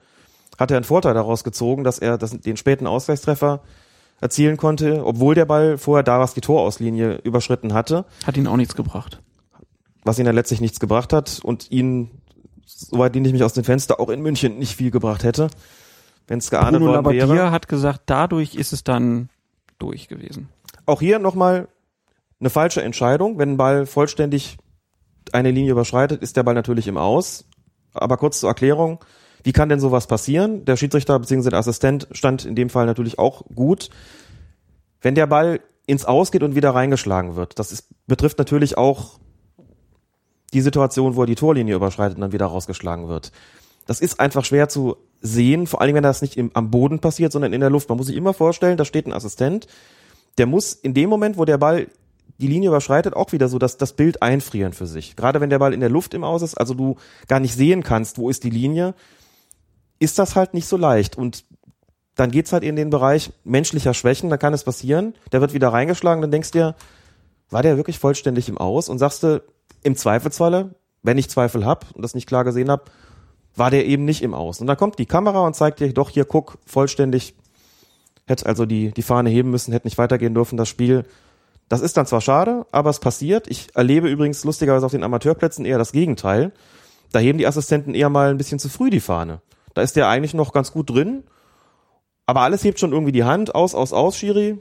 hat er einen Vorteil daraus gezogen, dass er das, den späten Ausgleichstreffer erzielen konnte, obwohl der Ball vorher da was die Torauslinie überschritten hatte. Hat ihn auch nichts gebracht. Was ihn dann letztlich nichts gebracht hat und ihn, soweit lehne ich mich aus dem Fenster, auch in München nicht viel gebracht hätte, wenn es geahndet Bruno worden Labbadia wäre. hat gesagt, dadurch ist es dann durch gewesen. Auch hier nochmal eine falsche Entscheidung. Wenn ein Ball vollständig eine Linie überschreitet, ist der Ball natürlich im Aus. Aber kurz zur Erklärung. Wie kann denn sowas passieren? Der Schiedsrichter bzw. der Assistent stand in dem Fall natürlich auch gut. Wenn der Ball ins Aus geht und wieder reingeschlagen wird, das ist, betrifft natürlich auch die Situation, wo er die Torlinie überschreitet und dann wieder rausgeschlagen wird. Das ist einfach schwer zu sehen, vor allem wenn das nicht im, am Boden passiert, sondern in der Luft. Man muss sich immer vorstellen, da steht ein Assistent, der muss in dem Moment, wo der Ball die Linie überschreitet, auch wieder so das, das Bild einfrieren für sich. Gerade wenn der Ball in der Luft im Aus ist, also du gar nicht sehen kannst, wo ist die Linie, ist das halt nicht so leicht. Und dann geht's halt in den Bereich menschlicher Schwächen, da kann es passieren, der wird wieder reingeschlagen, dann denkst du dir, war der wirklich vollständig im Aus? Und sagst du, im Zweifelsfalle, wenn ich Zweifel hab und das nicht klar gesehen hab, war der eben nicht im Aus. Und dann kommt die Kamera und zeigt dir, doch hier, guck, vollständig, hätte also die, die Fahne heben müssen, hätte nicht weitergehen dürfen, das Spiel. Das ist dann zwar schade, aber es passiert. Ich erlebe übrigens lustigerweise auf den Amateurplätzen eher das Gegenteil. Da heben die Assistenten eher mal ein bisschen zu früh die Fahne. Da ist der eigentlich noch ganz gut drin, aber alles hebt schon irgendwie die Hand, aus, aus, aus, Schiri.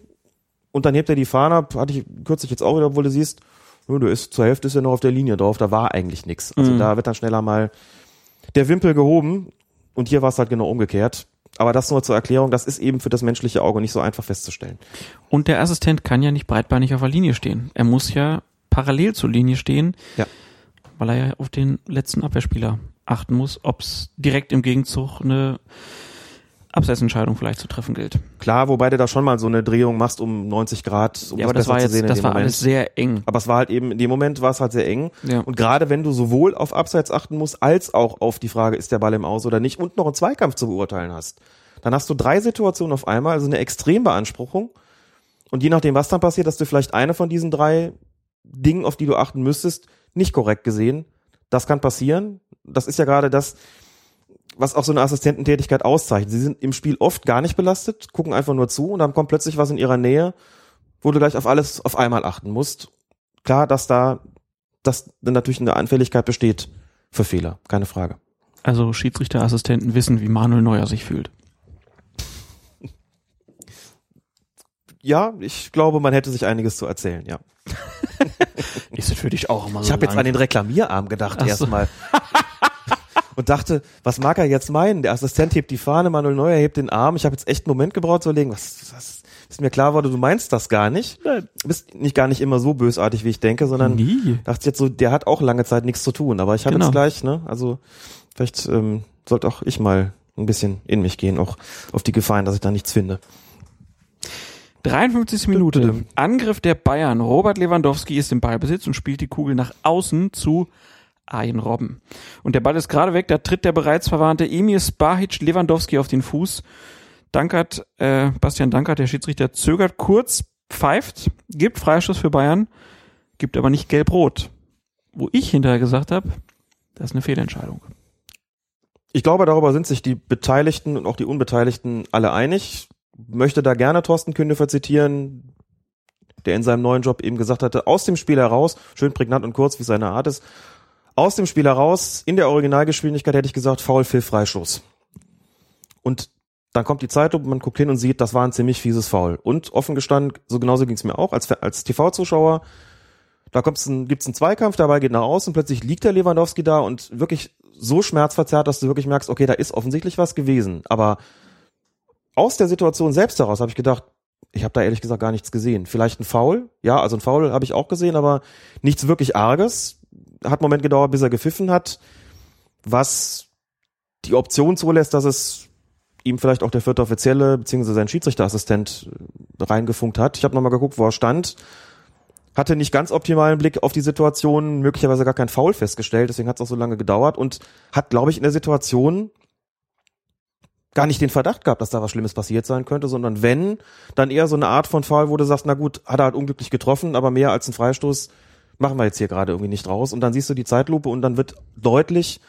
Und dann hebt er die Fahne ab, hatte ich kürzlich jetzt auch wieder, obwohl du siehst, du ist, zur Hälfte ist er noch auf der Linie drauf, da war eigentlich nichts. Also Mhm. da wird dann schneller mal der Wimpel gehoben und hier war es halt genau umgekehrt. Aber das nur zur Erklärung, das ist eben für das menschliche Auge nicht so einfach festzustellen. Und der Assistent kann ja nicht breitbeinig auf der Linie stehen. Er muss ja parallel zur Linie stehen, Ja. weil er ja auf den letzten Abwehrspieler achten muss, ob es direkt im Gegenzug eine Abseitsentscheidung vielleicht zu treffen gilt. Klar, wobei du da schon mal so eine Drehung machst um 90 Grad, um Ja, aber das besser war zu jetzt- sehen in das war Moment. alles sehr eng. Aber es war halt eben, in dem Moment war es halt sehr eng. Ja. Und gerade wenn du sowohl auf Abseits achten musst, als auch auf die Frage, ist der Ball im Aus oder nicht, und noch einen Zweikampf zu beurteilen hast, dann hast du drei Situationen auf einmal, also eine Extrembeanspruchung. Und je nachdem, was dann passiert, hast du vielleicht eine von diesen drei Dingen, auf die du achten müsstest, nicht korrekt gesehen. Das kann passieren. Das ist ja gerade das, was auch so eine Assistententätigkeit auszeichnet. Sie sind im Spiel oft gar nicht belastet, gucken einfach nur zu und dann kommt plötzlich was in ihrer Nähe, wo du gleich auf alles auf einmal achten musst. Klar, dass da, dass dann natürlich eine Anfälligkeit besteht für Fehler, keine Frage. Also Schiedsrichterassistenten wissen, wie Manuel Neuer sich fühlt. Ja, ich glaube, man hätte sich einiges zu erzählen, ja. Ist für dich auch immer so Ich habe jetzt an den Reklamierarm gedacht Ach so. erstmal. Und dachte, was mag er jetzt meinen? Der Assistent hebt die Fahne, Manuel Neuer hebt den Arm. Ich habe jetzt echt einen Moment gebraucht zu überlegen, was, was ist mir klar wurde, du meinst das gar nicht. Du bist nicht gar nicht immer so bösartig, wie ich denke, sondern Nie. dachte jetzt so, der hat auch lange Zeit nichts zu tun. Aber ich habe Genau. jetzt gleich, ne, also vielleicht ähm, sollte auch ich mal ein bisschen in mich gehen, auch auf die Gefahren, dass ich da nichts finde. 53. Minute. Angriff der Bayern. Robert Lewandowski ist im Ballbesitz und spielt die Kugel nach außen zu Arjen Robben. Und der Ball ist gerade weg, da tritt der bereits verwarnte Emir Spahic Lewandowski auf den Fuß. Dankert, äh, Bastian Dankert, der Schiedsrichter, zögert kurz, pfeift, gibt Freistoß für Bayern, gibt aber nicht gelb-rot. Wo ich hinterher gesagt habe, das ist eine Fehlentscheidung. Ich glaube, darüber sind sich die Beteiligten und auch die Unbeteiligten alle einig. Möchte da gerne Thorsten Kündefer zitieren, der in seinem neuen Job eben gesagt hatte, aus dem Spiel heraus, schön prägnant und kurz, wie seine Art ist, aus dem Spiel heraus, in der Originalgeschwindigkeit hätte ich gesagt, Foul, Phil, Freischuss. Und dann kommt die Zeitung, man guckt hin und sieht, das war ein ziemlich fieses Foul. Und offen gestanden, so genauso ging es mir auch, als, als TV-Zuschauer, da kommt's ein, gibt's einen Zweikampf, dabei geht nach außen, plötzlich liegt der Lewandowski da und wirklich so schmerzverzerrt, dass du wirklich merkst, okay, da ist offensichtlich was gewesen. Aber aus der Situation selbst heraus habe ich gedacht, ich habe da ehrlich gesagt gar nichts gesehen. Vielleicht ein Foul, ja, also ein Foul habe ich auch gesehen, aber nichts wirklich Arges. Hat einen Moment gedauert, bis er gepfiffen hat, was die Option zulässt, dass es ihm vielleicht auch der vierte Offizielle beziehungsweise sein Schiedsrichterassistent äh, reingefunkt hat. Ich habe nochmal geguckt, wo er stand. Hatte nicht ganz optimalen Blick auf die Situation, möglicherweise gar kein Foul festgestellt, deswegen hat es auch so lange gedauert und hat, glaube ich, in der Situation gar nicht den Verdacht gehabt, dass da was Schlimmes passiert sein könnte, sondern wenn, dann eher so eine Art von Foul, wo du sagst, na gut, hat er halt unglücklich getroffen, aber mehr als ein Freistoß machen wir jetzt hier gerade irgendwie nicht raus. Und dann siehst du die Zeitlupe und dann wird deutlich,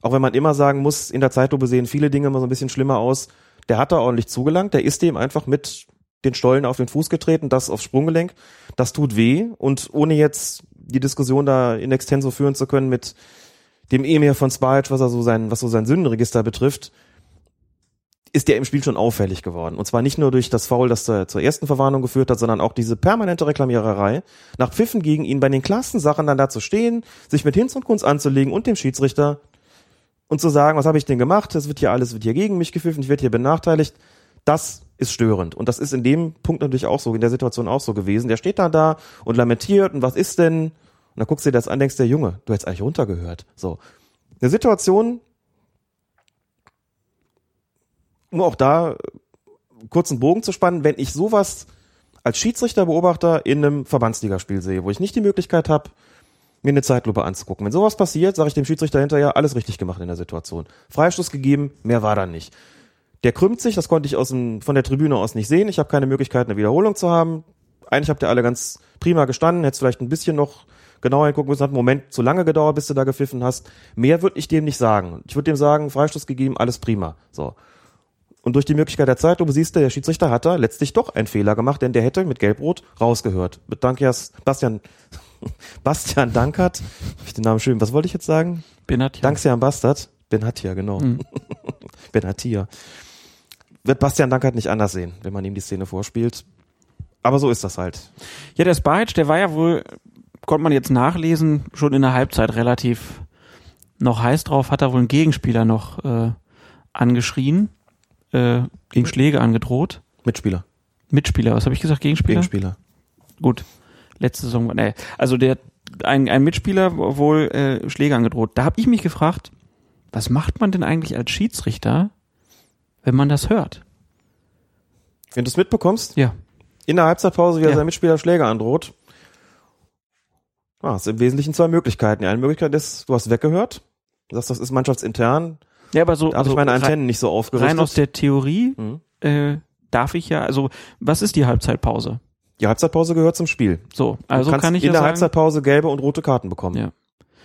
auch wenn man immer sagen muss, in der Zeitlupe sehen viele Dinge immer so ein bisschen schlimmer aus, der hat da ordentlich zugelangt, der ist dem einfach mit den Stollen auf den Fuß getreten, das aufs Sprunggelenk, das tut weh und ohne jetzt die Diskussion da in extenso führen zu können mit dem Emir von Spalch, was er so sein, was so sein Sündenregister betrifft, ist der im Spiel schon auffällig geworden. Und zwar nicht nur durch das Foul, das zur ersten Verwarnung geführt hat, sondern auch diese permanente Reklamiererei. Nach Pfiffen gegen ihn bei den klarsten Sachen dann da zu stehen, sich mit Hinz und Kunst anzulegen und dem Schiedsrichter und zu sagen, was habe ich denn gemacht? Es wird hier alles, wird hier gegen mich gepfiffen, ich werde hier benachteiligt. Das ist störend. Und das ist in dem Punkt natürlich auch so, in der Situation auch so gewesen. Der steht dann da und lamentiert und was ist denn? Und dann guckst du dir das an, denkst der Junge, du hättest eigentlich runtergehört. So. Eine Situation, um auch da kurzen Bogen zu spannen, wenn ich sowas als Schiedsrichterbeobachter in einem Verbandsligaspiel sehe, wo ich nicht die Möglichkeit habe, mir eine Zeitlupe anzugucken. Wenn sowas passiert, sage ich dem Schiedsrichter hinterher, alles richtig gemacht in der Situation. Freistoß gegeben, mehr war da nicht. Der krümmt sich, das konnte ich aus dem, von der Tribüne aus nicht sehen. Ich habe keine Möglichkeit, eine Wiederholung zu haben. Eigentlich habt ihr alle ganz prima gestanden, hättest vielleicht ein bisschen noch genauer hingucken müssen, hat einen Moment zu lange gedauert, bis du da gepfiffen hast. Mehr würde ich dem nicht sagen. Ich würde dem sagen, Freistoß gegeben, alles prima. So. Und durch die Möglichkeit der Zeitlupe siehst du, der Schiedsrichter hat da letztlich doch einen Fehler gemacht, denn der hätte mit Gelbrot rausgehört. Mit Dankias, Bastian, Bastian Dankert, hab ich den Namen schön, was wollte ich jetzt sagen? Benatia. Danksian Bastard. Benatia, genau. Mhm. Benatia. Wird Bastian Dankert nicht anders sehen, wenn man ihm die Szene vorspielt. Aber so ist das halt. Ja, der Spahic, der war ja wohl, konnte man jetzt nachlesen, schon in der Halbzeit relativ noch heiß drauf, hat er wohl einen Gegenspieler noch äh, angeschrien, äh, gegen Schläge angedroht. Mitspieler. Mitspieler, was habe ich gesagt? Gegenspieler? Gegenspieler. Gut. Letzte Saison, nee. Also der ein, ein Mitspieler wohl äh, Schläge angedroht. Da habe ich mich gefragt, was macht man denn eigentlich als Schiedsrichter, wenn man das hört? Wenn du es mitbekommst? Ja. In der Halbzeitpause, wie er Ja. sein Mitspieler Schläger androht. Ah, es sind im Wesentlichen zwei Möglichkeiten. Die eine Möglichkeit ist, du hast weggehört. Du sagst, das ist mannschaftsintern. Ja, aber so Da habe ich meine Antennen nicht so aufgerüstet. Rein aus der Theorie Mhm. äh, darf ich ja, also was ist die Halbzeitpause? Die Halbzeitpause gehört zum Spiel. So, also kann ich in ja der sagen, Halbzeitpause gelbe und rote Karten bekommen. Ja.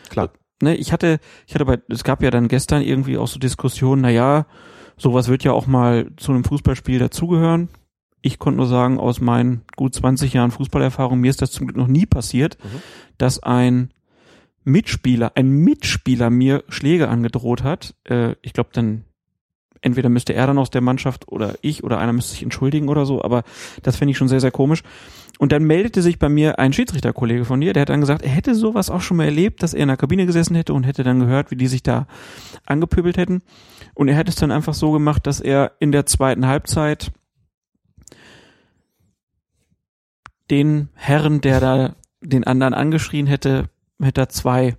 Klar. ne, ich hatte, ich hatte bei, es gab ja dann gestern irgendwie auch so Diskussionen, na ja, sowas wird ja auch mal zu einem Fußballspiel dazugehören. Ich konnte nur sagen, aus meinen gut 20 Jahren Fußballerfahrung, mir ist das zum Glück noch nie passiert, Mhm. dass ein Mitspieler, ein Mitspieler mir Schläge angedroht hat. Äh, ich glaube dann, entweder müsste er dann aus der Mannschaft oder ich oder einer müsste sich entschuldigen oder so, aber das fände ich schon sehr, sehr komisch. Und dann meldete sich bei mir ein Schiedsrichterkollege von dir, der hat dann gesagt, er hätte sowas auch schon mal erlebt, dass er in der Kabine gesessen hätte und hätte dann gehört, wie die sich da angepöbelt hätten. Und er hätte es dann einfach so gemacht, dass er in der zweiten Halbzeit den Herrn, der da den anderen angeschrien hätte, hätte er zwei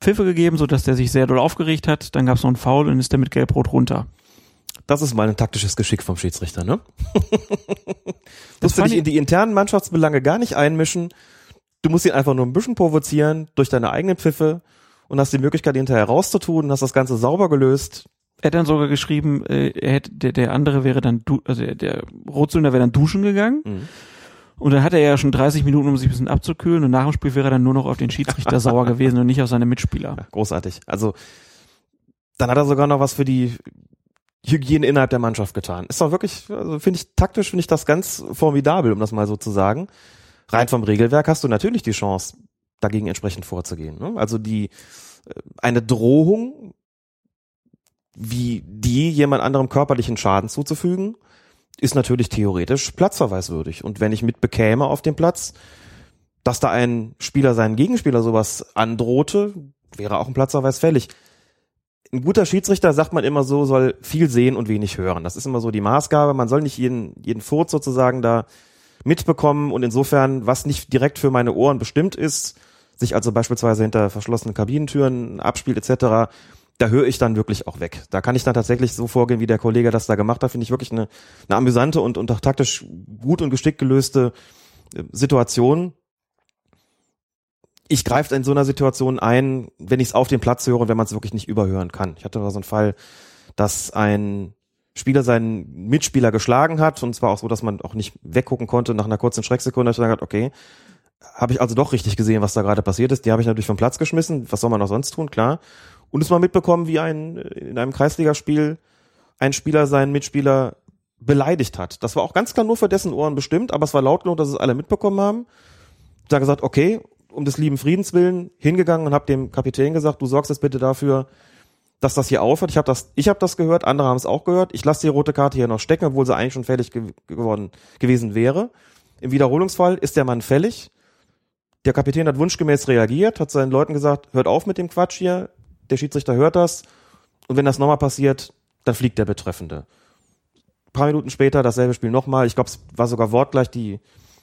Pfiffe gegeben, sodass der sich sehr doll aufgeregt hat. Dann gab es noch einen Foul und ist der mit Gelb-Rot runter. Das ist mal ein taktisches Geschick vom Schiedsrichter, ne? Das Musst du dich in die internen Mannschaftsbelange gar nicht einmischen. Du musst ihn einfach nur ein bisschen provozieren durch deine eigenen Pfiffe und hast die Möglichkeit, ihn hinterher rauszutun und hast das Ganze sauber gelöst. Er hat dann sogar geschrieben, äh, er hätte, der, der andere wäre dann, du, also der, der Rotsünder wäre dann duschen gegangen. Mhm. Und dann hat er ja schon 30 Minuten, um sich ein bisschen abzukühlen. Und nach dem Spiel wäre er dann nur noch auf den Schiedsrichter sauer gewesen und nicht auf seine Mitspieler. Ja, großartig. Also dann hat er sogar noch was für die Hygiene innerhalb der Mannschaft getan. Ist doch wirklich, also finde ich taktisch finde ich das ganz formidabel, um das mal so zu sagen. Rein vom Regelwerk hast du natürlich die Chance, dagegen entsprechend vorzugehen. Ne? Also die äh, eine Drohung, wie die jemand anderem körperlichen Schaden zuzufügen, ist natürlich theoretisch platzverweiswürdig. Und wenn ich mitbekäme auf dem Platz, dass da ein Spieler seinen Gegenspieler sowas androhte, wäre auch ein Platzverweis fällig. Ein guter Schiedsrichter, sagt man immer so, soll viel sehen und wenig hören. Das ist immer so die Maßgabe. Man soll nicht jeden, jeden Furz sozusagen da mitbekommen und insofern, was nicht direkt für meine Ohren bestimmt ist, sich also beispielsweise hinter verschlossenen Kabinentüren abspielt etc., da höre ich dann wirklich auch weg. Da kann ich dann tatsächlich so vorgehen, wie der Kollege das da gemacht hat, finde ich wirklich eine, eine amüsante und, und auch taktisch gut und geschickt gelöste äh, Situation. Ich greife in so einer Situation ein, wenn ich es auf dem Platz höre und wenn man es wirklich nicht überhören kann. Ich hatte mal so einen Fall, dass ein Spieler seinen Mitspieler geschlagen hat und zwar auch so, dass man auch nicht weggucken konnte nach einer kurzen Schrecksekunde, er gesagt, okay, habe ich also doch richtig gesehen, was da gerade passiert ist. Die habe ich natürlich vom Platz geschmissen. Was soll man noch sonst tun? Klar. Und es mal mitbekommen, wie ein in einem Kreisligaspiel ein Spieler seinen Mitspieler beleidigt hat. Das war auch ganz klar nur für dessen Ohren bestimmt, aber es war laut genug, dass es alle mitbekommen haben. Da gesagt, okay, um des lieben Friedens willen hingegangen und habe dem Kapitän gesagt, du sorgst jetzt bitte dafür, dass das hier aufhört. Ich habe das, ich habe das gehört, andere haben es auch gehört. Ich lasse die rote Karte hier noch stecken, obwohl sie eigentlich schon fällig ge geworden gewesen wäre. Im Wiederholungsfall ist der Mann fällig. Der Kapitän hat wunschgemäß reagiert, hat seinen Leuten gesagt, hört auf mit dem Quatsch hier. Der Schiedsrichter hört das. Und wenn das nochmal passiert, dann fliegt der Betreffende. Ein paar Minuten später dasselbe Spiel nochmal. Ich glaube, es war sogar wortgleich die,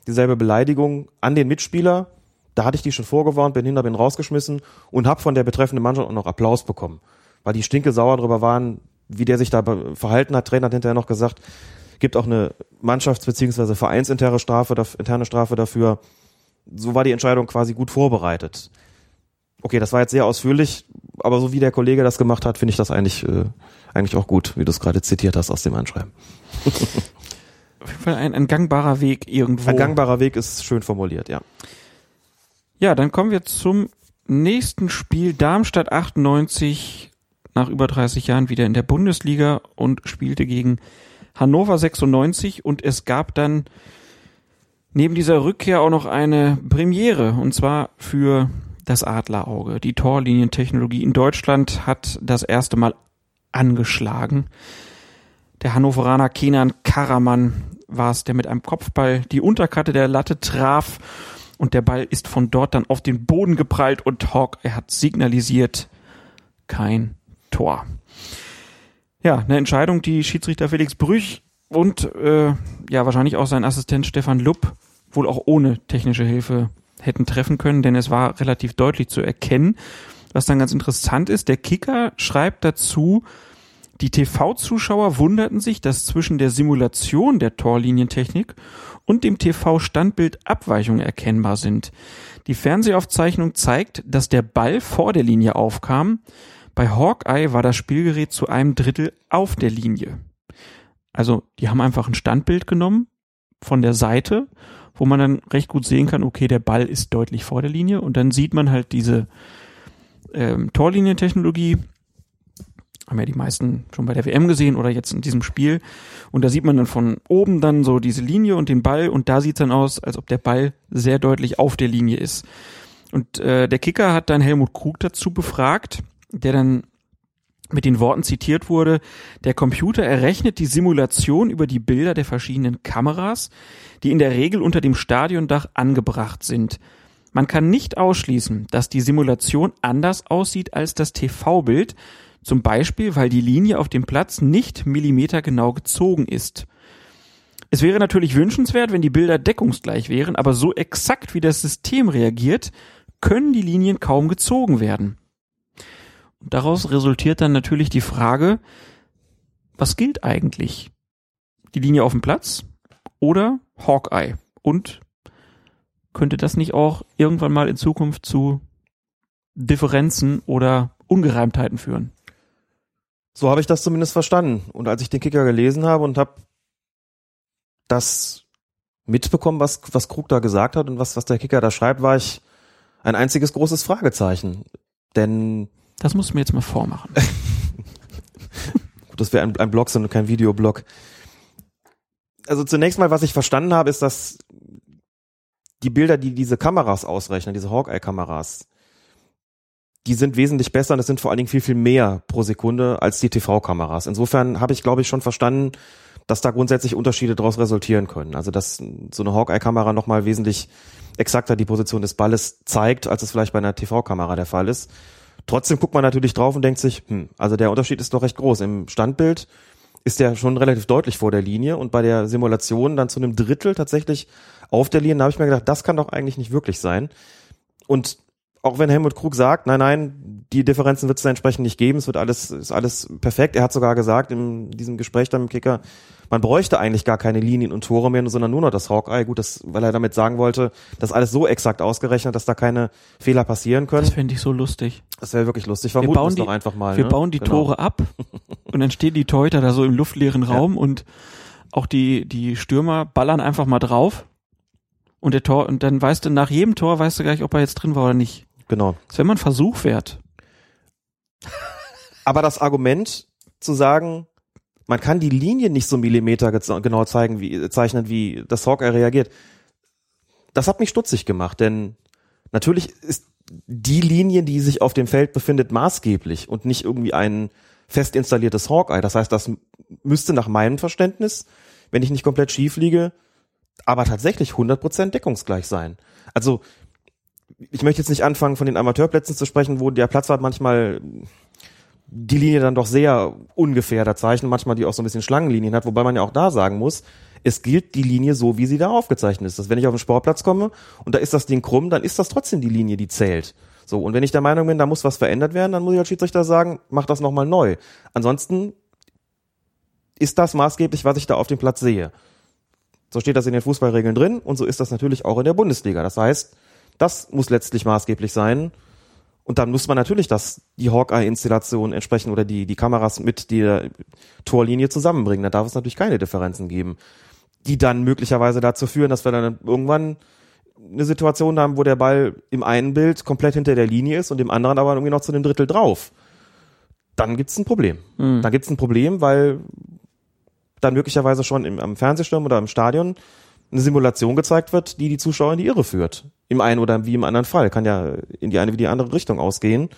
dieselbe Beleidigung an den Mitspieler. Da hatte ich die schon vorgewarnt, bin hinter, bin rausgeschmissen und habe von der betreffenden Mannschaft auch noch Applaus bekommen. Weil die stinke sauer drüber waren, wie der sich da verhalten hat. Trainer hat hinterher noch gesagt, gibt auch eine Mannschafts- bzw. vereinsinterne Strafe, interne Strafe dafür. So war die Entscheidung quasi gut vorbereitet. Okay, das war jetzt sehr ausführlich, aber so wie der Kollege das gemacht hat, finde ich das eigentlich, äh, eigentlich auch gut, wie du es gerade zitiert hast aus dem Anschreiben. Auf jeden Fall ein, ein gangbarer Weg irgendwo. Ein gangbarer Weg ist schön formuliert, ja. Ja, dann kommen wir zum nächsten Spiel. Darmstadt 98 nach über 30 Jahren wieder in der Bundesliga und spielte gegen Hannover 96 und es gab dann neben dieser Rückkehr auch noch eine Premiere und zwar für das Adlerauge. Die Torlinientechnologie in Deutschland hat das erste Mal angeschlagen. Der Hannoveraner Kenan Karaman war es, der mit einem Kopfball die Unterkante der Latte traf und der Ball ist von dort dann auf den Boden geprallt und Hawk, er hat signalisiert, kein Tor. Ja, eine Entscheidung, die Schiedsrichter Felix Brüch und äh, ja wahrscheinlich auch sein Assistent Stefan Lupp wohl auch ohne technische Hilfe hätten treffen können, denn es war relativ deutlich zu erkennen. Was dann ganz interessant ist, der Kicker schreibt dazu, die TV-Zuschauer wunderten sich, dass zwischen der Simulation der Torlinientechnik und dem TV-Standbild Abweichungen erkennbar sind. Die Fernsehaufzeichnung zeigt, dass der Ball vor der Linie aufkam. Bei Hawkeye war das Spielgerät zu einem Drittel auf der Linie. Also, die haben einfach ein Standbild genommen von der Seite, wo man dann recht gut sehen kann, okay, der Ball ist deutlich vor der Linie und dann sieht man halt diese ähm, Torlinientechnologie haben ja die meisten schon bei der WM gesehen oder jetzt in diesem Spiel. Und da sieht man dann von oben dann so diese Linie und den Ball und da sieht es dann aus, als ob der Ball sehr deutlich auf der Linie ist. Und äh, der Kicker hat dann Helmut Krug dazu befragt, der dann mit den Worten zitiert wurde, der Computer errechnet die Simulation über die Bilder der verschiedenen Kameras, die in der Regel unter dem Stadiondach angebracht sind. Man kann nicht ausschließen, dass die Simulation anders aussieht als das TV-Bild, zum Beispiel, weil die Linie auf dem Platz nicht millimetergenau gezogen ist. Es wäre natürlich wünschenswert, wenn die Bilder deckungsgleich wären, aber so exakt wie das System reagiert, können die Linien kaum gezogen werden. Daraus resultiert dann natürlich die Frage, was gilt eigentlich? Die Linie auf dem Platz oder Hawkeye? Und könnte das nicht auch irgendwann mal in Zukunft zu Differenzen oder Ungereimtheiten führen? So habe ich das zumindest verstanden. Und als ich den Kicker gelesen habe und habe das mitbekommen, was, was Krug da gesagt hat und was, was der Kicker da schreibt, war ich ein einziges großes Fragezeichen. Denn. Das musst du mir jetzt mal vormachen. das wäre ein, ein Blog, sondern kein Videoblog. Also zunächst mal, was ich verstanden habe, ist, dass die Bilder, die diese Kameras ausrechnen, diese Hawkeye-Kameras, die sind wesentlich besser und es sind vor allen Dingen viel, viel mehr pro Sekunde als die TV-Kameras. Insofern habe ich, glaube ich, schon verstanden, dass da grundsätzlich Unterschiede daraus resultieren können. Also dass so eine Hawkeye-Kamera nochmal wesentlich exakter die Position des Balles zeigt, als es vielleicht bei einer TV-Kamera der Fall ist. Trotzdem guckt man natürlich drauf und denkt sich, hm, also der Unterschied ist doch recht groß. Im Standbild ist der schon relativ deutlich vor der Linie und bei der Simulation dann zu einem Drittel tatsächlich auf der Linie. Da habe ich mir gedacht, das kann doch eigentlich nicht wirklich sein. Und auch wenn Helmut Krug sagt, nein, nein, die Differenzen wird es entsprechend nicht geben, es wird alles, ist alles perfekt. Er hat sogar gesagt in diesem Gespräch dann mit dem Kicker, man bräuchte eigentlich gar keine Linien und Tore mehr, sondern nur noch das Hawkeye. Gut, das, weil er damit sagen wollte, das alles so exakt ausgerechnet, dass da keine Fehler passieren können. Das fände ich so lustig. Das wäre wirklich lustig. Wir Vermuten bauen es die, doch einfach mal. wir ne? bauen die Genau. Tore ab und dann stehen die Torhüter da so im luftleeren Raum und auch die, die Stürmer ballern einfach mal drauf. Und der Tor, und dann weißt du, nach jedem Tor weißt du gleich, ob er jetzt drin war oder nicht. Genau. Das wäre mal ein Versuch wert. Aber das Argument zu sagen, man kann die Linie nicht so Millimeter genau zeigen, wie, zeichnen, wie das Hawkeye reagiert, das hat mich stutzig gemacht, denn natürlich ist die Linie, die sich auf dem Feld befindet, maßgeblich und nicht irgendwie ein fest installiertes Hawkeye. Das heißt, das müsste nach meinem Verständnis, wenn ich nicht komplett schief liege, aber tatsächlich 100% deckungsgleich sein. Also, ich möchte jetzt nicht anfangen, von den Amateurplätzen zu sprechen, wo der Platzwart manchmal die Linie dann doch sehr ungefähr da zeichnet, manchmal die auch so ein bisschen Schlangenlinien hat, wobei man ja auch da sagen muss, es gilt die Linie so, wie sie da aufgezeichnet ist. Dass wenn ich auf den Sportplatz komme und da ist das Ding krumm, dann ist das trotzdem die Linie, die zählt. So, und wenn ich der Meinung bin, da muss was verändert werden, dann muss ich als Schiedsrichter sagen, mach das nochmal neu. Ansonsten ist das maßgeblich, was ich da auf dem Platz sehe. So steht das in den Fußballregeln drin und so ist das natürlich auch in der Bundesliga. Das heißt, das muss letztlich maßgeblich sein. Und dann muss man natürlich das, die Hawkeye-Installation entsprechend oder die, die Kameras mit der Torlinie zusammenbringen. Da darf es natürlich keine Differenzen geben, die dann möglicherweise dazu führen, dass wir dann irgendwann eine Situation haben, wo der Ball im einen Bild komplett hinter der Linie ist und im anderen aber irgendwie noch zu einem Drittel drauf. Dann gibt's ein Problem. Mhm. Dann gibt's ein Problem, weil dann möglicherweise schon im, am Fernsehsturm oder im Stadion eine Simulation gezeigt wird, die die Zuschauer in die Irre führt. Im einen oder wie im anderen Fall. Kann ja in die eine wie die andere Richtung ausgehen.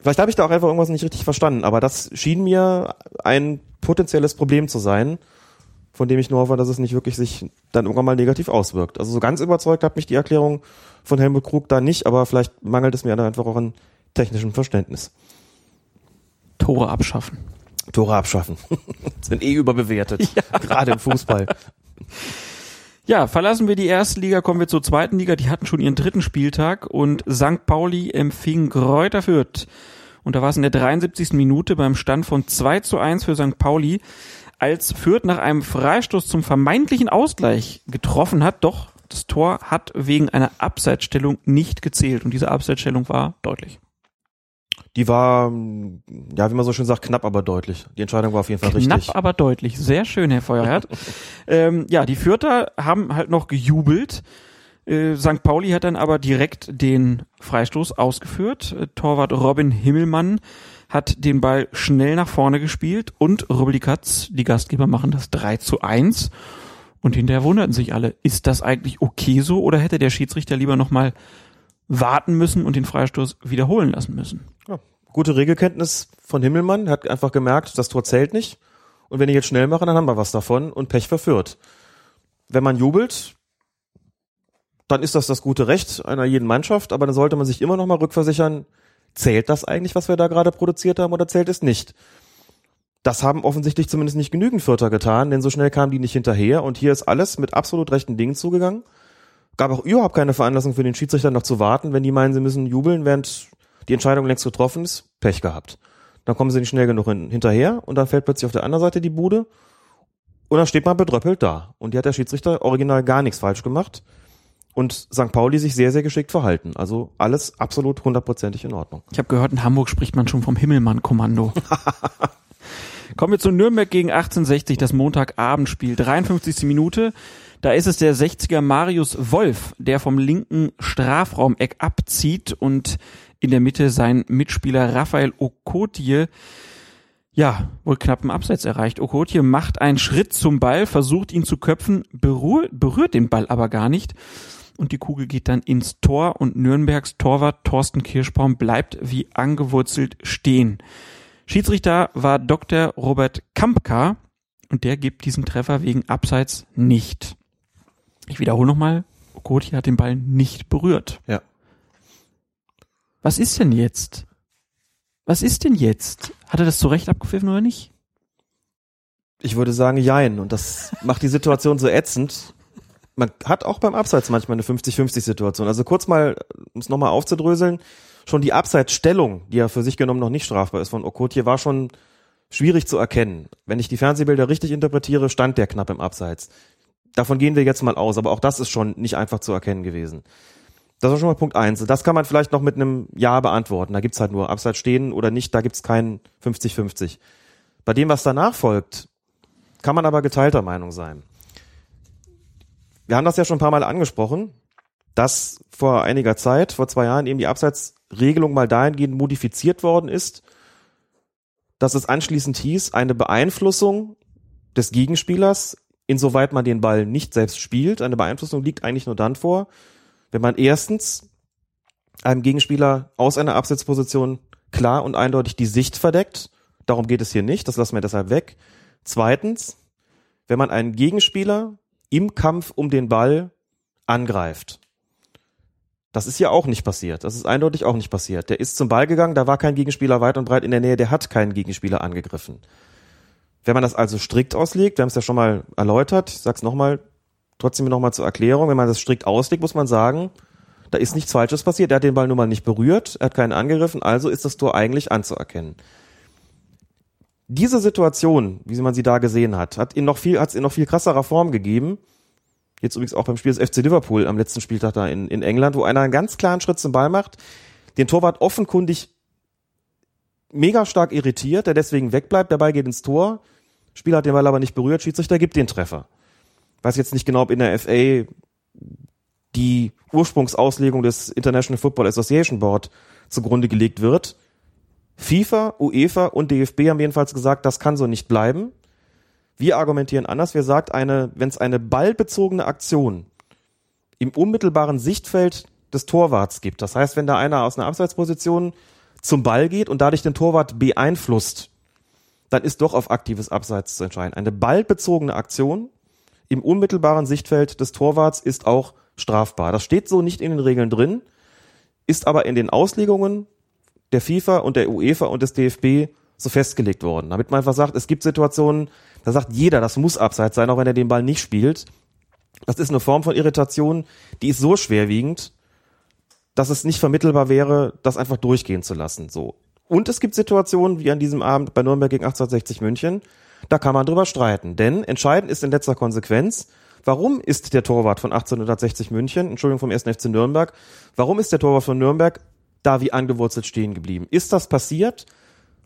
Vielleicht habe ich da auch einfach irgendwas nicht richtig verstanden, aber das schien mir ein potenzielles Problem zu sein, von dem ich nur hoffe, dass es nicht wirklich sich dann irgendwann mal negativ auswirkt. Also so ganz überzeugt hat mich die Erklärung von Helmut Krug da nicht, aber vielleicht mangelt es mir da einfach auch an technischem Verständnis. Tore abschaffen. Tore abschaffen. Sind eh überbewertet. Gerade im Fußball. Ja, verlassen wir die erste Liga, kommen wir zur zweiten Liga. Die hatten schon ihren dritten Spieltag und St. Pauli empfing Kräuter Fürth. Und da war es in der 73. Minute beim Stand von 2 zu 1 für St. Pauli, als Fürth nach einem Freistoß zum vermeintlichen Ausgleich getroffen hat. Doch das Tor hat wegen einer Abseitsstellung nicht gezählt. Und diese Abseitsstellung war deutlich. Die war, ja, wie man so schön sagt, knapp, aber deutlich. Die Entscheidung war auf jeden Fall Knapp, richtig. aber deutlich. Sehr schön, Herr Feuerherd. ähm, ja, die Fürther haben halt noch gejubelt. Äh, St. Pauli hat dann aber direkt den Freistoß ausgeführt. Äh, Torwart Robin Himmelmann hat den Ball schnell nach vorne gespielt und Rübli Katz, die Gastgeber, machen das 3 zu 1. Und hinterher wunderten sich alle, ist das eigentlich okay so oder hätte der Schiedsrichter lieber nochmal warten müssen und den Freistoß wiederholen lassen müssen? Ja, gute Regelkenntnis von Himmelmann, hat einfach gemerkt, das Tor zählt nicht. Und wenn ich jetzt schnell mache, dann haben wir was davon und Pech verführt. Wenn man jubelt, dann ist das das gute Recht einer jeden Mannschaft, aber dann sollte man sich immer noch mal rückversichern, zählt das eigentlich, was wir da gerade produziert haben oder zählt es nicht? Das haben offensichtlich zumindest nicht genügend Vierter getan, denn so schnell kamen die nicht hinterher und hier ist alles mit absolut rechten Dingen zugegangen. Gab auch überhaupt keine Veranlassung für den Schiedsrichter noch zu warten, wenn die meinen, sie müssen jubeln, während die Entscheidung längst getroffen ist, Pech gehabt. Dann kommen sie nicht schnell genug hin, hinterher und dann fällt plötzlich auf der anderen Seite die Bude und dann steht man bedröppelt da. Und hier hat der Schiedsrichter original gar nichts falsch gemacht und St. Pauli sich sehr, sehr geschickt verhalten. Also alles absolut hundertprozentig in Ordnung. Ich habe gehört, in Hamburg spricht man schon vom Himmelmann-Kommando. Kommen wir zu Nürnberg gegen 1860, das Montagabendspiel, 53. Minute. Da ist es der 60er Marius Wolf, der vom linken Strafraumeck abzieht und in der Mitte sein Mitspieler Raphael Okotie ja, wohl knapp einen Abseits erreicht. Okotie macht einen Schritt zum Ball, versucht ihn zu köpfen, berührt, berührt den Ball aber gar nicht. Und die Kugel geht dann ins Tor und Nürnbergs Torwart Thorsten Kirschbaum bleibt wie angewurzelt stehen. Schiedsrichter war Dr. Robert Kampka und der gibt diesen Treffer wegen Abseits nicht. Ich wiederhole nochmal, Okotie hat den Ball nicht berührt. Ja. Was ist denn jetzt? Was ist denn jetzt? Hat er das zu Recht abgepfiffen oder nicht? Ich würde sagen, jein. Und das macht die Situation so ätzend, man hat auch beim Abseits manchmal eine 50-50-Situation. Also kurz mal, um es nochmal aufzudröseln, schon die Abseitsstellung, die ja für sich genommen noch nicht strafbar ist von Okotje, war schon schwierig zu erkennen. Wenn ich die Fernsehbilder richtig interpretiere, stand der knapp im Abseits. Davon gehen wir jetzt mal aus, aber auch das ist schon nicht einfach zu erkennen gewesen. Das war schon mal Punkt eins. Das kann man vielleicht noch mit einem Ja beantworten. Da gibt's halt nur Abseits stehen oder nicht, da gibt's kein 50-50. Bei dem, was danach folgt, kann man aber geteilter Meinung sein. Wir haben das ja schon ein paar Mal angesprochen, dass vor einiger Zeit, vor zwei Jahren, eben die Abseitsregelung mal dahingehend modifiziert worden ist, dass es anschließend hieß, eine Beeinflussung des Gegenspielers, insoweit man den Ball nicht selbst spielt, eine Beeinflussung liegt eigentlich nur dann vor, wenn man erstens einem Gegenspieler aus einer Absetzposition klar und eindeutig die Sicht verdeckt. Darum geht es hier nicht, das lassen wir deshalb weg. Zweitens, wenn man einen Gegenspieler im Kampf um den Ball angreift. Das ist ja auch nicht passiert. Das ist eindeutig auch nicht passiert. Der ist zum Ball gegangen, da war kein Gegenspieler weit und breit in der Nähe, der hat keinen Gegenspieler angegriffen. Wenn man das also strikt auslegt, wir haben es ja schon mal erläutert, ich sag's nochmal, trotzdem nochmal zur Erklärung, wenn man das strikt auslegt, muss man sagen, da ist nichts Falsches passiert, er hat den Ball nun mal nicht berührt, er hat keinen angegriffen, also ist das Tor eigentlich anzuerkennen. Diese Situation, wie man sie da gesehen hat, hat ihn noch viel, hat es in noch viel krasserer Form gegeben, Jetzt übrigens auch beim Spiel des FC Liverpool am letzten Spieltag da in, in England, wo einer einen ganz klaren Schritt zum Ball macht, den Torwart offenkundig mega stark irritiert, der deswegen wegbleibt, der Ball geht ins Tor, Spieler hat den Ball aber nicht berührt, Schiedsrichter gibt den Treffer. Weiß jetzt nicht genau, ob in der FA die Ursprungsauslegung des International Football Association Board zugrunde gelegt wird. FIFA, UEFA und DFB haben jedenfalls gesagt, das kann so nicht bleiben. Wir argumentieren anders. Wir sagt eine, wenn es eine ballbezogene Aktion im unmittelbaren Sichtfeld des Torwarts gibt, das heißt, wenn da einer aus einer Abseitsposition zum Ball geht und dadurch den Torwart beeinflusst, dann ist doch auf aktives Abseits zu entscheiden. Eine ballbezogene Aktion im unmittelbaren Sichtfeld des Torwarts ist auch strafbar. Das steht so nicht in den Regeln drin, ist aber in den Auslegungen der FIFA und der UEFA und des DFB so festgelegt worden. Damit man einfach sagt, es gibt Situationen, da sagt jeder, das muss abseits sein, auch wenn er den Ball nicht spielt. Das ist eine Form von Irritation, die ist so schwerwiegend, dass es nicht vermittelbar wäre, das einfach durchgehen zu lassen. So. Und es gibt Situationen, wie an diesem Abend bei Nürnberg gegen 1860 München, da kann man drüber streiten. Denn entscheidend ist in letzter Konsequenz, warum ist der Torwart von 1860 München, Entschuldigung vom 1. FC Nürnberg, warum ist der Torwart von Nürnberg da wie angewurzelt stehen geblieben? Ist das passiert,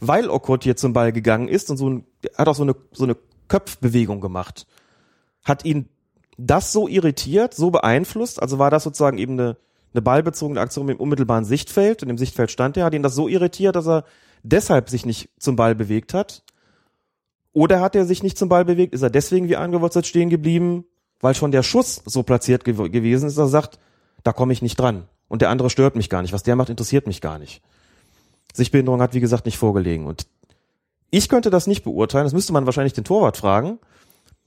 weil Okot hier zum Ball gegangen ist und so ein, hat auch so eine, so eine Köpfbewegung gemacht. Hat ihn das so irritiert, so beeinflusst, also war das sozusagen eben eine, eine ballbezogene Aktion im unmittelbaren Sichtfeld und im Sichtfeld stand er, hat ihn das so irritiert, dass er deshalb sich nicht zum Ball bewegt hat? Oder hat er sich nicht zum Ball bewegt? Ist er deswegen wie angewurzelt stehen geblieben, weil schon der Schuss so platziert gew gewesen ist, dass er sagt, da komme ich nicht dran. Und der andere stört mich gar nicht. Was der macht, interessiert mich gar nicht. Sichtbehinderung hat, wie gesagt, nicht vorgelegen. Und ich könnte das nicht beurteilen. Das müsste man wahrscheinlich den Torwart fragen.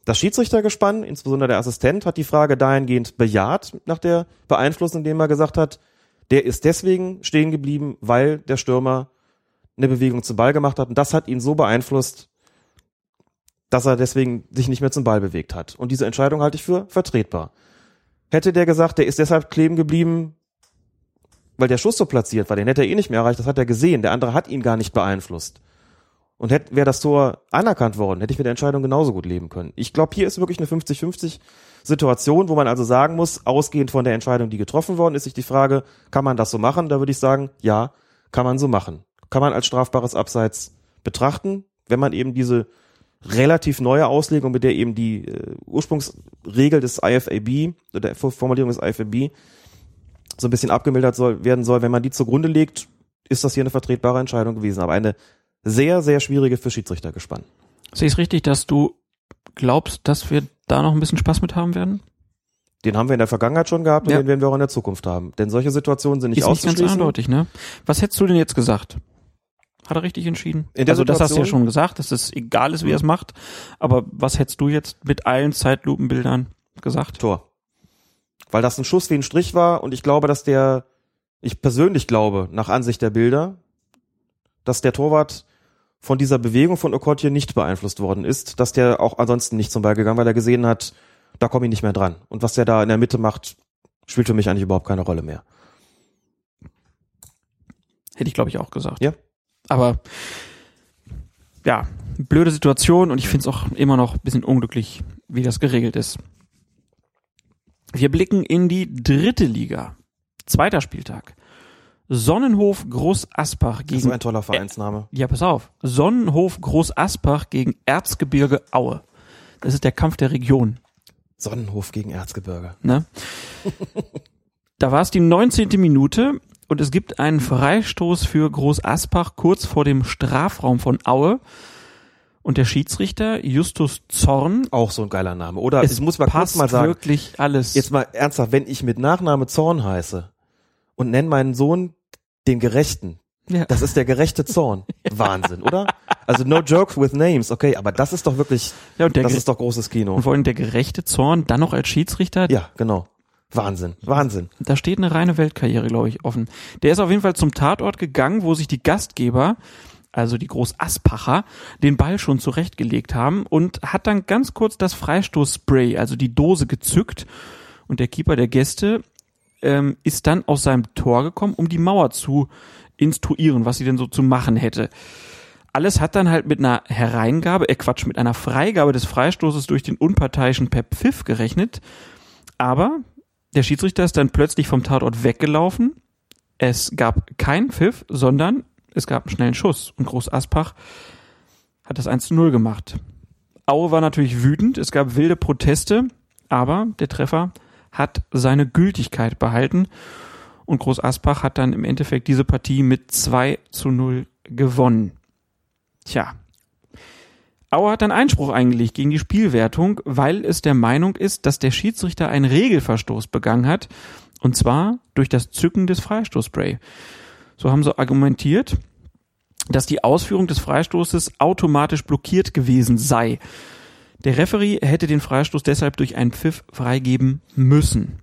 Das Schiedsrichtergespann, insbesondere der Assistent, hat die Frage dahingehend bejaht nach der Beeinflussung, indem er gesagt hat, der ist deswegen stehen geblieben, weil der Stürmer eine Bewegung zum Ball gemacht hat. Und das hat ihn so beeinflusst, dass er deswegen sich nicht mehr zum Ball bewegt hat. Und diese Entscheidung halte ich für vertretbar. Hätte der gesagt, der ist deshalb kleben geblieben, weil der Schuss so platziert war, den hätte er eh nicht mehr erreicht, das hat er gesehen. Der andere hat ihn gar nicht beeinflusst. Und hätte, wäre das Tor anerkannt worden, hätte ich mit der Entscheidung genauso gut leben können. Ich glaube, hier ist wirklich eine 50-50 Situation, wo man also sagen muss, ausgehend von der Entscheidung, die getroffen worden ist, sich die Frage, kann man das so machen? Da würde ich sagen, ja, kann man so machen. Kann man als strafbares Abseits betrachten, wenn man eben diese relativ neue Auslegung, mit der eben die äh, Ursprungsregel des IFAB oder der Formulierung des IFAB so ein bisschen abgemildert soll, werden soll, wenn man die zugrunde legt, ist das hier eine vertretbare Entscheidung gewesen. Aber eine sehr, sehr schwierige für Schiedsrichter gespannt. Sehe ich es richtig, dass du glaubst, dass wir da noch ein bisschen Spaß mit haben werden? Den haben wir in der Vergangenheit schon gehabt und ja. den werden wir auch in der Zukunft haben. Denn solche Situationen sind nicht ist auszuschließen. Ist nicht ganz eindeutig, ne? Was hättest du denn jetzt gesagt? Hat er richtig entschieden? Also das hast du ja schon gesagt, dass es egal ist, wie er es macht. Aber was hättest du jetzt mit allen Zeitlupenbildern gesagt? Tor. Weil das ein Schuss wie ein Strich war und ich glaube, dass der, ich persönlich glaube, nach Ansicht der Bilder, dass der Torwart von dieser Bewegung von Okotje nicht beeinflusst worden ist, dass der auch ansonsten nicht zum Ball gegangen, weil er gesehen hat, da komme ich nicht mehr dran. Und was der da in der Mitte macht, spielt für mich eigentlich überhaupt keine Rolle mehr. Hätte ich, glaube ich, auch gesagt. Ja. Aber ja, blöde Situation und ich finde es auch immer noch ein bisschen unglücklich, wie das geregelt ist. Wir blicken in die dritte Liga. Zweiter Spieltag. Sonnenhof Groß Aspach gegen. Das ist ein toller Vereinsname. Ja, pass auf. Sonnenhof Groß Aspach gegen Erzgebirge Aue. Das ist der Kampf der Region. Sonnenhof gegen Erzgebirge. Ne? da war es die 19. Minute und es gibt einen Freistoß für Groß Aspach kurz vor dem Strafraum von Aue. Und der Schiedsrichter Justus Zorn. Auch so ein geiler Name. Oder es muss mal passt kurz mal sagen. wirklich alles. Jetzt mal ernsthaft, wenn ich mit Nachname Zorn heiße und nenne meinen Sohn den Gerechten, Ja. das ist der gerechte Zorn. Wahnsinn, oder? Also no joke with names, okay, aber das ist doch wirklich, Ja, und der das ist doch großes Kino. Und vor allem der gerechte Zorn, dann noch als Schiedsrichter. Ja, genau. Wahnsinn, Wahnsinn. Da steht eine reine Weltkarriere, glaube ich, offen. Der ist auf jeden Fall zum Tatort gegangen, wo sich die Gastgeber, also die Großaspacher, den Ball schon zurechtgelegt haben und hat dann ganz kurz das Freistoßspray, also die Dose gezückt. Und der Keeper der Gäste ähm, ist dann aus seinem Tor gekommen, um die Mauer zu instruieren, was sie denn so zu machen hätte. Alles hat dann halt mit einer Hereingabe, äh Quatsch, mit einer Freigabe des Freistoßes durch den Unparteiischen per Pfiff gerechnet. Aber der Schiedsrichter ist dann plötzlich vom Tatort weggelaufen. Es gab keinen Pfiff, sondern es gab einen schnellen Schuss. Und Groß Aspach hat das 1 zu 0 gemacht. Aue war natürlich wütend, es gab wilde Proteste, aber der Treffer hat seine Gültigkeit behalten. Und Groß Aspach hat dann im Endeffekt diese Partie mit 2 zu 0 gewonnen. Tja. Auer hat dann Einspruch eingelegt gegen die Spielwertung, weil es der Meinung ist, dass der Schiedsrichter einen Regelverstoß begangen hat, und zwar durch das Zücken des Freistoßspray. So haben sie argumentiert, dass die Ausführung des Freistoßes automatisch blockiert gewesen sei. Der Referee hätte den Freistoß deshalb durch einen Pfiff freigeben müssen.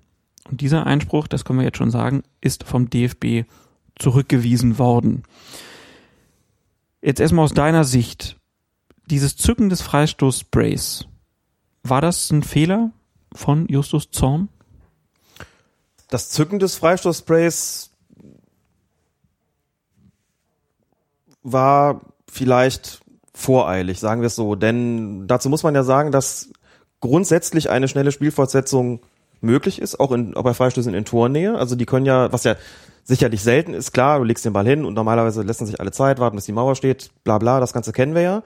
Und dieser Einspruch, das können wir jetzt schon sagen, ist vom DFB zurückgewiesen worden. Jetzt erstmal aus deiner Sicht. Dieses Zücken des Freistoßsprays, war das ein Fehler von Justus Zorn? Das Zücken des Freistoßsprays war vielleicht voreilig, sagen wir es so. Denn dazu muss man ja sagen, dass grundsätzlich eine schnelle Spielfortsetzung möglich ist, auch, in, auch bei Freistößen in Tornähe. Also die können ja, was ja sicherlich selten ist, klar, du legst den Ball hin und normalerweise lassen sich alle Zeit warten, bis die Mauer steht, bla bla, das Ganze kennen wir ja.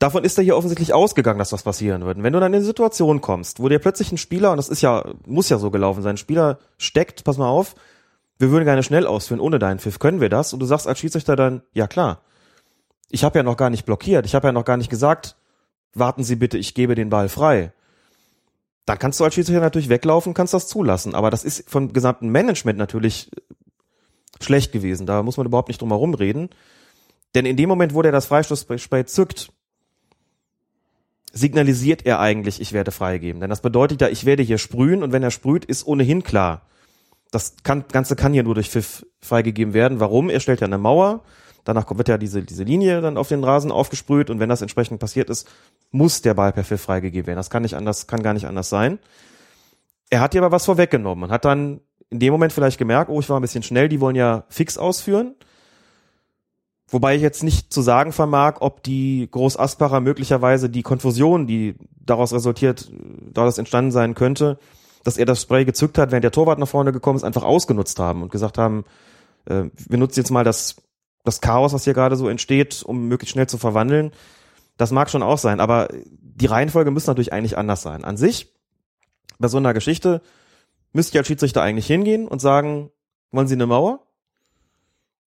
Davon ist er hier offensichtlich ausgegangen, dass was passieren wird. Und wenn du dann in eine Situation kommst, wo dir plötzlich ein Spieler, und das ist ja, muss ja so gelaufen sein, ein Spieler steckt, pass mal auf, wir würden gerne schnell ausführen, ohne deinen Pfiff, können wir das? Und du sagst als Schiedsrichter dann, ja klar, ich habe ja noch gar nicht blockiert, ich habe ja noch gar nicht gesagt, warten Sie bitte, ich gebe den Ball frei. Dann kannst du als Schiedsrichter natürlich weglaufen, kannst das zulassen. Aber das ist vom gesamten Management natürlich schlecht gewesen. Da muss man überhaupt nicht drum herum reden. Denn in dem Moment, wo der das Freistoßspray zückt, signalisiert er eigentlich, ich werde freigeben. Denn das bedeutet ja, ich werde hier sprühen und wenn er sprüht, ist ohnehin klar. Das Ganze kann hier nur durch Pfiff freigegeben werden. Warum? Er stellt ja eine Mauer, danach wird ja diese, diese Linie dann auf den Rasen aufgesprüht und wenn das entsprechend passiert ist, muss der Ball per Pfiff freigegeben werden. Das kann nicht anders, kann gar nicht anders sein. Er hat dir aber was vorweggenommen und hat dann in dem Moment vielleicht gemerkt, oh, ich war ein bisschen schnell, die wollen ja fix ausführen. Wobei ich jetzt nicht zu sagen vermag, ob die Großaspacher möglicherweise die Konfusion, die daraus resultiert, daraus entstanden sein könnte, dass er das Spray gezückt hat, während der Torwart nach vorne gekommen ist, einfach ausgenutzt haben und gesagt haben, äh, wir nutzen jetzt mal das, das Chaos, was hier gerade so entsteht, um möglichst schnell zu verwandeln. Das mag schon auch sein, aber die Reihenfolge muss natürlich eigentlich anders sein. An sich, bei so einer Geschichte, müsste ich als Schiedsrichter eigentlich hingehen und sagen, wollen Sie eine Mauer?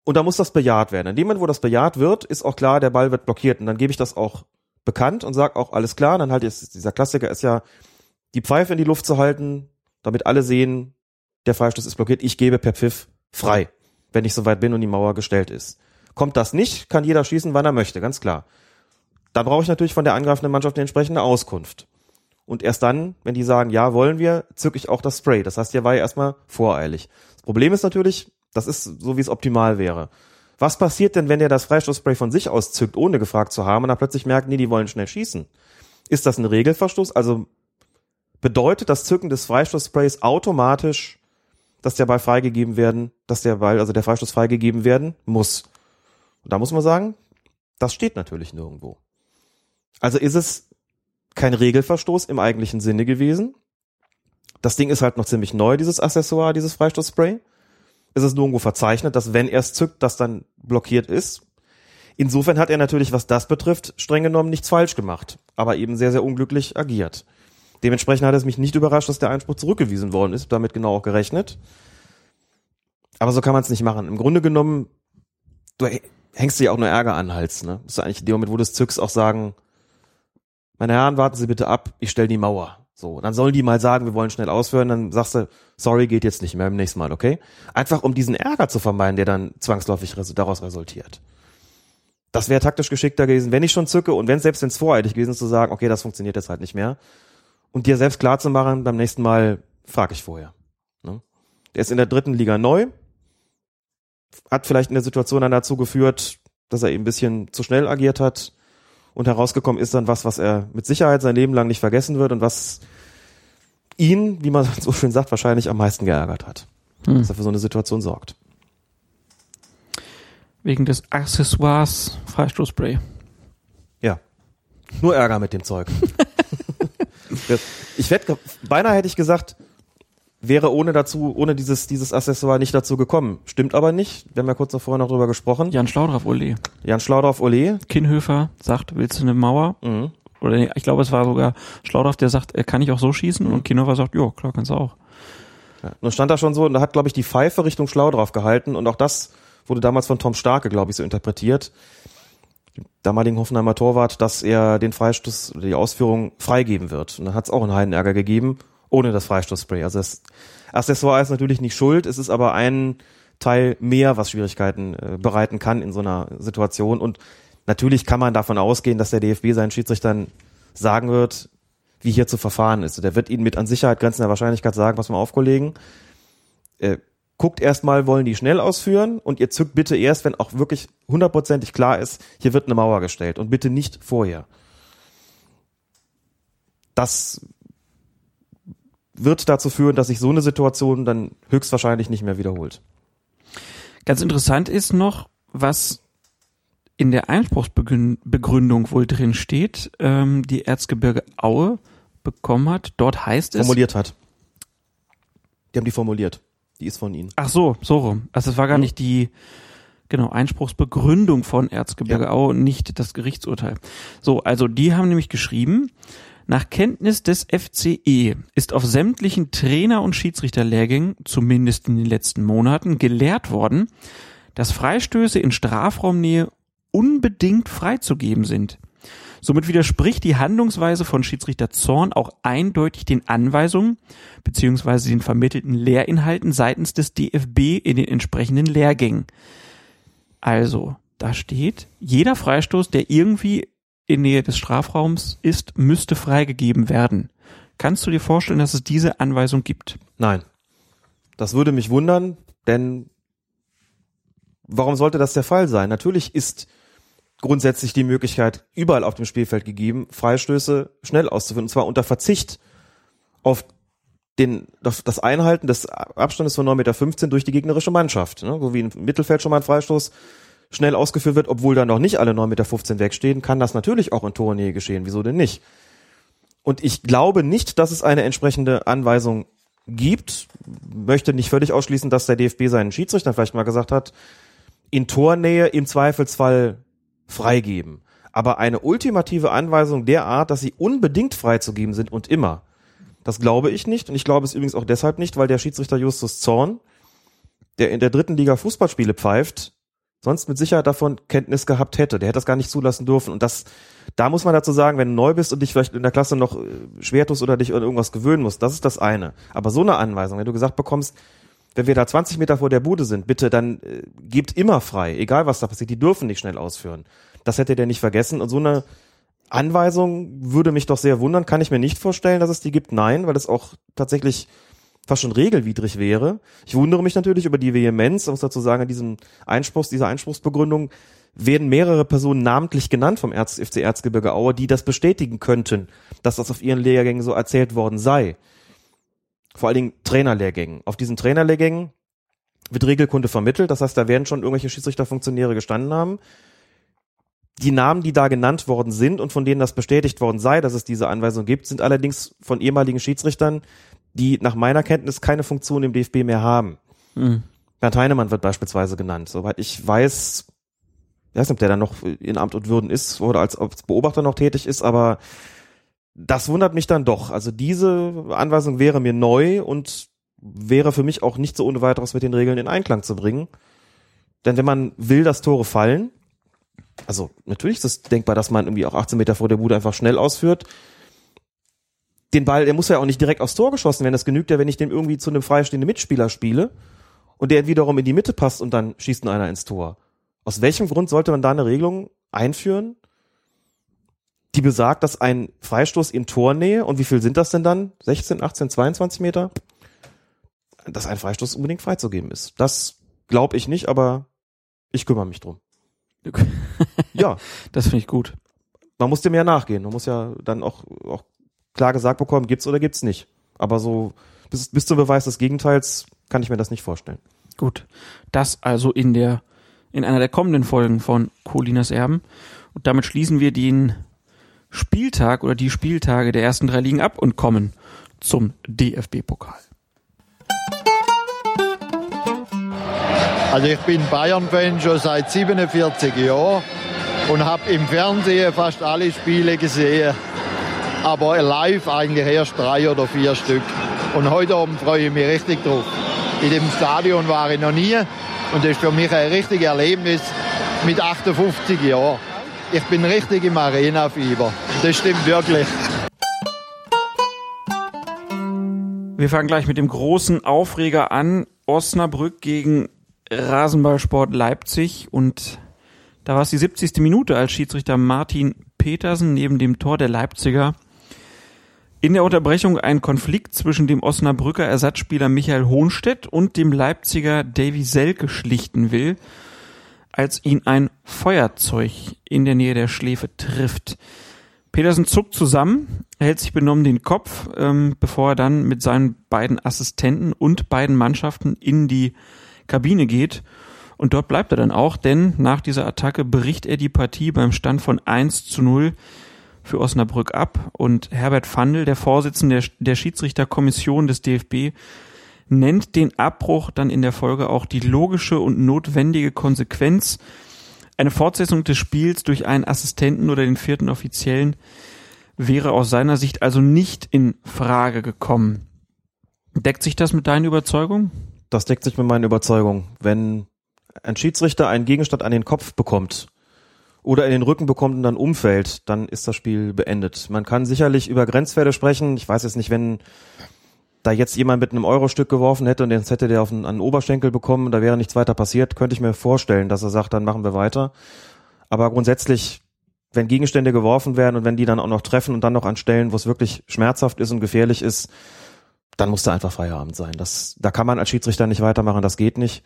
Und da muss das bejaht werden. In dem Moment, wo das bejaht wird, ist auch klar, der Ball wird blockiert. Und dann gebe ich das auch bekannt und sage auch, alles klar. Dann halt ist, dieser Klassiker ist ja, die Pfeife in die Luft zu halten, damit alle sehen, der Freistoß ist blockiert. Ich gebe per Pfiff frei, wenn ich soweit bin und die Mauer gestellt ist. Kommt das nicht, kann jeder schießen, wann er möchte, ganz klar. Da brauche ich natürlich von der angreifenden Mannschaft eine entsprechende Auskunft. Und erst dann, wenn die sagen, ja, wollen wir, zücke ich auch das Spray. Das heißt, hier war ja erstmal voreilig. Das Problem ist natürlich, das ist so, wie es optimal wäre. Was passiert denn, wenn der das Freistoßspray von sich aus zückt, ohne gefragt zu haben, und dann plötzlich merkt, nee, die wollen schnell schießen? Ist das ein Regelverstoß? Also bedeutet das Zücken des Freistoßsprays automatisch, dass der Ball freigegeben werden, dass der Ball, also der Freistoß freigegeben werden muss. Und da muss man sagen, das steht natürlich nirgendwo. Also ist es kein Regelverstoß im eigentlichen Sinne gewesen. Das Ding ist halt noch ziemlich neu, dieses Accessoire, dieses Freistoßspray. Es ist nirgendwo verzeichnet, dass wenn er es zückt, das dann blockiert ist. Insofern hat er natürlich, was das betrifft, streng genommen nichts falsch gemacht, aber eben sehr, sehr unglücklich agiert. Dementsprechend hat es mich nicht überrascht, dass der Einspruch zurückgewiesen worden ist, damit genau auch gerechnet. Aber so kann man es nicht machen. Im Grunde genommen, du hängst dir auch nur Ärger an den Hals. Ne? Musst du eigentlich in dem Moment, wo du es zückst, auch sagen, meine Herren, warten Sie bitte ab, ich stelle die Mauer. So, dann sollen die mal sagen, wir wollen schnell ausführen, dann sagst du, sorry, geht jetzt nicht mehr im nächsten Mal, okay? Einfach um diesen Ärger zu vermeiden, der dann zwangsläufig daraus resultiert. Das wäre taktisch geschickter gewesen, wenn ich schon zücke und wenn selbst wenn es voreilig gewesen ist, zu sagen, okay, das funktioniert jetzt halt nicht mehr. Und dir selbst klar zu machen, beim nächsten Mal frage ich vorher. Ne? Der ist in der dritten Liga neu, hat vielleicht in der Situation dann dazu geführt, dass er eben ein bisschen zu schnell agiert hat und herausgekommen ist dann was, was er mit Sicherheit sein Leben lang nicht vergessen wird und was ihn, wie man so schön sagt, wahrscheinlich am meisten geärgert hat. Hm. Dass er für so eine Situation sorgt. Wegen des Accessoires Freistoßspray. Ja. Nur Ärger mit dem Zeug. ich wette, beinahe hätte ich gesagt, wäre ohne dazu, ohne dieses, dieses Accessoire nicht dazu gekommen. Stimmt aber nicht. Wir haben ja kurz vorher noch drüber gesprochen. Jan Schlaudraff Ole. Jan Schlaudraff Ole. Kinnhöfer sagt, willst du eine Mauer? Mhm. Oder ich glaube, es war sogar Schlaudraff, der sagt, er kann ich auch so schießen? Mhm. Und Kinnhöfer sagt, ja, klar, kannst du auch. Ja, nun stand da schon so, und da hat, glaube ich, die Pfeife Richtung Schlaudraff gehalten und auch das wurde damals von Tom Starke, glaube ich, so interpretiert, damaligen Hoffenheimer Torwart, dass er den Freistoß die Ausführung freigeben wird. Und dann hat es auch einen Heidenärger gegeben, ohne das Freistoßspray. Also das Accessoire ist natürlich nicht schuld, es ist aber ein Teil mehr, was Schwierigkeiten äh, bereiten kann in so einer Situation. Und natürlich kann man davon ausgehen, dass der DFB seinen Schiedsrichtern sagen wird, wie hier zu verfahren ist. Der wird ihnen mit an Sicherheit grenzender Wahrscheinlichkeit sagen, was mal auf. Äh, guckt erstmal, wollen die schnell ausführen und ihr zückt bitte erst, wenn auch wirklich hundertprozentig klar ist, hier wird eine Mauer gestellt und bitte nicht vorher. Das wird dazu führen, dass sich so eine Situation dann höchstwahrscheinlich nicht mehr wiederholt. Ganz interessant ist noch, was in der Einspruchsbegründung wohl drin steht, ähm, die Erzgebirge Aue bekommen hat. Dort heißt es. Formuliert hat. Die haben die formuliert. Die ist von Ihnen. Ach so, so rum. Also es war gar hm. nicht die genau Einspruchsbegründung von Erzgebirge ja. Aue und nicht das Gerichtsurteil. So, also die haben nämlich geschrieben, nach Kenntnis des FCE ist auf sämtlichen Trainer- und Schiedsrichterlehrgängen, zumindest in den letzten Monaten, gelehrt worden, dass Freistöße in Strafraumnähe unbedingt freizugeben sind. Somit widerspricht die Handlungsweise von Schiedsrichter Zorn auch eindeutig den Anweisungen beziehungsweise den vermittelten Lehrinhalten seitens des DFB in den entsprechenden Lehrgängen. Also, da steht, jeder Freistoß, der irgendwie in Nähe des Strafraums ist, müsste freigegeben werden. Kannst du dir vorstellen, dass es diese Anweisung gibt? Nein. Das würde mich wundern, denn warum sollte das der Fall sein? Natürlich ist grundsätzlich die Möglichkeit überall auf dem Spielfeld gegeben, Freistöße schnell auszuführen, und zwar unter Verzicht auf den, das Einhalten des Abstandes von 9,15 Meter durch die gegnerische Mannschaft. Ne? So wie im Mittelfeld schon mal ein Freistoß schnell ausgeführt wird, obwohl da noch nicht alle 9,15 Meter wegstehen, kann das natürlich auch in Tornähe geschehen. Wieso denn nicht? Und ich glaube nicht, dass es eine entsprechende Anweisung gibt. Möchte nicht völlig ausschließen, dass der DFB seinen Schiedsrichter vielleicht mal gesagt hat, in Tornähe im Zweifelsfall freigeben. Aber eine ultimative Anweisung der Art, dass sie unbedingt freizugeben sind und immer, das glaube ich nicht. Und ich glaube es übrigens auch deshalb nicht, weil der Schiedsrichter Justus Zorn, der in der dritten Liga Fußballspiele pfeift, sonst mit Sicherheit davon Kenntnis gehabt hätte. Der hätte das gar nicht zulassen dürfen. Und das, da muss man dazu sagen, wenn du neu bist und dich vielleicht in der Klasse noch äh, schwer tust oder dich an irgendwas gewöhnen musst, das ist das eine. Aber so eine Anweisung, wenn du gesagt bekommst, wenn wir da 20 Meter vor der Bude sind, bitte, dann äh, gebt immer frei, egal was da passiert, die dürfen nicht schnell ausführen. Das hätte der nicht vergessen. Und so eine Anweisung würde mich doch sehr wundern. Kann ich mir nicht vorstellen, dass es die gibt? Nein, weil es auch tatsächlich fast schon regelwidrig wäre. Ich wundere mich natürlich über die Vehemenz, muss dazu sagen, an diesem Einspruchs, dieser Einspruchsbegründung. werden mehrere Personen namentlich genannt vom FC Erzgebirge Aue, die das bestätigen könnten, dass das auf ihren Lehrgängen so erzählt worden sei. Vor allen Dingen Trainerlehrgängen. Auf diesen Trainerlehrgängen wird Regelkunde vermittelt, das heißt, da werden schon irgendwelche Schiedsrichterfunktionäre gestanden haben. Die Namen, die da genannt worden sind und von denen das bestätigt worden sei, dass es diese Anweisung gibt, sind allerdings von ehemaligen Schiedsrichtern, die nach meiner Kenntnis keine Funktion im DFB mehr haben. Mhm. Bernd Heinemann wird beispielsweise genannt. Soweit ich weiß, ich weiß nicht, ob der dann noch in Amt und Würden ist oder als, als Beobachter noch tätig ist, aber das wundert mich dann doch. Also diese Anweisung wäre mir neu und wäre für mich auch nicht so ohne weiteres mit den Regeln in Einklang zu bringen. Denn wenn man will, dass Tore fallen, also natürlich ist es denkbar, dass man irgendwie auch 18 Meter vor der Bude einfach schnell ausführt. Den Ball, der muss ja auch nicht direkt aufs Tor geschossen werden. Das genügt ja, wenn ich den irgendwie zu einem freistehenden Mitspieler spiele und der wiederum in die Mitte passt und dann schießt nur einer ins Tor. Aus welchem Grund sollte man da eine Regelung einführen, die besagt, dass ein Freistoß in Tornähe, und wie viel sind das denn dann? 16, 18, 22 Meter? Dass ein Freistoß unbedingt freizugeben ist. Das glaube ich nicht, aber ich kümmere mich drum. ja. Das finde ich gut. Man muss dem ja nachgehen. Man muss ja dann auch, auch klar gesagt bekommen, gibt's oder gibt's nicht. Aber so bis, bis zum Beweis des Gegenteils kann ich mir das nicht vorstellen. Gut. Das also in der in einer der kommenden Folgen von Colinas Erben. Und damit schließen wir den Spieltag oder die Spieltage der ersten drei Ligen ab und kommen zum DFB-Pokal. Also ich bin Bayern-Fan schon seit 47 Jahren und habe im Fernsehen fast alle Spiele gesehen. Aber live eigentlich erst drei oder vier Stück. Und heute Abend freue ich mich richtig drauf. In dem Stadion war ich noch nie und das ist für mich ein richtiges Erlebnis mit 58 Jahren. Ich bin richtig im Arena-Fieber. Das stimmt wirklich. Wir fangen gleich mit dem großen Aufreger an. Osnabrück gegen Rasenballsport Leipzig und da war es die 70. Minute, als Schiedsrichter Martin Petersen neben dem Tor der Leipziger in der Unterbrechung ein Konflikt zwischen dem Osnabrücker Ersatzspieler Michael Hohnstedt und dem Leipziger Davy Selke schlichten will, als ihn ein Feuerzeug in der Nähe der Schläfe trifft. Petersen zuckt zusammen, hält sich benommen den Kopf, ähm, bevor er dann mit seinen beiden Assistenten und beiden Mannschaften in die Kabine geht. Und dort bleibt er dann auch, denn nach dieser Attacke bricht er die Partie beim Stand von 1 zu 0 für Osnabrück ab. Und Herbert Fandl, der Vorsitzende der, der Schiedsrichterkommission des DFB, nennt den Abbruch dann in der Folge auch die logische und notwendige Konsequenz. Eine Fortsetzung des Spiels durch einen Assistenten oder den vierten Offiziellen wäre aus seiner Sicht also nicht in Frage gekommen. Deckt sich das mit deinen Überzeugungen? Das deckt sich mit meinen Überzeugungen. Wenn ein Schiedsrichter einen Gegenstand an den Kopf bekommt oder in den Rücken bekommt und dann umfällt, dann ist das Spiel beendet. Man kann sicherlich über Grenzwerte sprechen. Ich weiß jetzt nicht, wenn da jetzt jemand mit einem Eurostück geworfen hätte und jetzt hätte der auf einen, einen Oberschenkel bekommen, da wäre nichts weiter passiert, könnte ich mir vorstellen, dass er sagt, dann machen wir weiter. Aber grundsätzlich, wenn Gegenstände geworfen werden und wenn die dann auch noch treffen und dann noch an Stellen, wo es wirklich schmerzhaft ist und gefährlich ist, dann muss da einfach Feierabend sein. Das, da kann man als Schiedsrichter nicht weitermachen, das geht nicht.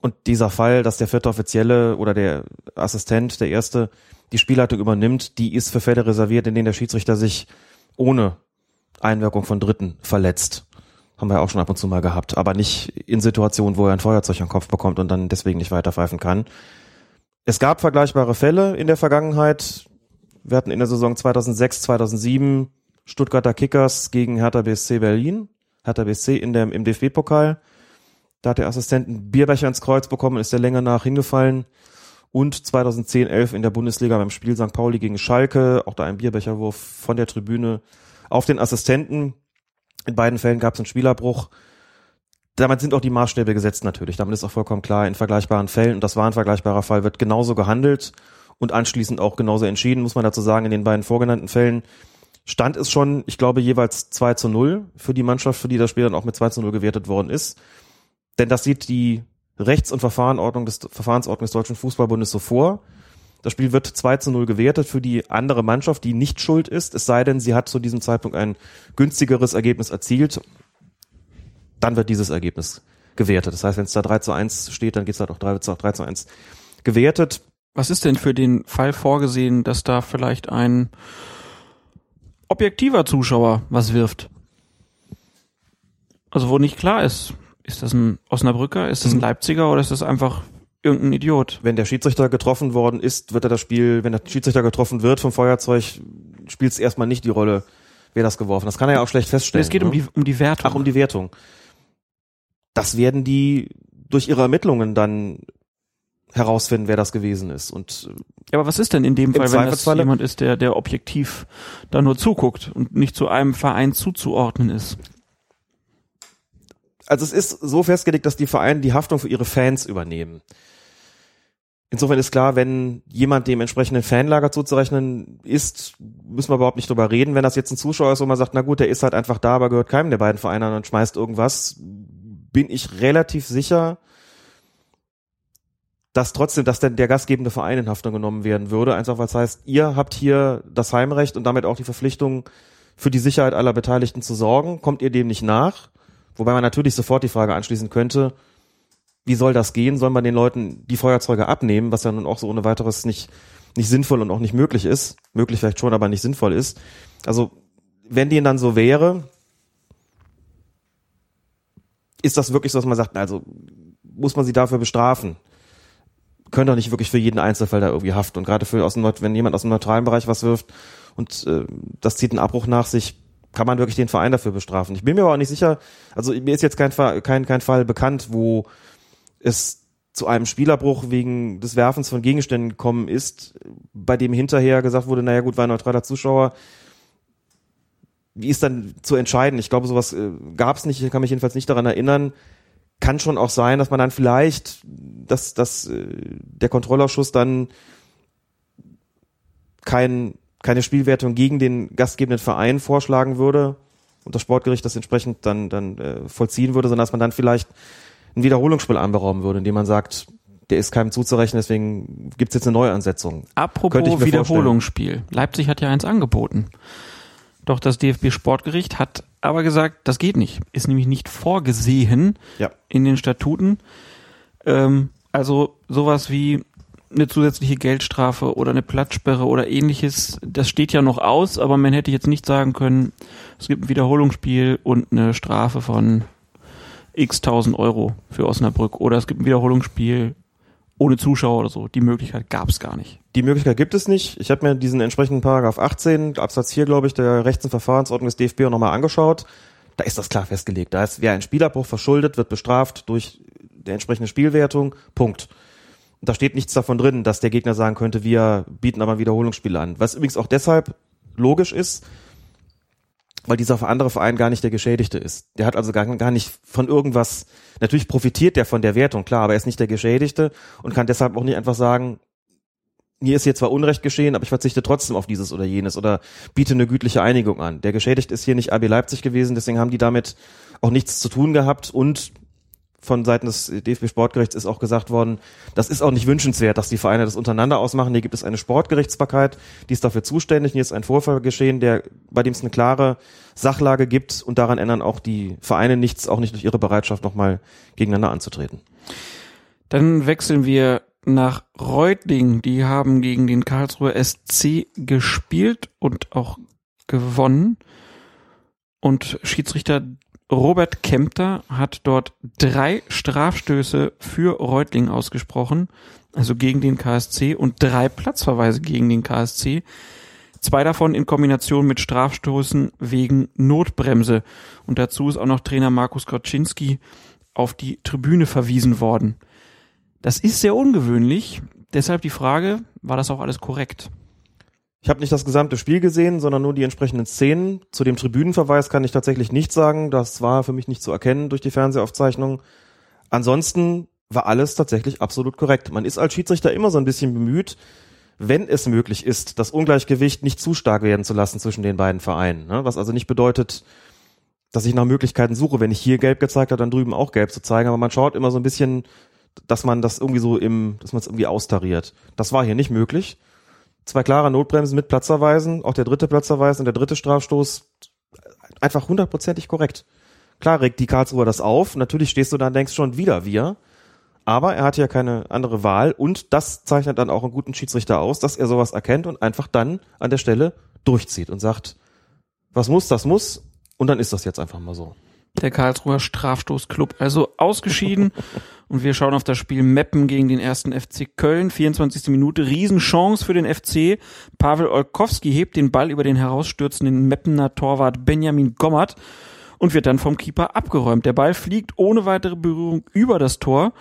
Und dieser Fall, dass der vierte Offizielle oder der Assistent, der erste, die Spielleitung übernimmt, die ist für Fälle reserviert, in denen der Schiedsrichter sich ohne Einwirkung von Dritten verletzt. Haben wir auch schon ab und zu mal gehabt, aber nicht in Situationen, wo er ein Feuerzeug am Kopf bekommt und dann deswegen nicht weiter pfeifen kann. Es gab vergleichbare Fälle in der Vergangenheit. Wir hatten in der Saison 2006, 2007 Stuttgarter Kickers gegen Hertha BSC Berlin. Hertha BSC in der, im DFB-Pokal. Da hat der Assistent einen Bierbecher ins Kreuz bekommen, ist der Länge nach hingefallen. Und 2010, 11 in der Bundesliga beim Spiel St. Pauli gegen Schalke, auch da ein Bierbecherwurf von der Tribüne auf den Assistenten. In beiden Fällen gab es einen Spielerbruch. Damit sind auch die Maßstäbe gesetzt natürlich. Damit ist auch vollkommen klar, in vergleichbaren Fällen, und das war ein vergleichbarer Fall, wird genauso gehandelt und anschließend auch genauso entschieden, muss man dazu sagen, in den beiden vorgenannten Fällen stand es schon, ich glaube, jeweils 2 zu 0 für die Mannschaft, für die das Spiel dann auch mit 2 zu 0 gewertet worden ist. Denn das sieht die Rechts- und Verfahrensordnung des, Verfahrensordnung des Deutschen Fußballbundes so vor. Das Spiel wird 2 zu 0 gewertet für die andere Mannschaft, die nicht schuld ist, es sei denn, sie hat zu diesem Zeitpunkt ein günstigeres Ergebnis erzielt. Dann wird dieses Ergebnis gewertet. Das heißt, wenn es da 3 zu 1 steht, dann geht es halt auch 3, 3 zu 1 gewertet. Was ist denn für den Fall vorgesehen, dass da vielleicht ein objektiver Zuschauer was wirft? Also wo nicht klar ist, ist das ein Osnabrücker, ist das ein Leipziger oder ist das einfach irgendein Idiot? Wenn der Schiedsrichter getroffen worden ist, wird er das Spiel, wenn der Schiedsrichter getroffen wird vom Feuerzeug, spielt es erstmal nicht die Rolle, wer das geworfen hat. Das kann er ja auch schlecht feststellen. Es geht um ne? die, um die Wertung. Ach, um die Wertung. Das werden die durch ihre Ermittlungen dann herausfinden, wer das gewesen ist. Und äh, Ja, aber was ist denn in dem Fall, wenn das jemand ist, der, der objektiv da nur zuguckt und nicht zu einem Verein zuzuordnen ist? also es ist so festgelegt, dass die Vereine die Haftung für ihre Fans übernehmen. Insofern ist klar, wenn jemand dem entsprechenden Fanlager zuzurechnen ist, müssen wir überhaupt nicht drüber reden. Wenn das jetzt ein Zuschauer ist, wo man sagt, na gut, der ist halt einfach da, aber gehört keinem der beiden Vereine an und schmeißt irgendwas, bin ich relativ sicher, dass trotzdem, dass denn der gastgebende Verein in Haftung genommen werden würde, einfach weil es heißt, ihr habt hier das Heimrecht und damit auch die Verpflichtung, für die Sicherheit aller Beteiligten zu sorgen. Kommt ihr dem nicht nach? Wobei man natürlich sofort die Frage anschließen könnte, wie soll das gehen? Soll man den Leuten die Feuerzeuge abnehmen, was ja nun auch so ohne weiteres nicht, nicht sinnvoll und auch nicht möglich ist. Möglich vielleicht schon, aber nicht sinnvoll ist. Also, wenn denen dann so wäre, ist das wirklich so, dass man sagt, also, muss man sie dafür bestrafen? Können doch nicht wirklich für jeden Einzelfall da irgendwie haften. Und gerade für aus dem, wenn jemand aus dem neutralen Bereich was wirft und äh, das zieht einen Abbruch nach sich, kann man wirklich den Verein dafür bestrafen. Ich bin mir aber auch nicht sicher, also mir ist jetzt kein, kein, kein Fall bekannt, wo es zu einem Spielerbruch wegen des Werfens von Gegenständen gekommen ist, bei dem hinterher gesagt wurde, naja gut, war ein neutraler Zuschauer. Wie ist dann zu entscheiden? Ich glaube, sowas äh, gab es nicht, ich kann mich jedenfalls nicht daran erinnern. Kann schon auch sein, dass man dann vielleicht, dass, dass äh, der Kontrollausschuss dann kein, keine Spielwertung gegen den gastgebenden Verein vorschlagen würde und das Sportgericht das entsprechend dann, dann äh, vollziehen würde, sondern dass man dann vielleicht ein Wiederholungsspiel anberaumen würde, indem man sagt, der ist keinem zuzurechnen, deswegen gibt's jetzt eine Neuansetzung. Apropos mir vorstellen. Wiederholungsspiel. Leipzig hat ja eins angeboten. Doch das DFB Sportgericht hat aber gesagt, das geht nicht. Ist nämlich nicht vorgesehen Ja. in den Statuten. Ähm, also sowas wie eine zusätzliche Geldstrafe oder eine Platzsperre oder ähnliches, das steht ja noch aus, aber man hätte jetzt nicht sagen können, es gibt ein Wiederholungsspiel und eine Strafe von x tausend Euro für Osnabrück oder es gibt ein Wiederholungsspiel ohne Zuschauer oder so. Die Möglichkeit gab es gar nicht. Die Möglichkeit gibt es nicht. Ich habe mir diesen entsprechenden Paragraph 18, Absatz 4, glaube ich, der Rechts- und Verfahrensordnung des DFB nochmal angeschaut. Da ist das klar festgelegt. Da ist, wer ein Spielerbruch verschuldet, wird bestraft durch die entsprechende Spielwertung. Punkt. Da steht nichts davon drin, dass der Gegner sagen könnte, wir bieten aber ein Wiederholungsspiel an. Was übrigens auch deshalb logisch ist, weil dieser andere Verein gar nicht der Geschädigte ist. Der hat also gar, gar nicht von irgendwas, natürlich profitiert der von der Wertung, klar, aber er ist nicht der Geschädigte und kann deshalb auch nicht einfach sagen, mir ist hier zwar Unrecht geschehen, aber ich verzichte trotzdem auf dieses oder jenes oder biete eine gütliche Einigung an. Der Geschädigte ist hier nicht RB Leipzig gewesen, deswegen haben die damit auch nichts zu tun gehabt und von Seiten des DFB Sportgerichts ist auch gesagt worden, das ist auch nicht wünschenswert, dass die Vereine das untereinander ausmachen. Hier gibt es eine Sportgerichtsbarkeit, die ist dafür zuständig. Hier ist ein Vorfall geschehen, der, bei dem es eine klare Sachlage gibt und daran ändern auch die Vereine nichts, auch nicht durch ihre Bereitschaft, nochmal gegeneinander anzutreten. Dann wechseln wir nach Reutling. Die haben gegen den Karlsruher SC gespielt und auch gewonnen. Und Schiedsrichter Robert Kempter hat dort drei Strafstöße für Reutling ausgesprochen, also gegen den KSC und drei Platzverweise gegen den KSC. Zwei davon in Kombination mit Strafstoßen wegen Notbremse. Und dazu ist auch noch Trainer Markus Koczynski auf die Tribüne verwiesen worden. Das ist sehr ungewöhnlich. Deshalb die Frage, war das auch alles korrekt? Ich habe nicht das gesamte Spiel gesehen, sondern nur die entsprechenden Szenen. Zu dem Tribünenverweis kann ich tatsächlich nichts sagen. Das war für mich nicht zu erkennen durch die Fernsehaufzeichnung. Ansonsten war alles tatsächlich absolut korrekt. Man ist als Schiedsrichter immer so ein bisschen bemüht, wenn es möglich ist, das Ungleichgewicht nicht zu stark werden zu lassen zwischen den beiden Vereinen. Ne? Was also nicht bedeutet, dass ich nach Möglichkeiten suche, wenn ich hier gelb gezeigt habe, dann drüben auch gelb zu zeigen. Aber man schaut immer so ein bisschen, dass man das irgendwie so im, dass man es irgendwie austariert. Das war hier nicht möglich zwei klare Notbremsen mit Platzerweisen, auch der dritte Platzerweis und der dritte Strafstoß einfach hundertprozentig korrekt. Klar regt die Karlsruher das auf, natürlich stehst du da und denkst schon wieder wir, Aber er hat ja keine andere Wahl und das zeichnet dann auch einen guten Schiedsrichter aus, dass er sowas erkennt und einfach dann an der Stelle durchzieht und sagt, was muss, das muss und dann ist das jetzt einfach mal so. Der Karlsruher Strafstoßclub also ausgeschieden und wir schauen auf das Spiel Meppen gegen den ersten FC Köln. 24. Minute, Riesenchance für den FC. Pavel Olkowski hebt den Ball über den herausstürzenden Meppener Torwart Benjamin Gommert und wird dann vom Keeper abgeräumt. Der Ball fliegt ohne weitere Berührung über das Tor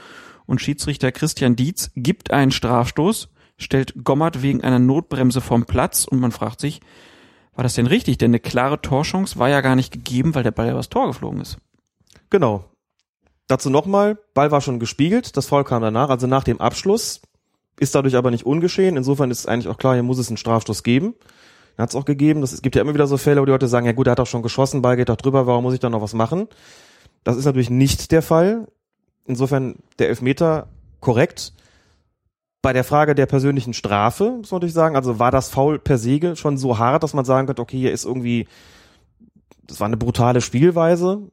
und Schiedsrichter Christian Dietz gibt einen Strafstoß, stellt Gommert wegen einer Notbremse vom Platz und man fragt sich, war das denn richtig? Denn eine klare Torchance war ja gar nicht gegeben, weil der Ball ja übers Tor geflogen ist. Genau. Dazu nochmal, Ball war schon gespiegelt, das Foul kam danach, also nach dem Abschluss, ist dadurch aber nicht ungeschehen. Insofern ist eigentlich auch klar, hier muss es einen Strafstoß geben. Hat es auch gegeben. Das, es gibt ja immer wieder so Fälle, wo die Leute sagen, ja gut, er hat doch schon geschossen, Ball geht doch drüber, warum muss ich dann noch was machen? Das ist natürlich nicht der Fall. Insofern der Elfmeter korrekt. Bei der Frage der persönlichen Strafe, muss man natürlich sagen, also war das Foul per se schon so hart, dass man sagen könnte, okay, hier ist irgendwie, das war eine brutale Spielweise.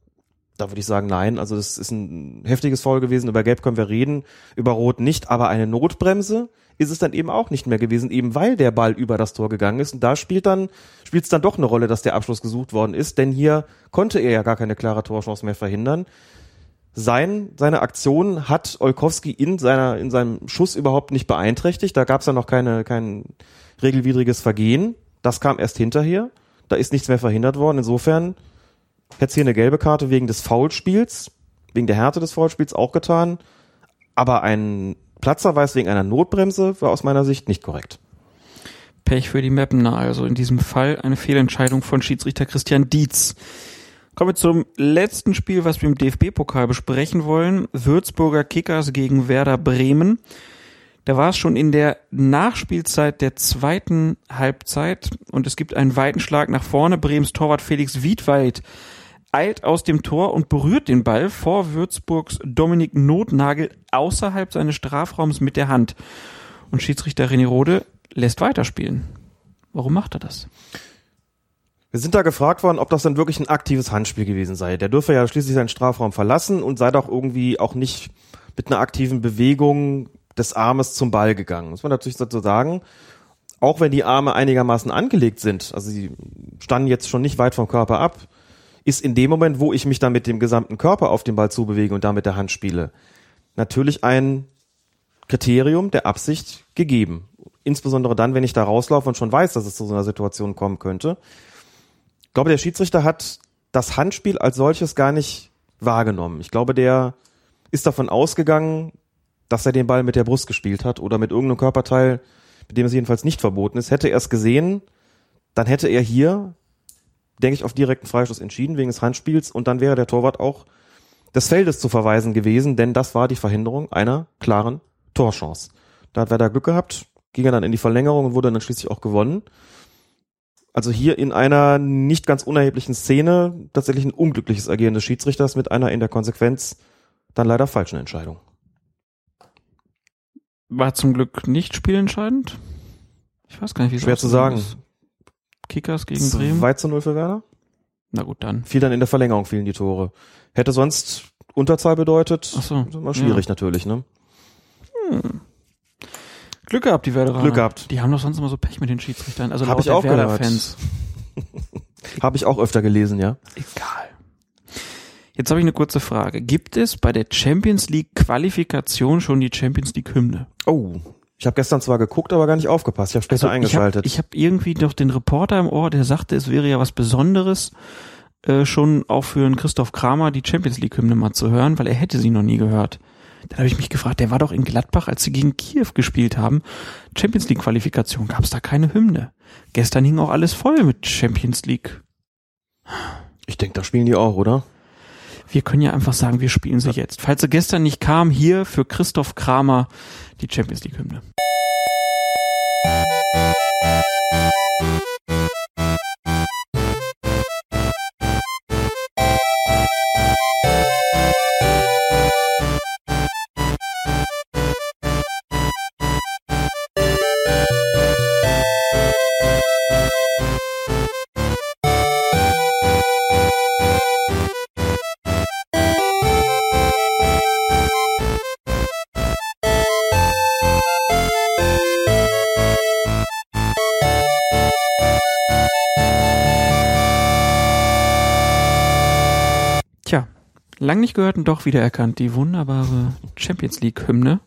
Da würde ich sagen, nein. Also das ist ein heftiges Foul gewesen. Über Gelb können wir reden, über Rot nicht. Aber eine Notbremse ist es dann eben auch nicht mehr gewesen, eben weil der Ball über das Tor gegangen ist. Und da spielt dann spielt es dann doch eine Rolle, dass der Abschluss gesucht worden ist, denn hier konnte er ja gar keine klare Torchance mehr verhindern. Sein, seine Aktion hat Olkowski in seiner, in seinem Schuss überhaupt nicht beeinträchtigt. Da gab es ja noch keine, kein regelwidriges Vergehen. Das kam erst hinterher. Da ist nichts mehr verhindert worden. Insofern hätte es hier eine gelbe Karte wegen des Foulspiels, wegen der Härte des Foulspiels auch getan. Aber ein Platzerweis wegen einer Notbremse war aus meiner Sicht nicht korrekt. Pech für die Mappener, also in diesem Fall eine Fehlentscheidung von Schiedsrichter Christian Dietz. Kommen wir zum letzten Spiel, was wir im DFB-Pokal besprechen wollen. Würzburger Kickers gegen Werder Bremen. Da war es schon in der Nachspielzeit der zweiten Halbzeit und es gibt einen weiten Schlag nach vorne. Bremens Torwart Felix Wiedwald eilt aus dem Tor und berührt den Ball vor Würzburgs Dominik Notnagel außerhalb seines Strafraums mit der Hand. Und Schiedsrichter René Rode lässt weiterspielen. Warum macht er das? Wir sind da gefragt worden, ob das dann wirklich ein aktives Handspiel gewesen sei. Der dürfe ja schließlich seinen Strafraum verlassen und sei doch irgendwie auch nicht mit einer aktiven Bewegung des Armes zum Ball gegangen. Muss man natürlich dazu sagen. Auch wenn die Arme einigermaßen angelegt sind, also sie standen jetzt schon nicht weit vom Körper ab, ist in dem Moment, wo ich mich dann mit dem gesamten Körper auf den Ball zubewege und damit der Hand spiele, natürlich ein Kriterium der Absicht gegeben. Insbesondere dann, wenn ich da rauslaufe und schon weiß, dass es zu so einer Situation kommen könnte. Ich glaube, der Schiedsrichter hat das Handspiel als solches gar nicht wahrgenommen. Ich glaube, der ist davon ausgegangen, dass er den Ball mit der Brust gespielt hat oder mit irgendeinem Körperteil, mit dem es jedenfalls nicht verboten ist. Hätte er es gesehen, dann hätte er hier, denke ich, auf direkten Freistoß entschieden wegen des Handspiels und dann wäre der Torwart auch des Feldes zu verweisen gewesen, denn das war die Verhinderung einer klaren Torchance. Da hat Werder Glück gehabt, ging er dann in die Verlängerung und wurde dann schließlich auch gewonnen. Also hier in einer nicht ganz unerheblichen Szene tatsächlich ein unglückliches Agieren des Schiedsrichters mit einer in der Konsequenz dann leider falschen Entscheidung. War zum Glück nicht spielentscheidend. Ich weiß gar nicht, wie Schwer zu sagen. Ist. Kickers gegen Bremen. 2 zu 0 für Werder? Na gut, dann. Fiel dann in der Verlängerung, fielen die Tore. Hätte sonst Unterzahl bedeutet. Ach so. Mal schwierig ja. natürlich, ne? Hm. Glück gehabt, die Werderaner. Glück gehabt. Die haben doch sonst immer so Pech mit den Schiedsrichtern. Also Hab ich auch Werder-Fans. Habe ich auch öfter gelesen, ja. Egal. Jetzt habe ich eine kurze Frage. Gibt es bei der Champions League Qualifikation schon die Champions League Hymne? Oh, ich habe gestern zwar geguckt, aber gar nicht aufgepasst. Ich habe später also eingeschaltet. Ich habe hab irgendwie noch den Reporter im Ohr, der sagte, es wäre ja was Besonderes, äh, schon auch für einen Christoph Kramer die Champions League Hymne mal zu hören, weil er hätte sie noch nie gehört. Dann habe ich mich gefragt, der war doch in Gladbach, als sie gegen Kiew gespielt haben. Champions League Qualifikation, gab es da keine Hymne. Gestern hing auch alles voll mit Champions League. Ich denke, da spielen die auch, oder? Wir können ja einfach sagen, wir spielen sie jetzt. Falls sie gestern nicht kam, hier für Christoph Kramer die Champions League Hymne. Lang nicht gehört und doch wiedererkannt. Die wunderbare Champions League-Hymne.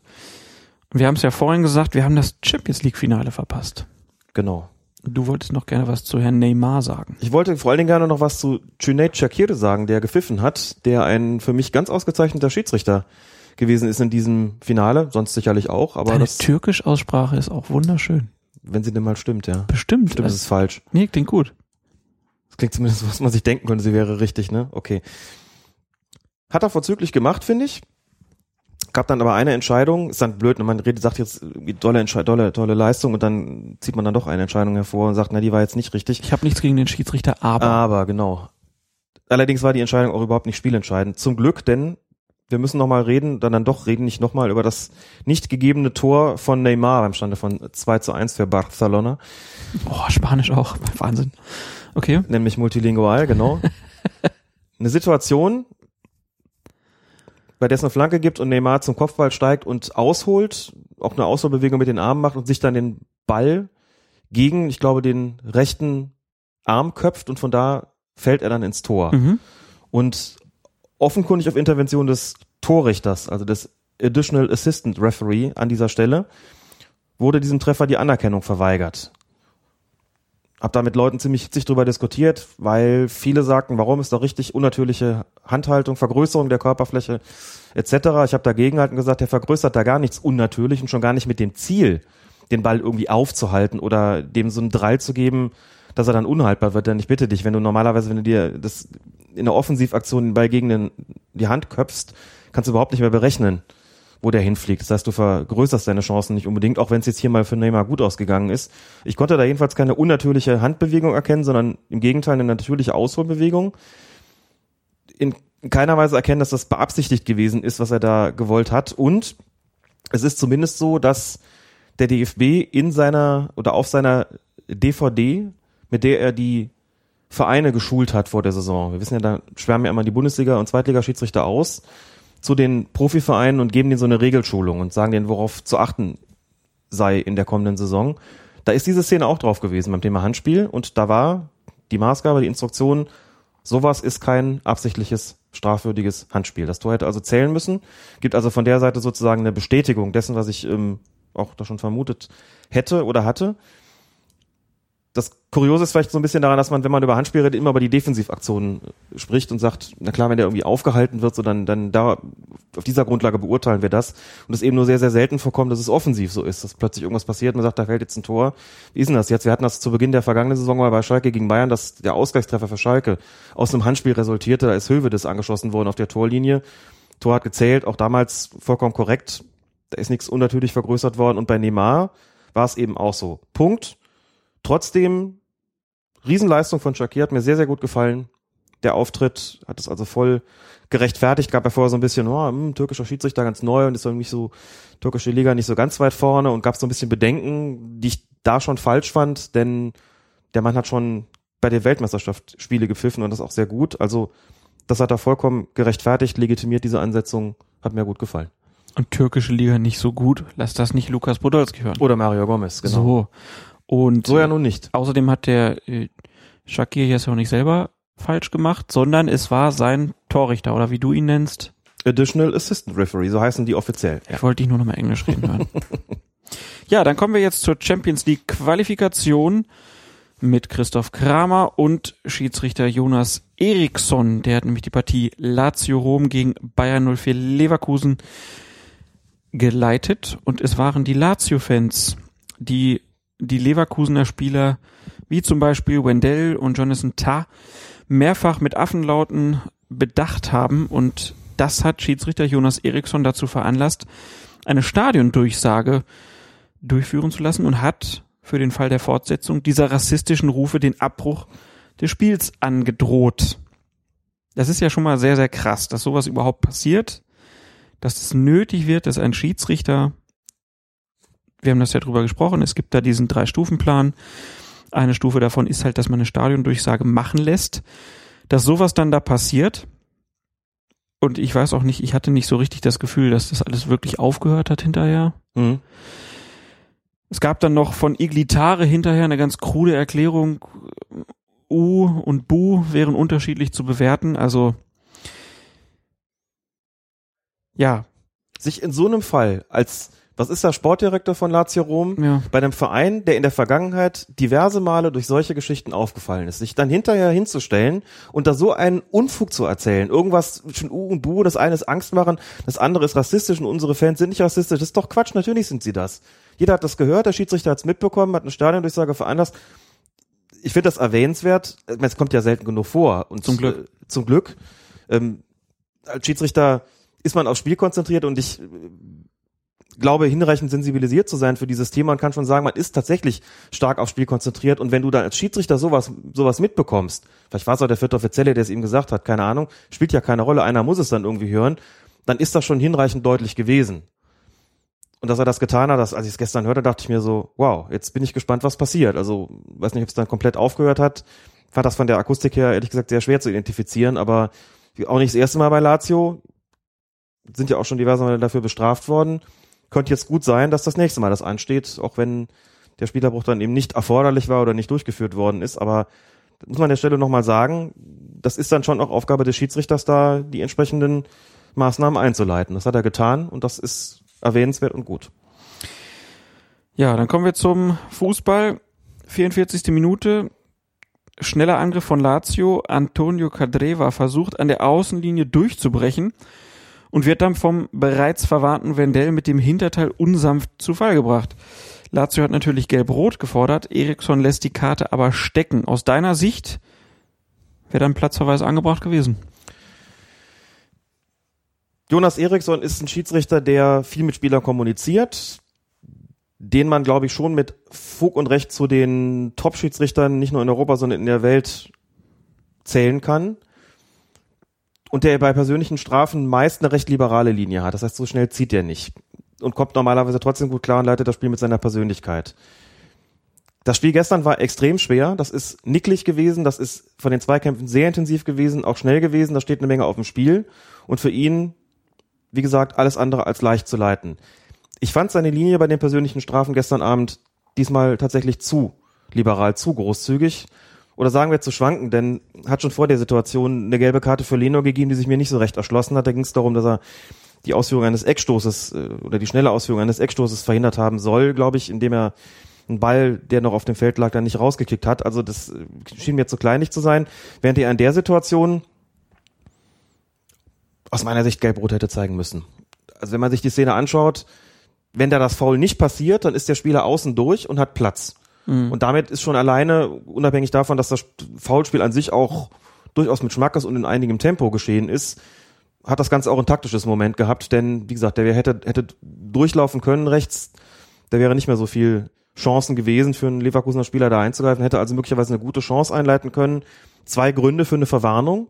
Wir haben es ja vorhin gesagt, wir haben das Champions League-Finale verpasst. Genau. Du wolltest noch gerne was zu Herrn Neymar sagen. Ich wollte vor allen Dingen gerne noch was zu Cüneyt Shakir sagen, der gepfiffen hat, der ein für mich ganz ausgezeichneter Schiedsrichter gewesen ist in diesem Finale, sonst sicherlich auch, aber Deine das, Türkisch-Aussprache ist auch wunderschön. wenn sie denn mal stimmt, ja. Bestimmt. Stimmt, ist es falsch. Nee, klingt gut. Das klingt zumindest, was man sich denken könnte, sie wäre richtig, ne? Okay. Hat er vorzüglich gemacht, finde ich. Gab dann aber eine Entscheidung, ist dann blöd, ne? man redet, sagt jetzt tolle, Entsche tolle, tolle Leistung und dann zieht man dann doch eine Entscheidung hervor und sagt, na, die war jetzt nicht richtig. Ich habe nichts gegen den Schiedsrichter, aber. Aber, genau. Allerdings war die Entscheidung auch überhaupt nicht spielentscheidend. Zum Glück, denn wir müssen nochmal reden, dann dann doch reden, nicht nochmal über das nicht gegebene Tor von Neymar beim Stande von 2 zu 1 für Barcelona. Oh, Spanisch auch. Wahnsinn. Okay. Nämlich multilingual, genau. Eine Situation, bei der es eine Flanke gibt und Neymar zum Kopfball steigt und ausholt, auch eine Ausholbewegung mit den Armen macht und sich dann den Ball gegen, ich glaube, den rechten Arm köpft und von da fällt er dann ins Tor. Mhm. Und offenkundig auf Intervention des Torrichters, also des Additional Assistant Referee an dieser Stelle, wurde diesem Treffer die Anerkennung verweigert. Hab da mit Leuten ziemlich hitzig drüber diskutiert, weil viele sagten, warum ist doch richtig unnatürliche Handhaltung, Vergrößerung der Körperfläche etc. Ich habe dagegen halt gesagt, der vergrößert da gar nichts unnatürlich und schon gar nicht mit dem Ziel, den Ball irgendwie aufzuhalten oder dem so einen Drall zu geben, dass er dann unhaltbar wird. Denn ich bitte dich, wenn du normalerweise, wenn du dir das in der Offensivaktion den Ball gegen den, die Hand köpfst, kannst du überhaupt nicht mehr berechnen, wo der hinfliegt. Das heißt, du vergrößerst deine Chancen nicht unbedingt, auch wenn es jetzt hier mal für Neymar gut ausgegangen ist. Ich konnte da jedenfalls keine unnatürliche Handbewegung erkennen, sondern im Gegenteil eine natürliche Ausholbewegung. In keiner Weise erkennen, dass das beabsichtigt gewesen ist, was er da gewollt hat. Und es ist zumindest so, dass der DFB in seiner oder auf seiner DVD, mit der er die Vereine geschult hat vor der Saison. Wir wissen ja, da schwärmen ja immer die Bundesliga- und Zweitligaschiedsrichter aus zu den Profivereinen und geben denen so eine Regelschulung und sagen denen, worauf zu achten sei in der kommenden Saison. Da ist diese Szene auch drauf gewesen beim Thema Handspiel und da war die Maßgabe, die Instruktion, sowas ist kein absichtliches strafwürdiges Handspiel. Das Tor hätte also zählen müssen, gibt also von der Seite sozusagen eine Bestätigung dessen, was ich ähm, auch da schon vermutet hätte oder hatte. Das Kuriose ist vielleicht so ein bisschen daran, dass man, wenn man über Handspiel redet, immer über die Defensivaktionen äh, spricht und sagt, na klar, wenn der irgendwie aufgehalten wird, so dann, dann da, auf dieser Grundlage beurteilen wir das. Und es eben nur sehr, sehr selten vorkommt, dass es offensiv so ist, dass plötzlich irgendwas passiert, man sagt, da fällt jetzt ein Tor. Wie ist denn das jetzt? Wir hatten das zu Beginn der vergangenen Saison mal bei Schalke gegen Bayern, dass der Ausgleichstreffer für Schalke aus einem Handspiel resultierte, da ist Hövedes angeschossen worden auf der Torlinie. Tor hat gezählt, auch damals vollkommen korrekt. Da ist nichts unnatürlich vergrößert worden. Und bei Neymar war es eben auch so. Punkt. Trotzdem, Riesenleistung von Shakir hat mir sehr, sehr gut gefallen. Der Auftritt hat es also voll gerechtfertigt. Gab ja vorher so ein bisschen, oh, hm, türkischer Schiedsrichter ganz neu und ist irgendwie so, türkische Liga nicht so ganz weit vorne und gab so ein bisschen Bedenken, die ich da schon falsch fand, denn der Mann hat schon bei der Weltmeisterschaft Spiele gepfiffen und das auch sehr gut. Also, das hat er vollkommen gerechtfertigt, legitimiert diese Ansetzung, hat mir gut gefallen. Und türkische Liga nicht so gut, lass das nicht Lukas Podolski hören. Oder Mario Gomez, genau. So. Und so ja nun nicht. Außerdem hat der äh, Shakir jetzt auch nicht selber falsch gemacht, sondern es war sein Torrichter oder wie du ihn nennst. Additional Assistant Referee, so heißen die offiziell. Ich wollte dich nur noch mal Englisch reden hören. ja, dann kommen wir jetzt zur Champions League Qualifikation mit Christoph Kramer und Schiedsrichter Jonas Eriksson. Der hat nämlich die Partie Lazio Rom gegen Bayern 04 Leverkusen geleitet und es waren die Lazio-Fans, die die Leverkusener Spieler wie zum Beispiel Wendell und Jonathan Tah mehrfach mit Affenlauten bedacht haben und das hat Schiedsrichter Jonas Eriksson dazu veranlasst, eine Stadiondurchsage durchführen zu lassen und hat für den Fall der Fortsetzung dieser rassistischen Rufe den Abbruch des Spiels angedroht. Das ist ja schon mal sehr, sehr krass, dass sowas überhaupt passiert, dass es nötig wird, dass ein Schiedsrichter wir haben das ja drüber gesprochen, es gibt da diesen Drei-Stufen-Plan. Eine Stufe davon ist halt, dass man eine Stadiondurchsage machen lässt. Dass sowas dann da passiert, und ich weiß auch nicht, ich hatte nicht so richtig das Gefühl, dass das alles wirklich aufgehört hat hinterher. Mhm. Es gab dann noch von Iglitare hinterher eine ganz krude Erklärung. U und Bu wären unterschiedlich zu bewerten. Also Ja. Sich in so einem Fall als was ist der Sportdirektor von Lazio Rom? Ja. Bei einem Verein, der in der Vergangenheit diverse Male durch solche Geschichten aufgefallen ist, sich dann hinterher hinzustellen und da so einen Unfug zu erzählen, irgendwas zwischen U und Bu, das eine ist Angst machen, das andere ist rassistisch und unsere Fans sind nicht rassistisch, das ist doch Quatsch, natürlich sind sie das. Jeder hat das gehört, der Schiedsrichter hat es mitbekommen, hat eine Stadiondurchsage veranlasst. Ich finde das erwähnenswert, es kommt ja selten genug vor und Zum Glück. Äh, zum Glück. Ähm, als Schiedsrichter ist man aufs Spiel konzentriert und ich glaube, hinreichend sensibilisiert zu sein für dieses Thema und kann schon sagen, man ist tatsächlich stark aufs Spiel konzentriert und wenn du dann als Schiedsrichter sowas, sowas mitbekommst, vielleicht war es auch der vierte Offizielle, der es ihm gesagt hat, keine Ahnung, spielt ja keine Rolle, einer muss es dann irgendwie hören, dann ist das schon hinreichend deutlich gewesen. Und dass er das getan hat, dass, als ich es gestern hörte, dachte ich mir so, wow, jetzt bin ich gespannt, was passiert. Also, weiß nicht, ob es dann komplett aufgehört hat. Fand das von der Akustik her, ehrlich gesagt, sehr schwer zu identifizieren, aber auch nicht das erste Mal bei Lazio. Sind ja auch schon diverse Mal dafür bestraft worden könnte jetzt gut sein, dass das nächste Mal das ansteht, auch wenn der Spielerbruch dann eben nicht erforderlich war oder nicht durchgeführt worden ist. Aber muss man an der Stelle nochmal sagen, das ist dann schon auch Aufgabe des Schiedsrichters, da die entsprechenden Maßnahmen einzuleiten. Das hat er getan und das ist erwähnenswert und gut. Ja, dann kommen wir zum Fußball. 44. Minute. Schneller Angriff von Lazio. Antonio Cadreva versucht an der Außenlinie durchzubrechen und wird dann vom bereits verwarnten Wendell mit dem Hinterteil unsanft zu Fall gebracht. Lazio hat natürlich gelb-rot gefordert, Eriksson lässt die Karte aber stecken. Aus deiner Sicht wäre dann Platzverweis angebracht gewesen? Jonas Eriksson ist ein Schiedsrichter, der viel mit Spielern kommuniziert, den man, glaube ich, schon mit Fug und Recht zu den Top-Schiedsrichtern nicht nur in Europa, sondern in der Welt zählen kann und der bei persönlichen Strafen meist eine recht liberale Linie hat. Das heißt, so schnell zieht er nicht und kommt normalerweise trotzdem gut klar und leitet das Spiel mit seiner Persönlichkeit. Das Spiel gestern war extrem schwer. Das ist nicklig gewesen. Das ist von den Zweikämpfen sehr intensiv gewesen, auch schnell gewesen. Da steht eine Menge auf dem Spiel. Und für ihn, wie gesagt, alles andere als leicht zu leiten. Ich fand seine Linie bei den persönlichen Strafen gestern Abend diesmal tatsächlich zu liberal, zu großzügig oder sagen wir zu schwanken, denn hat schon vor der Situation eine gelbe Karte für Leno gegeben, die sich mir nicht so recht erschlossen hat. Da ging es darum, dass er die Ausführung eines Eckstoßes äh, oder die schnelle Ausführung eines Eckstoßes verhindert haben soll, glaube ich, indem er einen Ball, der noch auf dem Feld lag, dann nicht rausgekickt hat. Also das äh, schien mir zu kleinlich zu sein, während er in der Situation aus meiner Sicht gelb-rot hätte zeigen müssen. Also wenn man sich die Szene anschaut, wenn da das Foul nicht passiert, dann ist der Spieler außen durch und hat Platz. Mhm. Und damit ist schon alleine, unabhängig davon, dass das Foulspiel an sich auch durchaus mit Schmackes und in einigem Tempo geschehen ist, hat das Ganze auch ein taktisches Moment gehabt, denn wie gesagt, der hätte, hätte durchlaufen können rechts, da wäre nicht mehr so viel Chancen gewesen für einen Leverkusener Spieler da einzugreifen, hätte also möglicherweise eine gute Chance einleiten können. Zwei Gründe für eine Verwarnung.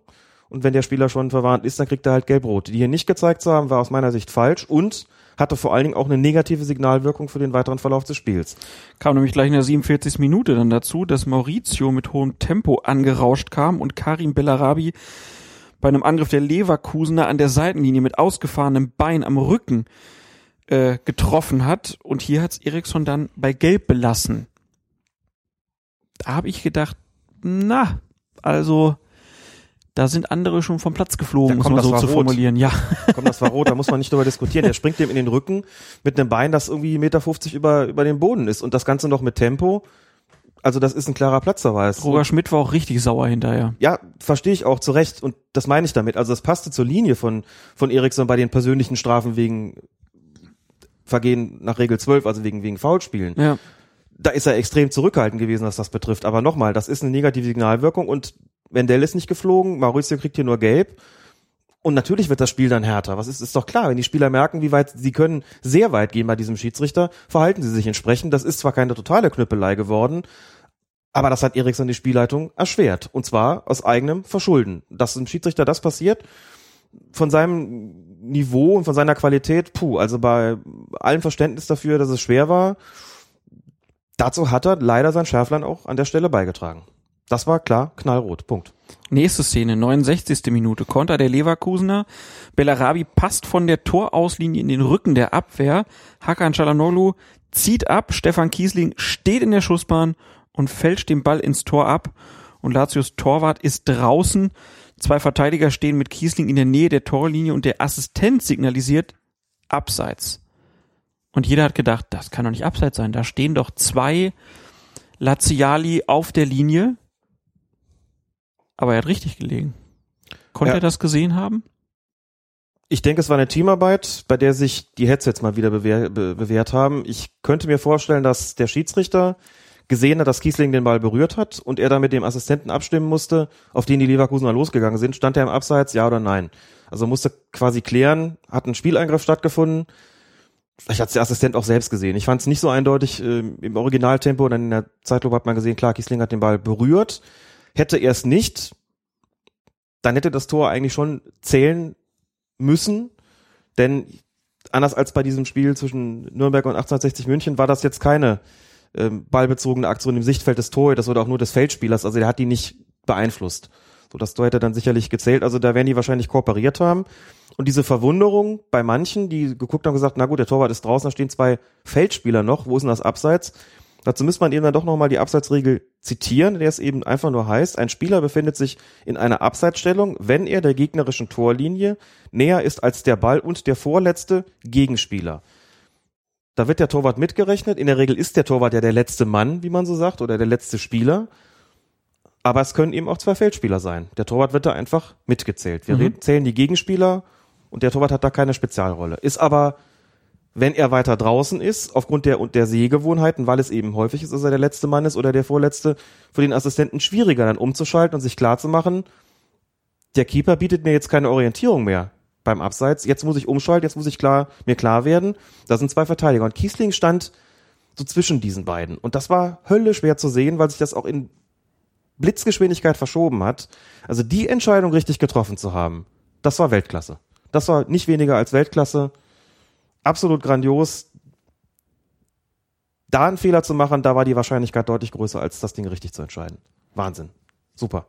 Und wenn der Spieler schon verwarnt ist, dann kriegt er halt gelb-rot. Die hier nicht gezeigt zu haben, war aus meiner Sicht falsch und hatte vor allen Dingen auch eine negative Signalwirkung für den weiteren Verlauf des Spiels. Kam nämlich gleich in der 47. Minute dann dazu, dass Maurizio mit hohem Tempo angerauscht kam und Karim Bellarabi bei einem Angriff der Leverkusener an der Seitenlinie mit ausgefahrenem Bein am Rücken äh, getroffen hat. Und hier hat's Eriksson dann bei Gelb belassen. Da habe ich gedacht, na, also da sind andere schon vom Platz geflogen, um so zu rot. formulieren. Ja. Komm, das war rot, da muss man nicht drüber diskutieren. Der springt dem in den Rücken mit einem Bein, das irgendwie 1,50 Meter über, über dem Boden ist und das Ganze noch mit Tempo. Also das ist ein klarer Platzverweis. Roger Schmidt war auch richtig sauer hinterher. Ja, verstehe ich auch zu Recht und das meine ich damit. Also das passte zur Linie von, von Eriksson bei den persönlichen Strafen wegen Vergehen nach Regel 12, also wegen, wegen Foulspielen. Ja. Da ist er extrem zurückhaltend gewesen, was das betrifft. Aber nochmal, das ist eine negative Signalwirkung und Wendell ist nicht geflogen, Mauricio kriegt hier nur gelb. Und natürlich wird das Spiel dann härter. Was ist, ist doch klar, wenn die Spieler merken, wie weit sie können sehr weit gehen bei diesem Schiedsrichter, verhalten sie sich entsprechend. Das ist zwar keine totale Knüppelei geworden, aber das hat Eriksson die Spielleitung erschwert. Und zwar aus eigenem Verschulden. Dass ein Schiedsrichter das passiert, von seinem Niveau und von seiner Qualität, puh, also bei allem Verständnis dafür, dass es schwer war, dazu hat er leider sein Schärflein auch an der Stelle beigetragen. Das war klar, knallrot. Punkt. Nächste Szene, 69. Minute. Konter der Leverkusener. Bellarabi passt von der Torauslinie in den Rücken der Abwehr. Hakan Çalhanoğlu zieht ab. Stefan Kiesling steht in der Schussbahn und fälscht den Ball ins Tor ab. Und Latios Torwart ist draußen. Zwei Verteidiger stehen mit Kiesling in der Nähe der Torlinie und der Assistent signalisiert abseits. Und jeder hat gedacht, das kann doch nicht abseits sein. Da stehen doch zwei Laziali auf der Linie. Aber er hat richtig gelegen. Konnte Ja. er das gesehen haben? Ich denke, es war eine Teamarbeit, bei der sich die Headsets mal wieder bewehr, be, bewährt haben. Ich könnte mir vorstellen, dass der Schiedsrichter gesehen hat, dass Kiesling den Ball berührt hat und er dann mit dem Assistenten abstimmen musste, auf den die Leverkusener losgegangen sind. Stand er im Abseits, ja oder nein? Also musste quasi klären, hat ein Spieleingriff stattgefunden. Vielleicht hat der Assistent auch selbst gesehen. Ich fand es nicht so eindeutig ähm, im Originaltempo. Dann in der Zeitlupe hat man gesehen, klar, Kiesling hat den Ball berührt. Hätte er es nicht, dann hätte das Tor eigentlich schon zählen müssen, denn anders als bei diesem Spiel zwischen Nürnberg und 1860 München war das jetzt keine ähm, ballbezogene Aktion im Sichtfeld des Torhüters oder auch nur des Feldspielers, also der hat die nicht beeinflusst. So, das hätte dann sicherlich gezählt, also da werden die wahrscheinlich kooperiert haben. Und diese Verwunderung bei manchen, die geguckt haben und gesagt, na gut, der Torwart ist draußen, da stehen zwei Feldspieler noch, wo ist denn das Abseits? Dazu müsste man eben dann doch nochmal die Abseitsregel zitieren, der es eben einfach nur heißt, ein Spieler befindet sich in einer Abseitsstellung, wenn er der gegnerischen Torlinie näher ist als der Ball und der vorletzte Gegenspieler. Da wird der Torwart mitgerechnet. In der Regel ist der Torwart ja der letzte Mann, wie man so sagt, oder der letzte Spieler. Aber es können eben auch zwei Feldspieler sein. Der Torwart wird da einfach mitgezählt. Wir Mhm. zählen die Gegenspieler und der Torwart hat da keine Spezialrolle. Ist aber, wenn er weiter draußen ist, aufgrund der, und der Sehgewohnheiten, weil es eben häufig ist, dass er der letzte Mann ist oder der vorletzte, für den Assistenten schwieriger dann umzuschalten und sich klarzumachen, der Keeper bietet mir jetzt keine Orientierung mehr beim Abseits. Jetzt muss ich umschalten, jetzt muss ich klar, mir klar werden, da sind zwei Verteidiger. Und Kiesling stand so zwischen diesen beiden. Und das war höllisch schwer zu sehen, weil sich das auch in Blitzgeschwindigkeit verschoben hat. Also die Entscheidung richtig getroffen zu haben, das war Weltklasse. Das war nicht weniger als Weltklasse. Absolut grandios. Da einen Fehler zu machen, da war die Wahrscheinlichkeit deutlich größer, als das Ding richtig zu entscheiden. Wahnsinn. Super.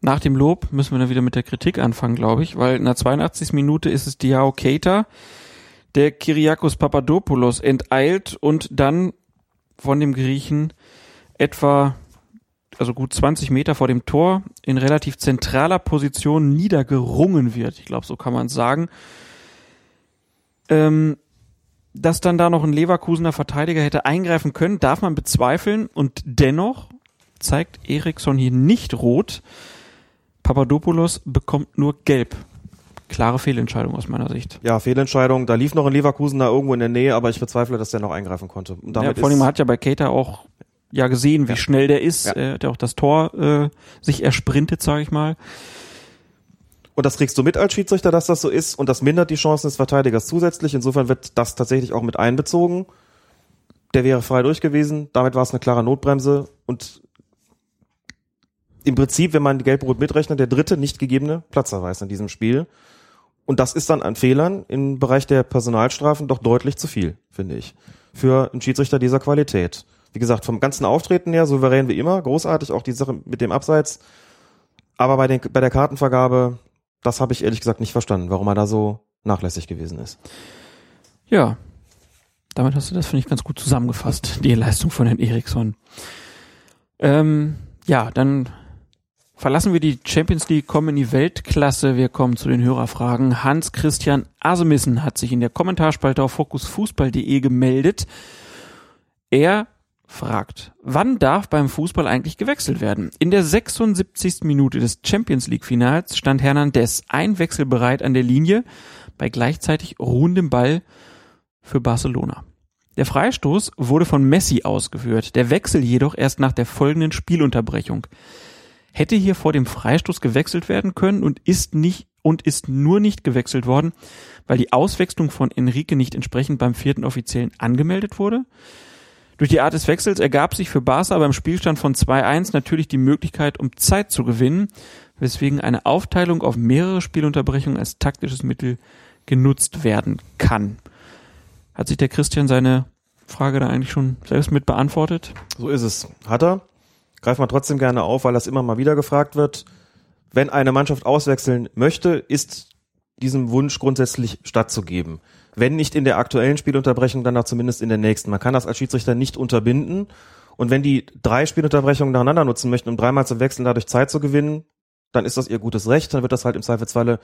Nach dem Lob müssen wir dann wieder mit der Kritik anfangen, glaube ich, weil in der 82. Minute ist es Diao Keita, der Kyriakos Papadopoulos enteilt und dann von dem Griechen etwa, also gut 20 Meter vor dem Tor in relativ zentraler Position niedergerungen wird. Ich glaube, so kann man es sagen. Ähm, dass dann da noch ein Leverkusener Verteidiger hätte eingreifen können, darf man bezweifeln und dennoch zeigt Eriksson hier nicht rot. Papadopoulos bekommt nur gelb. Klare Fehlentscheidung aus meiner Sicht. Ja, Fehlentscheidung. Da lief noch ein Leverkusen da irgendwo in der Nähe, aber ich bezweifle, dass der noch eingreifen konnte. Und Ja, damit vor allem hat ja bei Keita auch ja gesehen, wie Ja. schnell der ist. Ja. Er hat ja auch das Tor äh, sich ersprintet, sage ich mal. Und das kriegst du mit als Schiedsrichter, dass das so ist. Und das mindert die Chancen des Verteidigers zusätzlich. Insofern wird das tatsächlich auch mit einbezogen. Der wäre frei durch gewesen. Damit war es eine klare Notbremse. Und im Prinzip, wenn man die Gelb-Rot mitrechnet, der dritte nicht gegebene Platzverweis in diesem Spiel. Und das ist dann an Fehlern im Bereich der Personalstrafen doch deutlich zu viel, finde ich. Für einen Schiedsrichter dieser Qualität. Wie gesagt, vom ganzen Auftreten her, souverän wie immer, großartig, auch die Sache mit dem Abseits. Aber bei, den, bei der Kartenvergabe, das habe ich ehrlich gesagt nicht verstanden, warum er da so nachlässig gewesen ist. Ja, damit hast du das, finde ich, ganz gut zusammengefasst, die Leistung von Herrn Eriksson. Ähm, ja, dann verlassen wir die Champions League, kommen in die Weltklasse. Wir kommen zu den Hörerfragen. Hans-Christian Asemissen hat sich in der Kommentarspalte auf fokusfußball.de gemeldet. Er fragt, wann darf beim Fußball eigentlich gewechselt werden? In der 76. Minute des Champions League Finals stand Hernandez einwechselbereit an der Linie bei gleichzeitig ruhendem Ball für Barcelona. Der Freistoß wurde von Messi ausgeführt, der Wechsel jedoch erst nach der folgenden Spielunterbrechung. Hätte hier vor dem Freistoß gewechselt werden können und ist nicht und ist nur nicht gewechselt worden, weil die Auswechslung von Enrique nicht entsprechend beim vierten Offiziellen angemeldet wurde. Durch die Art des Wechsels ergab sich für Barca beim Spielstand von 2-1 natürlich die Möglichkeit, um Zeit zu gewinnen, weswegen eine Aufteilung auf mehrere Spielunterbrechungen als taktisches Mittel genutzt werden kann. Hat sich der Christian seine Frage da eigentlich schon selbst mit beantwortet? So ist es. Hat er. Greift man trotzdem gerne auf, weil das immer mal wieder gefragt wird. Wenn eine Mannschaft auswechseln möchte, ist diesem Wunsch grundsätzlich stattzugeben. Wenn nicht in der aktuellen Spielunterbrechung, dann auch zumindest in der nächsten. Man kann das als Schiedsrichter nicht unterbinden. Und wenn die drei Spielunterbrechungen nacheinander nutzen möchten, um dreimal zu wechseln, dadurch Zeit zu gewinnen, dann ist das ihr gutes Recht, dann wird das halt im Zweifelsfalle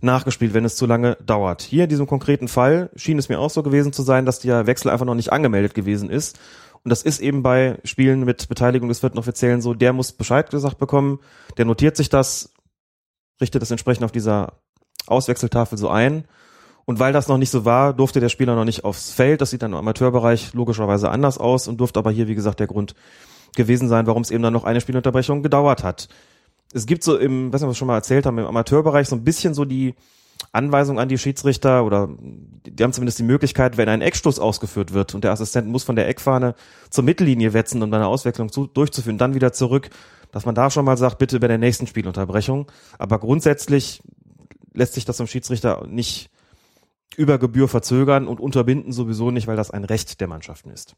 nachgespielt, wenn es zu lange dauert. Hier in diesem konkreten Fall schien es mir auch so gewesen zu sein, dass der Wechsel einfach noch nicht angemeldet gewesen ist. Und das ist eben bei Spielen mit Beteiligung des vierten Offiziellen so, der muss Bescheid gesagt bekommen, der notiert sich das, richtet das entsprechend auf dieser Auswechseltafel so ein. Und weil das noch nicht so war, durfte der Spieler noch nicht aufs Feld. Das sieht dann im Amateurbereich logischerweise anders aus und durfte aber hier, wie gesagt, der Grund gewesen sein, warum es eben dann noch eine Spielunterbrechung gedauert hat. Es gibt so im, weiß nicht, was wir schon mal erzählt haben, im Amateurbereich so ein bisschen so die Anweisung an die Schiedsrichter oder die haben zumindest die Möglichkeit, wenn ein Eckstoß ausgeführt wird und der Assistent muss von der Eckfahne zur Mittellinie wetzen, um eine Auswechslung zu, durchzuführen, dann wieder zurück, dass man da schon mal sagt, bitte bei der nächsten Spielunterbrechung. Aber grundsätzlich lässt sich das vom Schiedsrichter nicht über Gebühr verzögern und unterbinden sowieso nicht, weil das ein Recht der Mannschaften ist.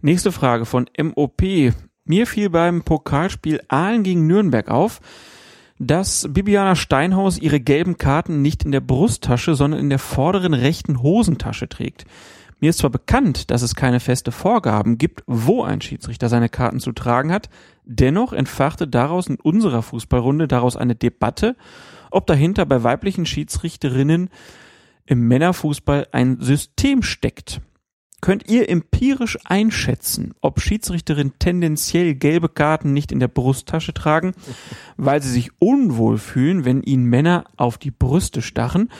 Nächste Frage von MOP. Mir fiel beim Pokalspiel Aalen gegen Nürnberg auf, dass Bibiana Steinhaus ihre gelben Karten nicht in der Brusttasche, sondern in der vorderen rechten Hosentasche trägt. Mir ist zwar bekannt, dass es keine feste Vorgaben gibt, wo ein Schiedsrichter seine Karten zu tragen hat, dennoch entfachte daraus in unserer Fußballrunde daraus eine Debatte, ob dahinter bei weiblichen Schiedsrichterinnen im Männerfußball ein System steckt. Könnt ihr empirisch einschätzen, ob Schiedsrichterinnen tendenziell gelbe Karten nicht in der Brusttasche tragen, weil sie sich unwohl fühlen, wenn ihnen Männer auf die Brüste stachen?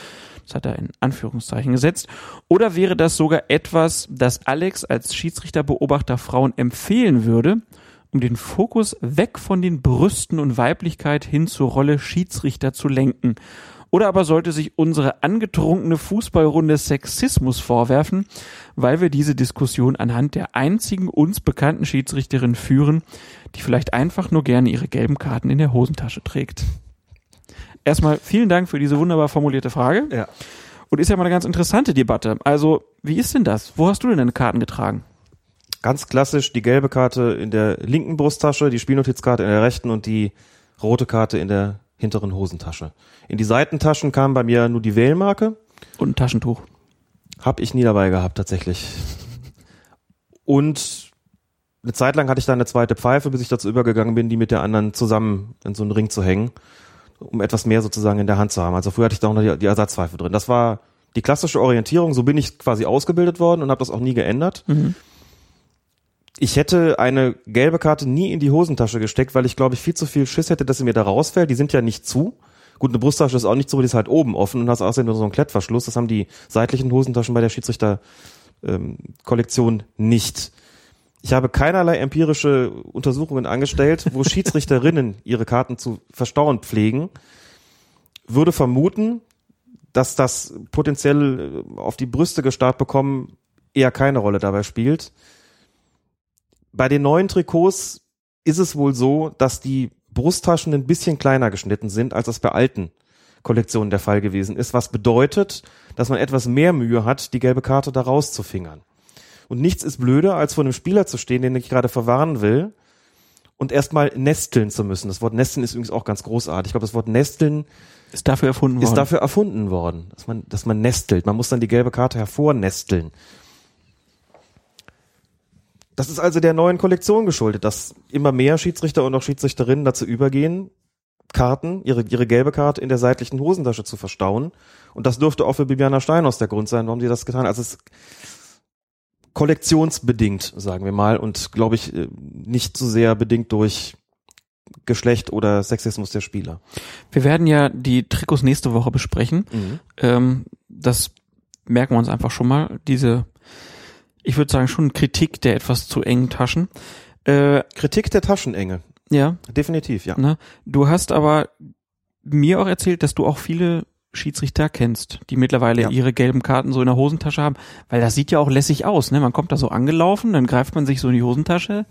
Das hat er in Anführungszeichen gesetzt. Oder wäre das sogar etwas, das Alex als Schiedsrichterbeobachter Frauen empfehlen würde, um den Fokus weg von den Brüsten und Weiblichkeit hin zur Rolle Schiedsrichter zu lenken? Oder aber sollte sich unsere angetrunkene Fußballrunde Sexismus vorwerfen, weil wir diese Diskussion anhand der einzigen uns bekannten Schiedsrichterin führen, die vielleicht einfach nur gerne ihre gelben Karten in der Hosentasche trägt. Erstmal vielen Dank für diese wunderbar formulierte Frage. Ja. Und ist ja mal eine ganz interessante Debatte. Also, wie ist denn das? Wo hast du denn deine Karten getragen? Ganz klassisch die gelbe Karte in der linken Brusttasche, die Spielnotizkarte in der rechten und die rote Karte in der hinteren Hosentasche. In die Seitentaschen kam bei mir nur die Wählmarke. Und ein Taschentuch. Hab ich nie dabei gehabt, tatsächlich. Und eine Zeit lang hatte ich da eine zweite Pfeife, bis ich dazu übergegangen bin, die mit der anderen zusammen in so einen Ring zu hängen, um etwas mehr sozusagen in der Hand zu haben. Also früher hatte ich da auch noch die, die Ersatzpfeife drin. Das war die klassische Orientierung, so bin ich quasi ausgebildet worden und habe das auch nie geändert. Mhm. Ich hätte eine gelbe Karte nie in die Hosentasche gesteckt, weil ich glaube ich viel zu viel Schiss hätte, dass sie mir da rausfällt. Die sind ja nicht zu. Gut, eine Brusttasche ist auch nicht so, die ist halt oben offen und hast außerdem nur so einen Klettverschluss. Das haben die seitlichen Hosentaschen bei der Schiedsrichter-Kollektion ähm, nicht. Ich habe keinerlei empirische Untersuchungen angestellt, wo Schiedsrichterinnen ihre Karten zu verstauen pflegen. Würde vermuten, dass das potenziell äh, auf die Brüste gestarrt bekommen eher keine Rolle dabei spielt. Bei den neuen Trikots ist es wohl so, dass die Brusttaschen ein bisschen kleiner geschnitten sind, als das bei alten Kollektionen der Fall gewesen ist, was bedeutet, dass man etwas mehr Mühe hat, die gelbe Karte da rauszufingern. Und nichts ist blöder, als vor einem Spieler zu stehen, den ich gerade verwarnen will, und erstmal nesteln zu müssen. Das Wort nesteln ist übrigens auch ganz großartig. Ich glaube, das Wort nesteln ist dafür erfunden worden. Ist dafür erfunden worden, dass man, dass man nestelt. Man muss dann die gelbe Karte hervornesteln. Das ist also der neuen Kollektion geschuldet, dass immer mehr Schiedsrichter und auch Schiedsrichterinnen dazu übergehen, Karten, ihre, ihre gelbe Karte in der seitlichen Hosentasche zu verstauen. Und das dürfte auch für Bibiana Steinhaus der Grund sein, warum sie das getan hat. Also es ist kollektionsbedingt, sagen wir mal, und glaube ich äh, nicht so sehr bedingt durch Geschlecht oder Sexismus der Spieler. Wir werden ja die Trikots nächste Woche besprechen. Mhm. Ähm, das merken wir uns einfach schon mal. Diese ich würde sagen, schon Kritik der etwas zu engen Taschen. Äh, Kritik der Taschenenge. Ja. Definitiv, ja. Ne? Du hast aber mir auch erzählt, dass du auch viele Schiedsrichter kennst, die mittlerweile Ja. ihre gelben Karten so in der Hosentasche haben, weil das sieht ja auch lässig aus, ne? Man kommt da so angelaufen, dann greift man sich so in die Hosentasche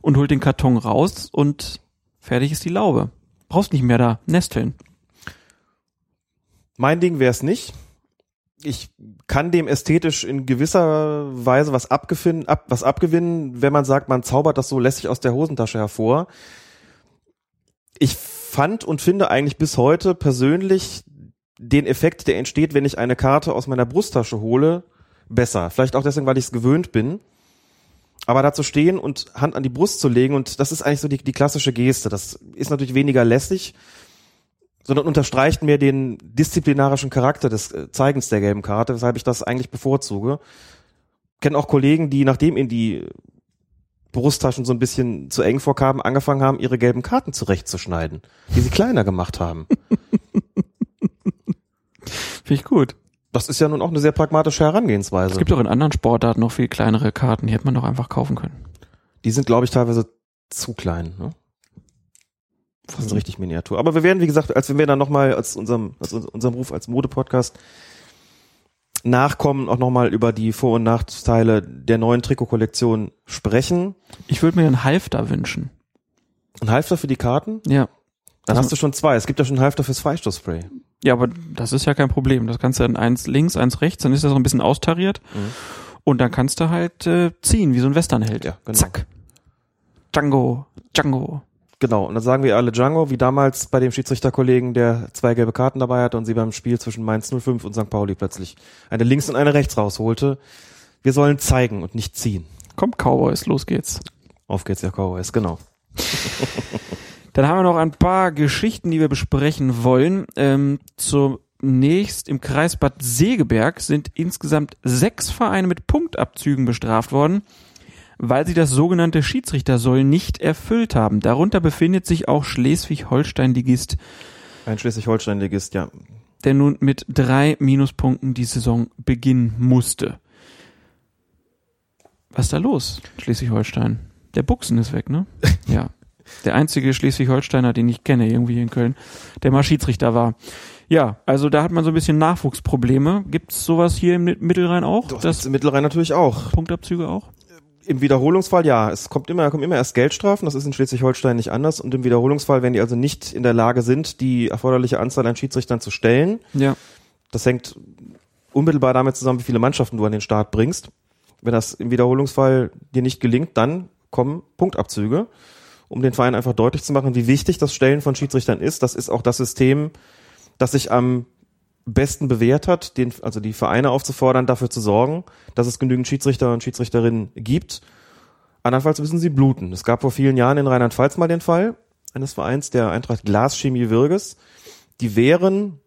und holt den Karton raus und fertig ist die Laube. Brauchst nicht mehr da nesteln. Mein Ding wäre es nicht. Ich kann dem ästhetisch in gewisser Weise was abgewinnen, ab, was abgewinnen, wenn man sagt, man zaubert das so lässig aus der Hosentasche hervor. Ich fand und finde eigentlich bis heute persönlich den Effekt, der entsteht, wenn ich eine Karte aus meiner Brusttasche hole, besser. Vielleicht auch deswegen, weil ich es gewöhnt bin. Aber da zu stehen und Hand an die Brust zu legen und das ist eigentlich so die, die klassische Geste. Das ist natürlich weniger lässig, sondern unterstreicht mir den disziplinarischen Charakter des äh, Zeigens der gelben Karte, weshalb ich das eigentlich bevorzuge. Kenne auch Kollegen, die nachdem ihnen die Brusttaschen so ein bisschen zu eng vorkamen, angefangen haben, ihre gelben Karten zurechtzuschneiden, die sie kleiner gemacht haben. Finde ich gut. Das ist ja nun auch eine sehr pragmatische Herangehensweise. Es gibt auch in anderen Sportarten noch viel kleinere Karten, die hätte man doch einfach kaufen können. Die sind, glaube ich, teilweise zu klein. Ne? Fast richtig Miniatur. Aber wir werden, wie gesagt, als wenn wir dann nochmal als unserem, als unserem Ruf als Modepodcast nachkommen, auch nochmal über die Vor- und Nachteile der neuen Trikotkollektion sprechen. Ich würde mir einen Halfter wünschen. Ein Halfter für die Karten? Ja. Dann Also- hast du schon zwei. Es gibt ja schon einen Halfter fürs Freistoßspray. Ja, aber das ist ja kein Problem. Das kannst du dann eins links, eins rechts, dann ist das so ein bisschen austariert. Und dann kannst du halt äh, ziehen, wie so ein Westernheld. Ja, genau. Zack. Django, Django. Genau, und dann sagen wir alle Django, wie damals bei dem Schiedsrichterkollegen, der zwei gelbe Karten dabei hatte und sie beim Spiel zwischen Mainz 05 und St. Pauli plötzlich eine links und eine rechts rausholte. Wir sollen zeigen und nicht ziehen. Komm, Cowboys, los geht's. Auf geht's, ja, Cowboys, genau. Dann haben wir noch ein paar Geschichten, die wir besprechen wollen. Ähm, zunächst im Kreis Bad Segeberg sind insgesamt sechs Vereine mit Punktabzügen bestraft worden, weil sie das sogenannte Schiedsrichtersoll nicht erfüllt haben. Darunter befindet sich auch Schleswig-Holstein-Ligist, Ein Schleswig-Holstein-Ligist, ja. der nun mit drei Minuspunkten die Saison beginnen musste. Was ist da los, Schleswig-Holstein? Der Buchsen ist weg, ne? Ja. Der einzige Schleswig-Holsteiner, den ich kenne, irgendwie hier in Köln, der mal Schiedsrichter war. Ja, also da hat man so ein bisschen Nachwuchsprobleme. Gibt's sowas hier im Mittelrhein auch? Das gibt's im Mittelrhein natürlich auch. Punktabzüge auch? Im Wiederholungsfall ja. Es kommt immer, kommen immer erst Geldstrafen. Das ist in Schleswig-Holstein nicht anders. Und im Wiederholungsfall, wenn die also nicht in der Lage sind, die erforderliche Anzahl an Schiedsrichtern zu stellen, Ja. das hängt unmittelbar damit zusammen, wie viele Mannschaften du an den Start bringst. Wenn das im Wiederholungsfall dir nicht gelingt, dann kommen Punktabzüge, um den Verein einfach deutlich zu machen, wie wichtig das Stellen von Schiedsrichtern ist. Das ist auch das System, das sich am besten bewährt hat, den, also die Vereine aufzufordern, dafür zu sorgen, dass es genügend Schiedsrichter und Schiedsrichterinnen gibt. Andernfalls müssen sie bluten. Es gab vor vielen Jahren in Rheinland-Pfalz mal den Fall eines Vereins, der Eintracht Glaschemie Wirges. Die wären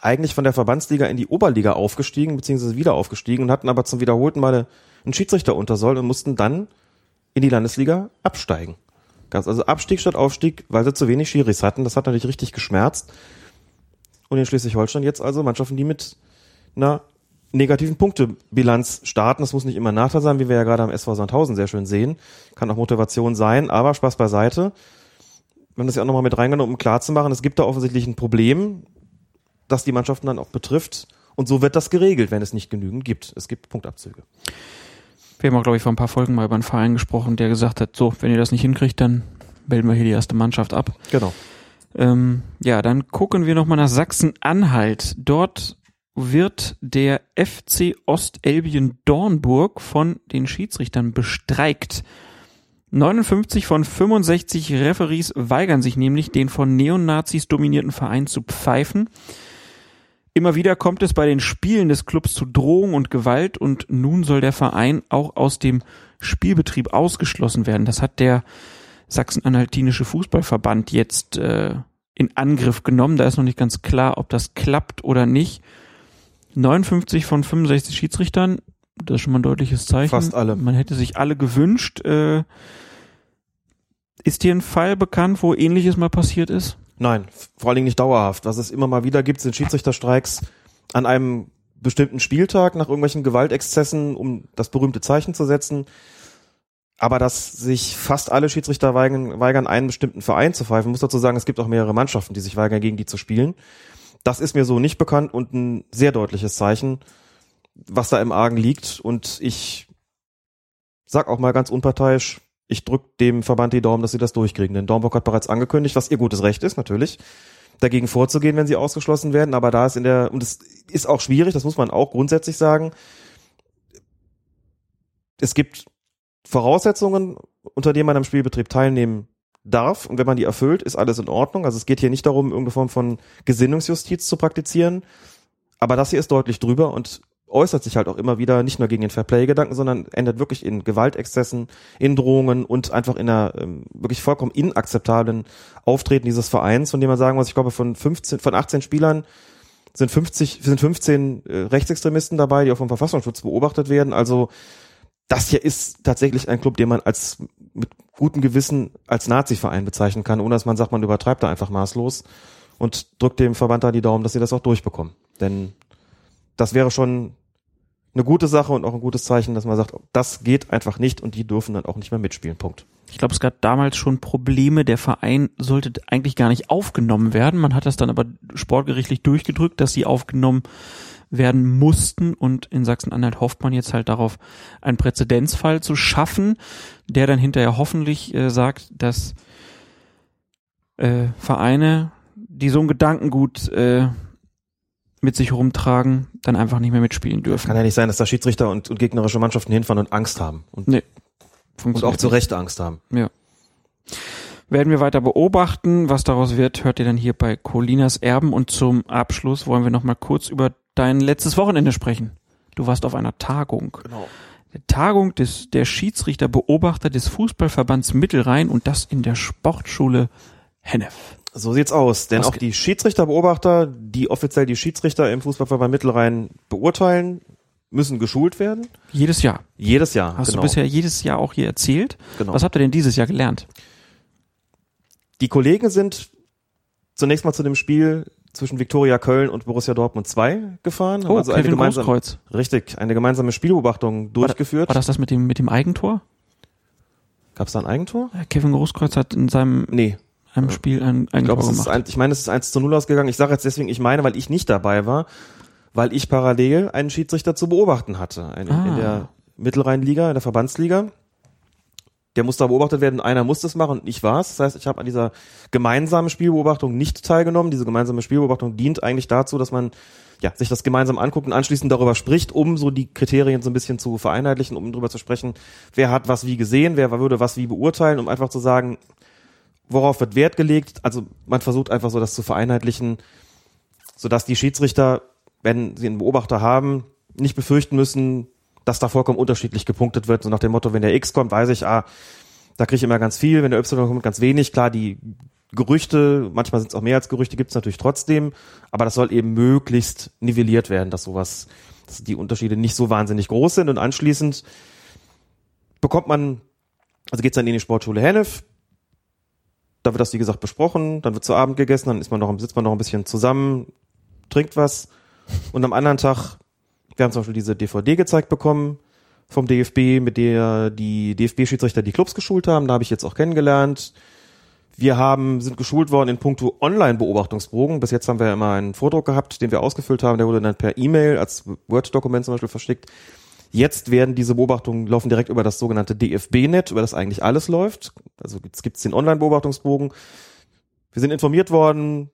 eigentlich von der Verbandsliga in die Oberliga aufgestiegen, beziehungsweise wieder aufgestiegen und hatten aber zum wiederholten Male einen Schiedsrichter unter Soll und mussten dann in die Landesliga absteigen. Ganz, also Abstieg statt Aufstieg, weil sie zu wenig Schiris hatten. Das hat natürlich richtig geschmerzt. Und in Schleswig-Holstein jetzt also Mannschaften, die mit einer negativen Punktebilanz starten. Das muss nicht immer ein Nachteil sein, wie wir ja gerade am SV Sandhausen sehr schön sehen. Kann auch Motivation sein, aber Spaß beiseite. Wir haben das ja auch nochmal mit reingenommen, um klarzumachen, es gibt da offensichtlich ein Problem, das die Mannschaften dann auch betrifft. Und so wird das geregelt, wenn es nicht genügend gibt. Es gibt Punktabzüge. Wir haben auch, glaube ich, vor ein paar Folgen mal über einen Verein gesprochen, der gesagt hat, so, wenn ihr das nicht hinkriegt, dann melden wir hier die erste Mannschaft ab. Genau. Ähm, ja, dann gucken wir nochmal nach Sachsen-Anhalt. Dort wird der FC Ostelbien Dornburg von den Schiedsrichtern bestreikt. 59 von 65 Referees weigern sich nämlich, den von Neonazis dominierten Verein zu pfeifen. Immer wieder kommt es bei den Spielen des Clubs zu Drohung und Gewalt und nun soll der Verein auch aus dem Spielbetrieb ausgeschlossen werden. Das hat der Sachsen-Anhaltinische Fußballverband jetzt äh, in Angriff genommen. Da ist noch nicht ganz klar, ob das klappt oder nicht. 59 von 65 Schiedsrichtern, das ist schon mal ein deutliches Zeichen. Fast alle. Man hätte sich alle gewünscht. Äh, ist dir ein Fall bekannt, wo ähnliches mal passiert ist? Nein, vor allen Dingen nicht dauerhaft. Was es immer mal wieder gibt, sind Schiedsrichterstreiks an einem bestimmten Spieltag nach irgendwelchen Gewaltexzessen, um das berühmte Zeichen zu setzen. Aber dass sich fast alle Schiedsrichter weigern, einen bestimmten Verein zu pfeifen, muss dazu sagen, es gibt auch mehrere Mannschaften, die sich weigern, gegen die zu spielen. Das ist mir so nicht bekannt und ein sehr deutliches Zeichen, was da im Argen liegt. Und ich sag auch mal ganz unparteiisch, ich drück dem Verband die Daumen, dass sie das durchkriegen. Denn Dornburg hat bereits angekündigt, was ihr gutes Recht ist, natürlich, dagegen vorzugehen, wenn sie ausgeschlossen werden. Aber da ist in der, und es ist auch schwierig, das muss man auch grundsätzlich sagen, es gibt Voraussetzungen, unter denen man am Spielbetrieb teilnehmen darf. Und wenn man die erfüllt, ist alles in Ordnung. Also es geht hier nicht darum, irgendeine Form von Gesinnungsjustiz zu praktizieren. Aber das hier ist deutlich drüber und äußert sich halt auch immer wieder nicht nur gegen den Fairplay-Gedanken, sondern endet wirklich in Gewaltexzessen, in Drohungen und einfach in einer ähm, wirklich vollkommen inakzeptablen Auftreten dieses Vereins, von dem man sagen muss, ich glaube, von 15, von 18 Spielern sind 50, sind 15 äh, Rechtsextremisten dabei, die auch vom Verfassungsschutz beobachtet werden. Also das hier ist tatsächlich ein Club, den man als mit gutem Gewissen als Nazi-Verein bezeichnen kann, ohne dass man sagt, man übertreibt da einfach maßlos und drückt dem Verband da die Daumen, dass sie das auch durchbekommen. Denn das wäre schon eine gute Sache und auch ein gutes Zeichen, dass man sagt, das geht einfach nicht und die dürfen dann auch nicht mehr mitspielen. Punkt. Ich glaube, es gab damals schon Probleme. Der Verein sollte eigentlich gar nicht aufgenommen werden. Man hat das dann aber sportgerichtlich durchgedrückt, dass sie aufgenommen werden mussten. Und in Sachsen-Anhalt hofft man jetzt halt darauf, einen Präzedenzfall zu schaffen, der dann hinterher hoffentlich äh, sagt, dass äh, Vereine, die so ein Gedankengut äh, mit sich rumtragen, dann einfach nicht mehr mitspielen dürfen. Kann ja nicht sein, dass da Schiedsrichter und, und gegnerische Mannschaften hinfahren und Angst haben. Und, nee, und auch zu Recht Angst haben. Ja. Werden wir weiter beobachten. Was daraus wird, hört ihr dann hier bei Colinas Erben. Und zum Abschluss wollen wir noch mal kurz über dein letztes Wochenende sprechen. Du warst auf einer Tagung. Genau. Der Tagung des, der Schiedsrichterbeobachter des Fußballverbands Mittelrhein und das in der Sportschule Hennef. So sieht's aus, denn Was auch die Schiedsrichterbeobachter, die offiziell die Schiedsrichter im Fußballverband Mittelrhein beurteilen, müssen geschult werden. Jedes Jahr. Jedes Jahr. Hast genau. du bisher jedes Jahr auch hier erzählt? Genau. Was habt ihr denn dieses Jahr gelernt? Die Kollegen sind zunächst mal zu dem Spiel zwischen Viktoria Köln und Borussia Dortmund 2 gefahren. haben Oh, also eine Kevin gemeinsame, Großkreuz. Richtig, eine gemeinsame Spielbeobachtung durchgeführt. War das das mit dem, mit dem Eigentor? Gab es da ein Eigentor? Ja, Kevin Großkreuz hat in seinem Nee. einem Spiel ein Ich, Eigentor glaub, es ist gemacht. ein, ich meine, es ist 1 zu 0 ausgegangen. Ich sage jetzt deswegen, ich meine, weil ich nicht dabei war, weil ich parallel einen Schiedsrichter zu beobachten hatte. Ein, Ah. In der Mittelrheinliga, in der Verbandsliga. Der musste da beobachtet werden, einer musste es machen und ich war es. Das heißt, ich habe an dieser gemeinsamen Spielbeobachtung nicht teilgenommen. Diese gemeinsame Spielbeobachtung dient eigentlich dazu, dass man ja, sich das gemeinsam anguckt und anschließend darüber spricht, um so die Kriterien so ein bisschen zu vereinheitlichen, um darüber zu sprechen, wer hat was wie gesehen, wer würde was wie beurteilen, um einfach zu sagen, worauf wird Wert gelegt. Also man versucht einfach so das zu vereinheitlichen, sodass die Schiedsrichter, wenn sie einen Beobachter haben, nicht befürchten müssen, dass da vollkommen unterschiedlich gepunktet wird. So nach dem Motto, wenn der X kommt, weiß ich, ah, da kriege ich immer ganz viel, wenn der Y kommt, ganz wenig. Klar, die Gerüchte, manchmal sind es auch mehr als Gerüchte, gibt es natürlich trotzdem, aber das soll eben möglichst nivelliert werden, dass sowas, dass die Unterschiede nicht so wahnsinnig groß sind. Und anschließend bekommt man, also geht's dann in die Sportschule Hennef, da wird das, wie gesagt, besprochen, dann wird zu Abend gegessen, dann ist man noch, sitzt man noch ein bisschen zusammen, trinkt was und am anderen Tag, wir haben zum Beispiel diese DVD gezeigt bekommen vom DFB, mit der die DFB-Schiedsrichter die Clubs geschult haben, da habe ich jetzt auch kennengelernt. Wir haben, sind geschult worden in puncto Online-Beobachtungsbogen. Bis jetzt haben wir immer einen Vordruck gehabt, den wir ausgefüllt haben. Der wurde dann per E-Mail als Word-Dokument zum Beispiel verschickt. Jetzt werden diese Beobachtungen laufen direkt über das sogenannte DFB-Net, über das eigentlich alles läuft. Also jetzt gibt's den Online-Beobachtungsbogen. Wir sind informiert worden,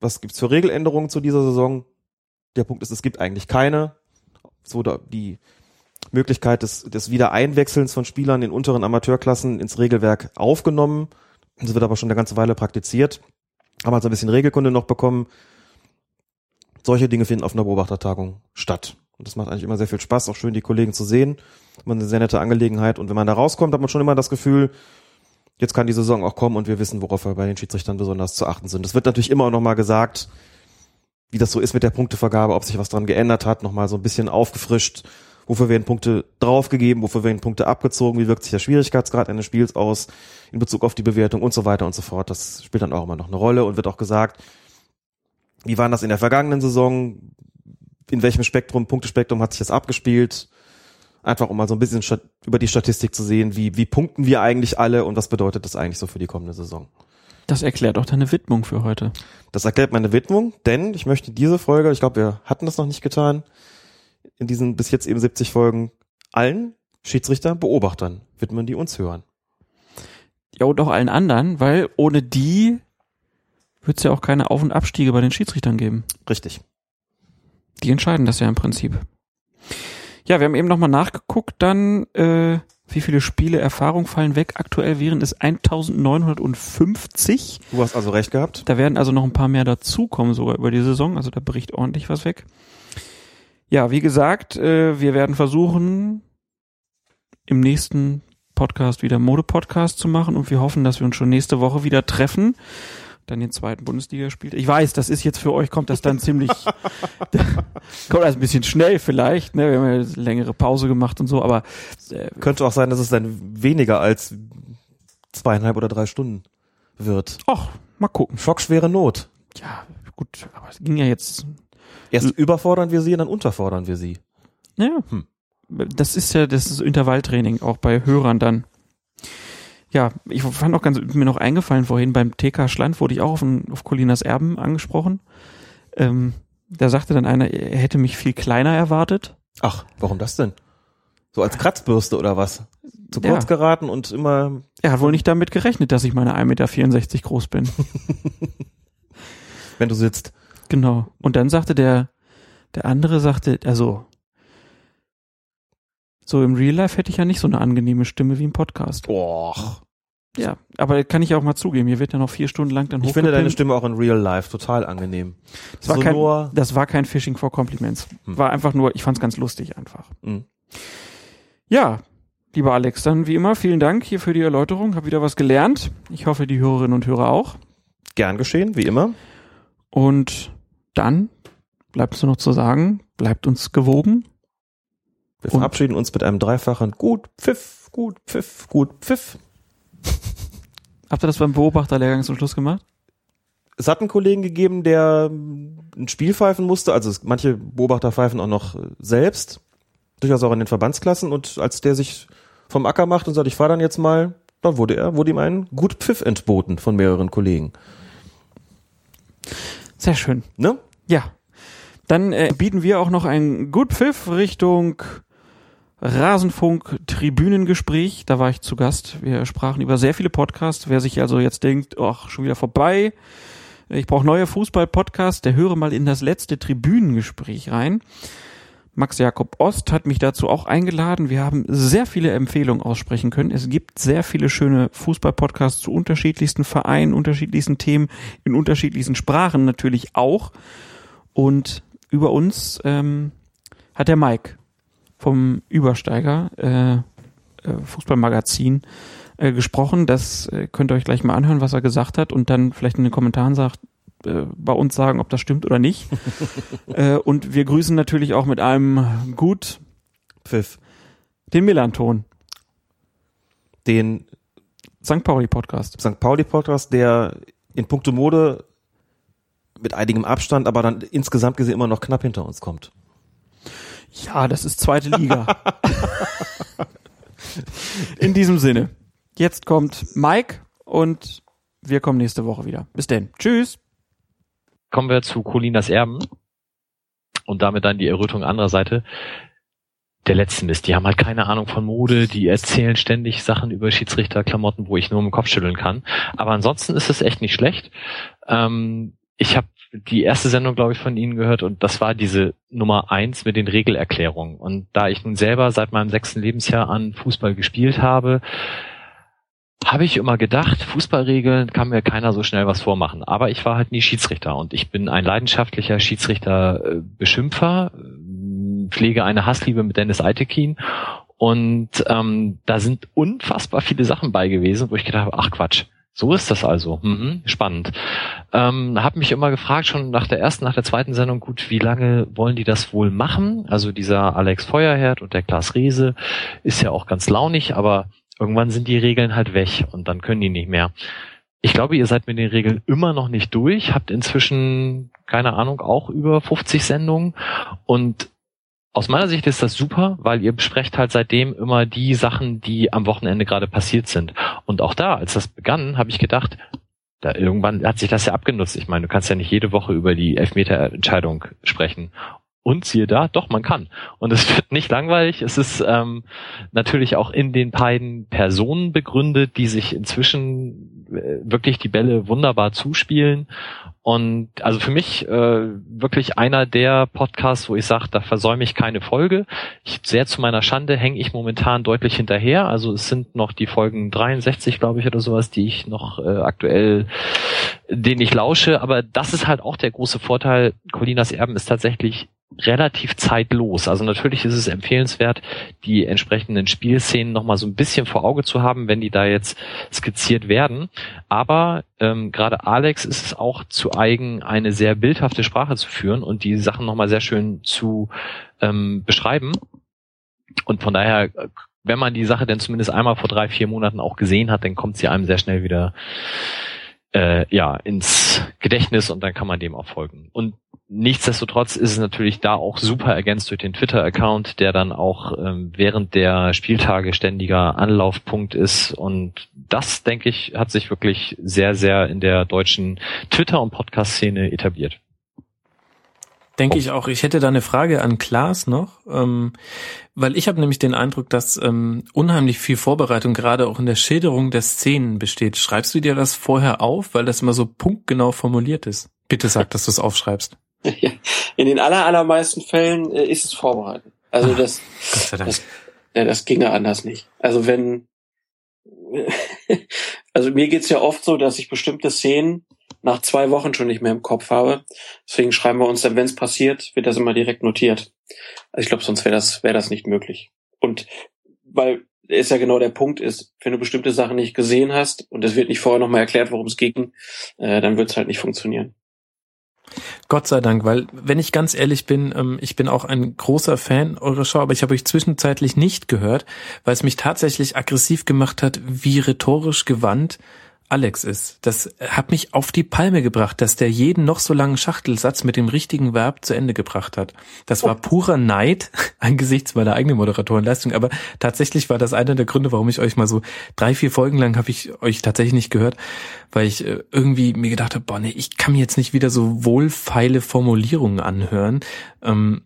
was gibt's für Regeländerungen zu dieser Saison. Der Punkt ist, es gibt eigentlich keine. So die Möglichkeit des, des Wiedereinwechselns von Spielern in unteren Amateurklassen ins Regelwerk aufgenommen. Das wird aber schon eine ganze Weile praktiziert. Haben also ein bisschen Regelkunde noch bekommen. Solche Dinge finden auf einer Beobachtertagung statt. Und das macht eigentlich immer sehr viel Spaß, auch schön die Kollegen zu sehen. Immer eine sehr nette Angelegenheit. Und wenn man da rauskommt, hat man schon immer das Gefühl, jetzt kann die Saison auch kommen und wir wissen, worauf wir bei den Schiedsrichtern besonders zu achten sind. Es wird natürlich immer noch mal gesagt, wie das so ist mit der Punktevergabe, ob sich was dran geändert hat, nochmal so ein bisschen aufgefrischt. Wofür werden Punkte draufgegeben, wofür werden Punkte abgezogen, wie wirkt sich der Schwierigkeitsgrad eines Spiels aus in Bezug auf die Bewertung und so weiter und so fort. Das spielt dann auch immer noch eine Rolle und wird auch gesagt, wie war das in der vergangenen Saison, in welchem Spektrum, Punktespektrum hat sich das abgespielt, einfach um mal so ein bisschen über die Statistik zu sehen, wie, wie punkten wir eigentlich alle und was bedeutet das eigentlich so für die kommende Saison. Das erklärt auch deine Widmung für heute. Das erklärt meine Widmung, denn ich möchte diese Folge, ich glaube, wir hatten das noch nicht getan, in diesen bis jetzt eben 70 Folgen allen Schiedsrichter, Beobachtern widmen, die uns hören. Ja, und auch allen anderen, weil ohne die wird es ja auch keine Auf- und Abstiege bei den Schiedsrichtern geben. Richtig. Die entscheiden das ja im Prinzip. Ja, wir haben eben nochmal nachgeguckt, dann, äh, wie viele Spiele Erfahrung fallen weg. Aktuell wären es 1950. Du hast also recht gehabt. Da werden also noch ein paar mehr dazukommen, sogar über die Saison. Also da bricht ordentlich was weg. Ja, wie gesagt, äh, wir werden versuchen, im nächsten Podcast wieder Mode-Podcast zu machen und wir hoffen, dass wir uns schon nächste Woche wieder treffen. Dann den zweiten Bundesliga spielt. Ich weiß, das ist jetzt für euch, kommt das dann ziemlich, kommt das ein bisschen schnell vielleicht, ne? Wir haben ja eine längere Pause gemacht und so, aber äh, könnte auch sein, dass es dann weniger als zweieinhalb oder drei Stunden wird. Ach, mal gucken. Schockschwere Not. Ja, gut, aber es ging ja jetzt. Erst überfordern wir sie und dann unterfordern wir sie. Ja. Hm. Das ist ja das ist Intervalltraining, auch bei Hörern dann. Ja, ich fand auch ganz, mir noch eingefallen vorhin, beim TK Schland wurde ich auch auf, ein, auf Colinas Erben angesprochen. Ähm, da sagte dann einer, er hätte mich viel kleiner erwartet. Ach, warum das denn? So als Kratzbürste oder was? Zu kurz ja. geraten und immer. Er hat wohl nicht damit gerechnet, dass ich meine 1,64 Meter groß bin. Wenn du sitzt. Genau. Und dann sagte der, der andere sagte, also, so im Real Life hätte ich ja nicht so eine angenehme Stimme wie im Podcast. Boah. Ja, aber kann ich auch mal zugeben, hier wird ja noch vier Stunden lang dann Ich finde deine Stimme auch in Real Life total angenehm. Das war, kein, das war kein Phishing for Compliments. Hm. War einfach nur, ich fand es ganz lustig einfach. Hm. Ja, lieber Alex, dann wie immer vielen Dank hier für die Erläuterung. Hab wieder was gelernt. Ich hoffe, die Hörerinnen und Hörer auch. Gern geschehen, wie immer. Und dann bleibt es nur noch zu sagen, bleibt uns gewogen. Wir verabschieden uns mit einem dreifachen Gut, Pfiff, Gut, Pfiff, Gut, Pfiff. Habt ihr das beim Beobachterlehrgang zum Schluss gemacht? Es hat einen Kollegen gegeben, der ein Spiel pfeifen musste. Also es, manche Beobachter pfeifen auch noch selbst. Durchaus auch in den Verbandsklassen. Und als der sich vom Acker macht und sagt, ich fahre dann jetzt mal, dann wurde er, wurde ihm ein Gut Pfiff entboten von mehreren Kollegen. Sehr schön. Ne? Ja. Dann äh, bieten wir auch noch ein Good Pfiff Richtung Rasenfunk Tribünengespräch. Da war ich zu Gast. Wir sprachen über sehr viele Podcasts. Wer sich also jetzt denkt, ach, schon wieder vorbei. Ich brauche neue Fußball-Podcasts. Der höre mal in das letzte Tribünengespräch rein. Max Jakob Ost hat mich dazu auch eingeladen. Wir haben sehr viele Empfehlungen aussprechen können. Es gibt sehr viele schöne Fußball-Podcasts zu unterschiedlichsten Vereinen, unterschiedlichsten Themen, in unterschiedlichsten Sprachen natürlich auch. Und über uns ähm, hat der Mike vom Übersteiger äh, äh, Fußballmagazin äh, gesprochen. Das äh, könnt ihr euch gleich mal anhören, was er gesagt hat und dann vielleicht in den Kommentaren sagt, äh, bei uns sagen, ob das stimmt oder nicht. äh, und wir grüßen natürlich auch mit einem gut Pfiff den Millanton. Den St. Pauli Podcast. St. Pauli Podcast, der in puncto Mode mit einigem Abstand, aber dann insgesamt gesehen immer noch knapp hinter uns kommt. Ja, das ist zweite Liga. in diesem Sinne. Jetzt kommt Mike und wir kommen nächste Woche wieder. Bis denn. Tschüss kommen wir zu Colinas Erben und damit dann die Errötung anderer Seite. Der letzte Mist, die haben halt keine Ahnung von Mode, die erzählen ständig Sachen über Schiedsrichterklamotten, wo ich nur im Kopf schütteln kann. Aber ansonsten ist es echt nicht schlecht. Ähm, ich habe die erste Sendung, glaube ich, von Ihnen gehört und das war diese Nummer eins mit den Regelerklärungen. Und da ich nun selber seit meinem sechsten Lebensjahr an Fußball gespielt habe, habe ich immer gedacht, Fußballregeln kann mir keiner so schnell was vormachen. Aber ich war halt nie Schiedsrichter und ich bin ein leidenschaftlicher Schiedsrichter-Beschimpfer, pflege eine Hassliebe mit Dennis Eitekin und ähm, da sind unfassbar viele Sachen bei gewesen, wo ich gedacht habe, ach Quatsch, so ist das also. Mhm, spannend. Ähm, habe mich immer gefragt, schon nach der ersten, nach der zweiten Sendung, gut, wie lange wollen die das wohl machen? Also dieser Alex Feuerherd und der Klaas Rehse ist ja auch ganz launig, aber Irgendwann sind die Regeln halt weg und dann können die nicht mehr. Ich glaube, ihr seid mit den Regeln immer noch nicht durch, habt inzwischen, keine Ahnung, auch über 50 Sendungen und aus meiner Sicht ist das super, weil ihr besprecht halt seitdem immer die Sachen, die am Wochenende gerade passiert sind. Und auch da, als das begann, habe ich gedacht, da irgendwann hat sich das ja abgenutzt. Ich meine, du kannst ja nicht jede Woche über die Elfmeter-Entscheidung sprechen. Und siehe da, doch, man kann. Und es wird nicht langweilig. Es ist ähm, natürlich auch in den beiden Personen begründet, die sich inzwischen äh, wirklich die Bälle wunderbar zuspielen. Und also für mich äh, wirklich einer der Podcasts, wo ich sage, da versäume ich keine Folge. Ich sehr zu meiner Schande hänge ich momentan deutlich hinterher. Also es sind noch die Folgen 63, glaube ich, oder sowas, die ich noch äh, aktuell, denen ich lausche. Aber das ist halt auch der große Vorteil. Colinas Erben ist tatsächlich relativ zeitlos. Also natürlich ist es empfehlenswert, die entsprechenden Spielszenen nochmal so ein bisschen vor Auge zu haben, wenn die da jetzt skizziert werden. Aber ähm, gerade Alex ist es auch zu eigen, eine sehr bildhafte Sprache zu führen und die Sachen nochmal sehr schön zu ähm, beschreiben. Und von daher, wenn man die Sache denn zumindest einmal vor drei, vier Monaten auch gesehen hat, dann kommt sie einem sehr schnell wieder äh, ja ins Gedächtnis und dann kann man dem auch folgen. Und nichtsdestotrotz ist es natürlich da auch super ergänzt durch den Twitter-Account, der dann auch ähm, während der Spieltage ständiger Anlaufpunkt ist. Und das, denke ich, hat sich wirklich sehr, sehr in der deutschen Twitter- und Podcast-Szene etabliert. Denke ich auch. Ich hätte da eine Frage an Klaas noch, ähm, weil ich habe nämlich den Eindruck, dass ähm, unheimlich viel Vorbereitung gerade auch in der Schilderung der Szenen besteht. Schreibst du dir das vorher auf, weil das immer so punktgenau formuliert ist? Bitte sag, dass du es aufschreibst. In den aller, allermeisten Fällen äh, ist es vorbereitet. Also das, Dank. das, ja, das ginge anders nicht. Also wenn, also mir geht's ja oft so, dass ich bestimmte Szenen nach zwei Wochen schon nicht mehr im Kopf habe. Deswegen schreiben wir uns dann, wenn es passiert, wird das immer direkt notiert. Also ich glaube, sonst wäre das, wäre das nicht möglich. Und weil ist ja genau der Punkt ist, wenn du bestimmte Sachen nicht gesehen hast und es wird nicht vorher nochmal erklärt, worum es ging, äh, dann wird es halt nicht funktionieren. Gott sei Dank, weil wenn ich ganz ehrlich bin, ähm, ich bin auch ein großer Fan eurer Show, aber ich habe euch zwischenzeitlich nicht gehört, weil es mich tatsächlich aggressiv gemacht hat, wie rhetorisch gewandt Alex ist. Das hat mich auf die Palme gebracht, dass der jeden noch so langen Schachtelsatz mit dem richtigen Verb zu Ende gebracht hat. Das war purer Neid angesichts meiner eigenen Moderatorenleistung, aber tatsächlich war das einer der Gründe, warum ich euch mal so drei, vier Folgen lang habe ich euch tatsächlich nicht gehört, weil ich äh, irgendwie mir gedacht habe, boah, nee, ich kann mir jetzt nicht wieder so wohlfeile Formulierungen anhören. Ähm,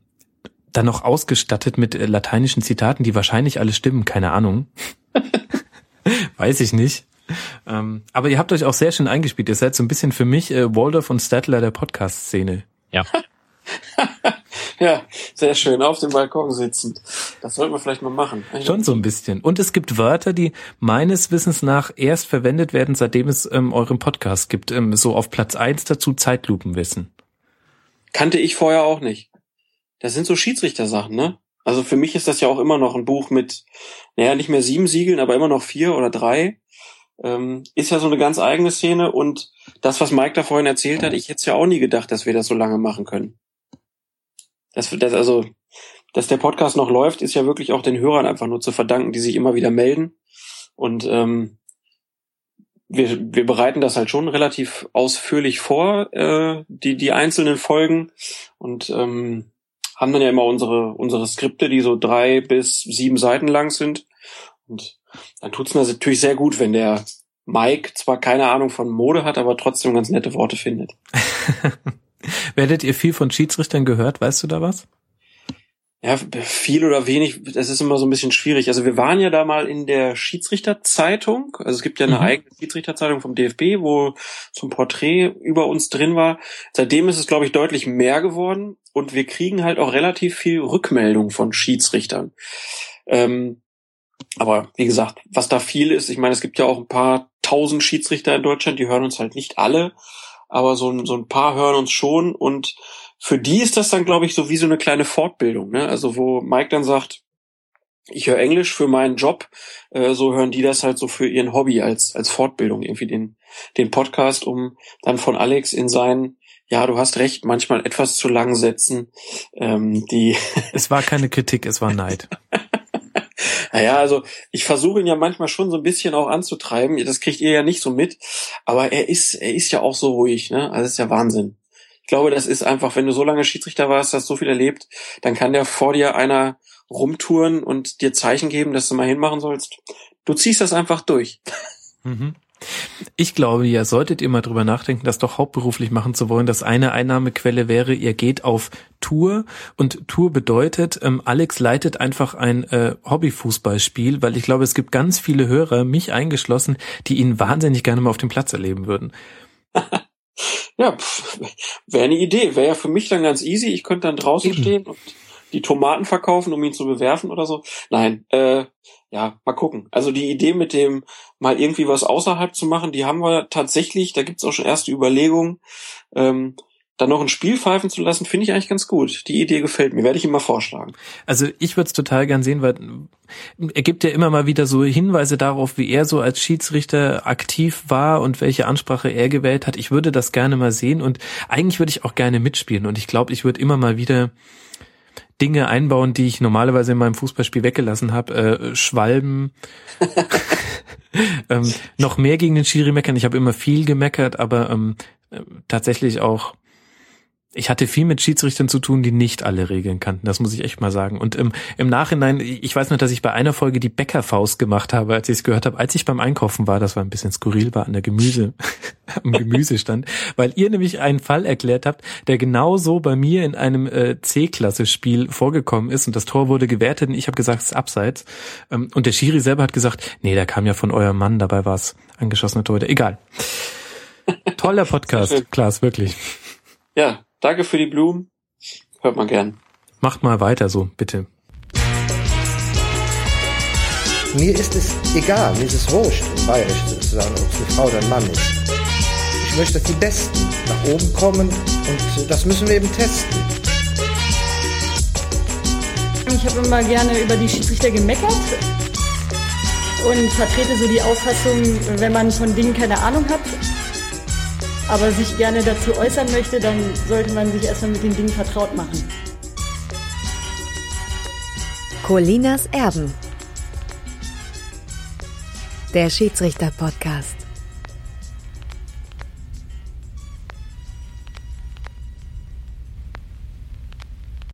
dann noch ausgestattet mit äh, lateinischen Zitaten, die wahrscheinlich alle stimmen, keine Ahnung. Weiß ich nicht. Ähm, aber ihr habt euch auch sehr schön eingespielt. Ihr seid so ein bisschen für mich äh, Waldorf und Statler der Podcast-Szene. Ja. ja, sehr schön. Auf dem Balkon sitzend. Das sollten wir vielleicht mal machen. Schon so ein bisschen. Und es gibt Wörter, die meines Wissens nach erst verwendet werden, seitdem es ähm, euren Podcast gibt. Ähm, so auf Platz eins dazu Zeitlupenwissen. Kannte ich vorher auch nicht. Das sind so Schiedsrichtersachen, ne? Also für mich ist das ja auch immer noch ein Buch mit, naja, nicht mehr sieben Siegeln, aber immer noch vier oder drei. Ähm, ist ja so eine ganz eigene Szene und das, was Mike da vorhin erzählt hat, ich hätte es ja auch nie gedacht, dass wir das so lange machen können. Das, das also, dass der Podcast noch läuft, ist ja wirklich auch den Hörern einfach nur zu verdanken, die sich immer wieder melden. Und ähm, wir, wir bereiten das halt schon relativ ausführlich vor, äh, die, die einzelnen Folgen. Und ähm, haben dann ja immer unsere, unsere Skripte, die so drei bis sieben Seiten lang sind. Und dann tut's mir natürlich sehr gut, wenn der Mike zwar keine Ahnung von Mode hat, aber trotzdem ganz nette Worte findet. Werdet ihr viel von Schiedsrichtern gehört? Weißt du da was? Ja, viel oder wenig, das ist immer so ein bisschen schwierig. Also wir waren ja da mal in der Schiedsrichterzeitung. Also es gibt ja eine mhm. eigene Schiedsrichterzeitung vom DFB, wo zum Porträt über uns drin war. Seitdem ist es, glaube ich, deutlich mehr geworden und wir kriegen halt auch relativ viel Rückmeldung von Schiedsrichtern. Ähm, aber wie gesagt, was da viel ist, ich meine, es gibt ja auch ein paar tausend Schiedsrichter in Deutschland, die hören uns halt nicht alle, aber so, so ein paar hören uns schon und für die ist das dann, glaube ich, so wie so eine kleine Fortbildung. Ne? Also wo Mike dann sagt, ich höre Englisch für meinen Job, äh, so hören die das halt so für ihren Hobby als, als Fortbildung, irgendwie den, den Podcast, um dann von Alex in seinen ja, du hast recht, manchmal etwas zu lang setzen. Ähm, die es war keine Kritik, es war Neid. Naja, also ich versuche ihn ja manchmal schon so ein bisschen auch anzutreiben. Das kriegt ihr ja nicht so mit. Aber er ist, er ist ja auch so ruhig, ne? Also das ist ja Wahnsinn. Ich glaube, das ist einfach, wenn du so lange Schiedsrichter warst, hast so viel erlebt, dann kann der vor dir einer rumtouren und dir Zeichen geben, dass du mal hinmachen sollst. Du ziehst das einfach durch. Mhm. Ich glaube, ja, solltet ihr mal drüber nachdenken, das doch hauptberuflich machen zu wollen, dass eine Einnahmequelle wäre, ihr geht auf Tour und Tour bedeutet, ähm, Alex leitet einfach ein äh, Hobbyfußballspiel, weil ich glaube, es gibt ganz viele Hörer, mich eingeschlossen, die ihn wahnsinnig gerne mal auf dem Platz erleben würden. ja, wäre eine Idee, wäre ja für mich dann ganz easy. Ich könnte dann draußen Eben. stehen und die Tomaten verkaufen, um ihn zu bewerfen oder so. Nein, äh, ja, mal gucken. Also die Idee mit dem mal irgendwie was außerhalb zu machen, die haben wir tatsächlich, da gibt's auch schon erste Überlegungen. Ähm, dann noch ein Spiel pfeifen zu lassen, finde ich eigentlich ganz gut. Die Idee gefällt mir, werde ich ihm mal vorschlagen. Also ich würde es total gern sehen, weil er gibt ja immer mal wieder so Hinweise darauf, wie er so als Schiedsrichter aktiv war und welche Ansprache er gewählt hat. Ich würde das gerne mal sehen und eigentlich würde ich auch gerne mitspielen und ich glaube, ich würde immer mal wieder Dinge einbauen, die ich normalerweise in meinem Fußballspiel weggelassen habe. Äh, Schwalben, ähm, noch mehr gegen den Schiri meckern. Ich habe immer viel gemeckert, aber ähm, äh, tatsächlich auch ich hatte viel mit Schiedsrichtern zu tun, die nicht alle Regeln kannten. Das muss ich echt mal sagen. Und im, im Nachhinein, ich weiß nur, dass ich bei einer Folge die Bäckerfaust gemacht habe, als ich es gehört habe, als ich beim Einkaufen war, das war ein bisschen skurril, war an der Gemüse, am Gemüsestand, weil ihr nämlich einen Fall erklärt habt, der genauso bei mir in einem äh, C-Klasse-Spiel vorgekommen ist und das Tor wurde gewertet und ich habe gesagt, es ist abseits. Ähm, und der Schiri selber hat gesagt, nee, der kam ja von eurem Mann, dabei war es angeschossene Torhüter. Egal. Toller Podcast, Klaas, wirklich. Ja, Danke für die Blumen. Hört man gern. Macht mal weiter so, bitte. Mir ist es egal, mir ist es wurscht, um bayerisch zu sagen, ob es eine Frau oder ein Mann ist. Ich möchte, dass die Besten nach oben kommen und das müssen wir eben testen. Ich habe immer gerne über die Schiedsrichter gemeckert und vertrete so die Auffassung, wenn man von Dingen keine Ahnung hat, aber sich gerne dazu äußern möchte, dann sollte man sich erstmal mit den Dingen vertraut machen. Colinas Erben. Der Schiedsrichter-Podcast.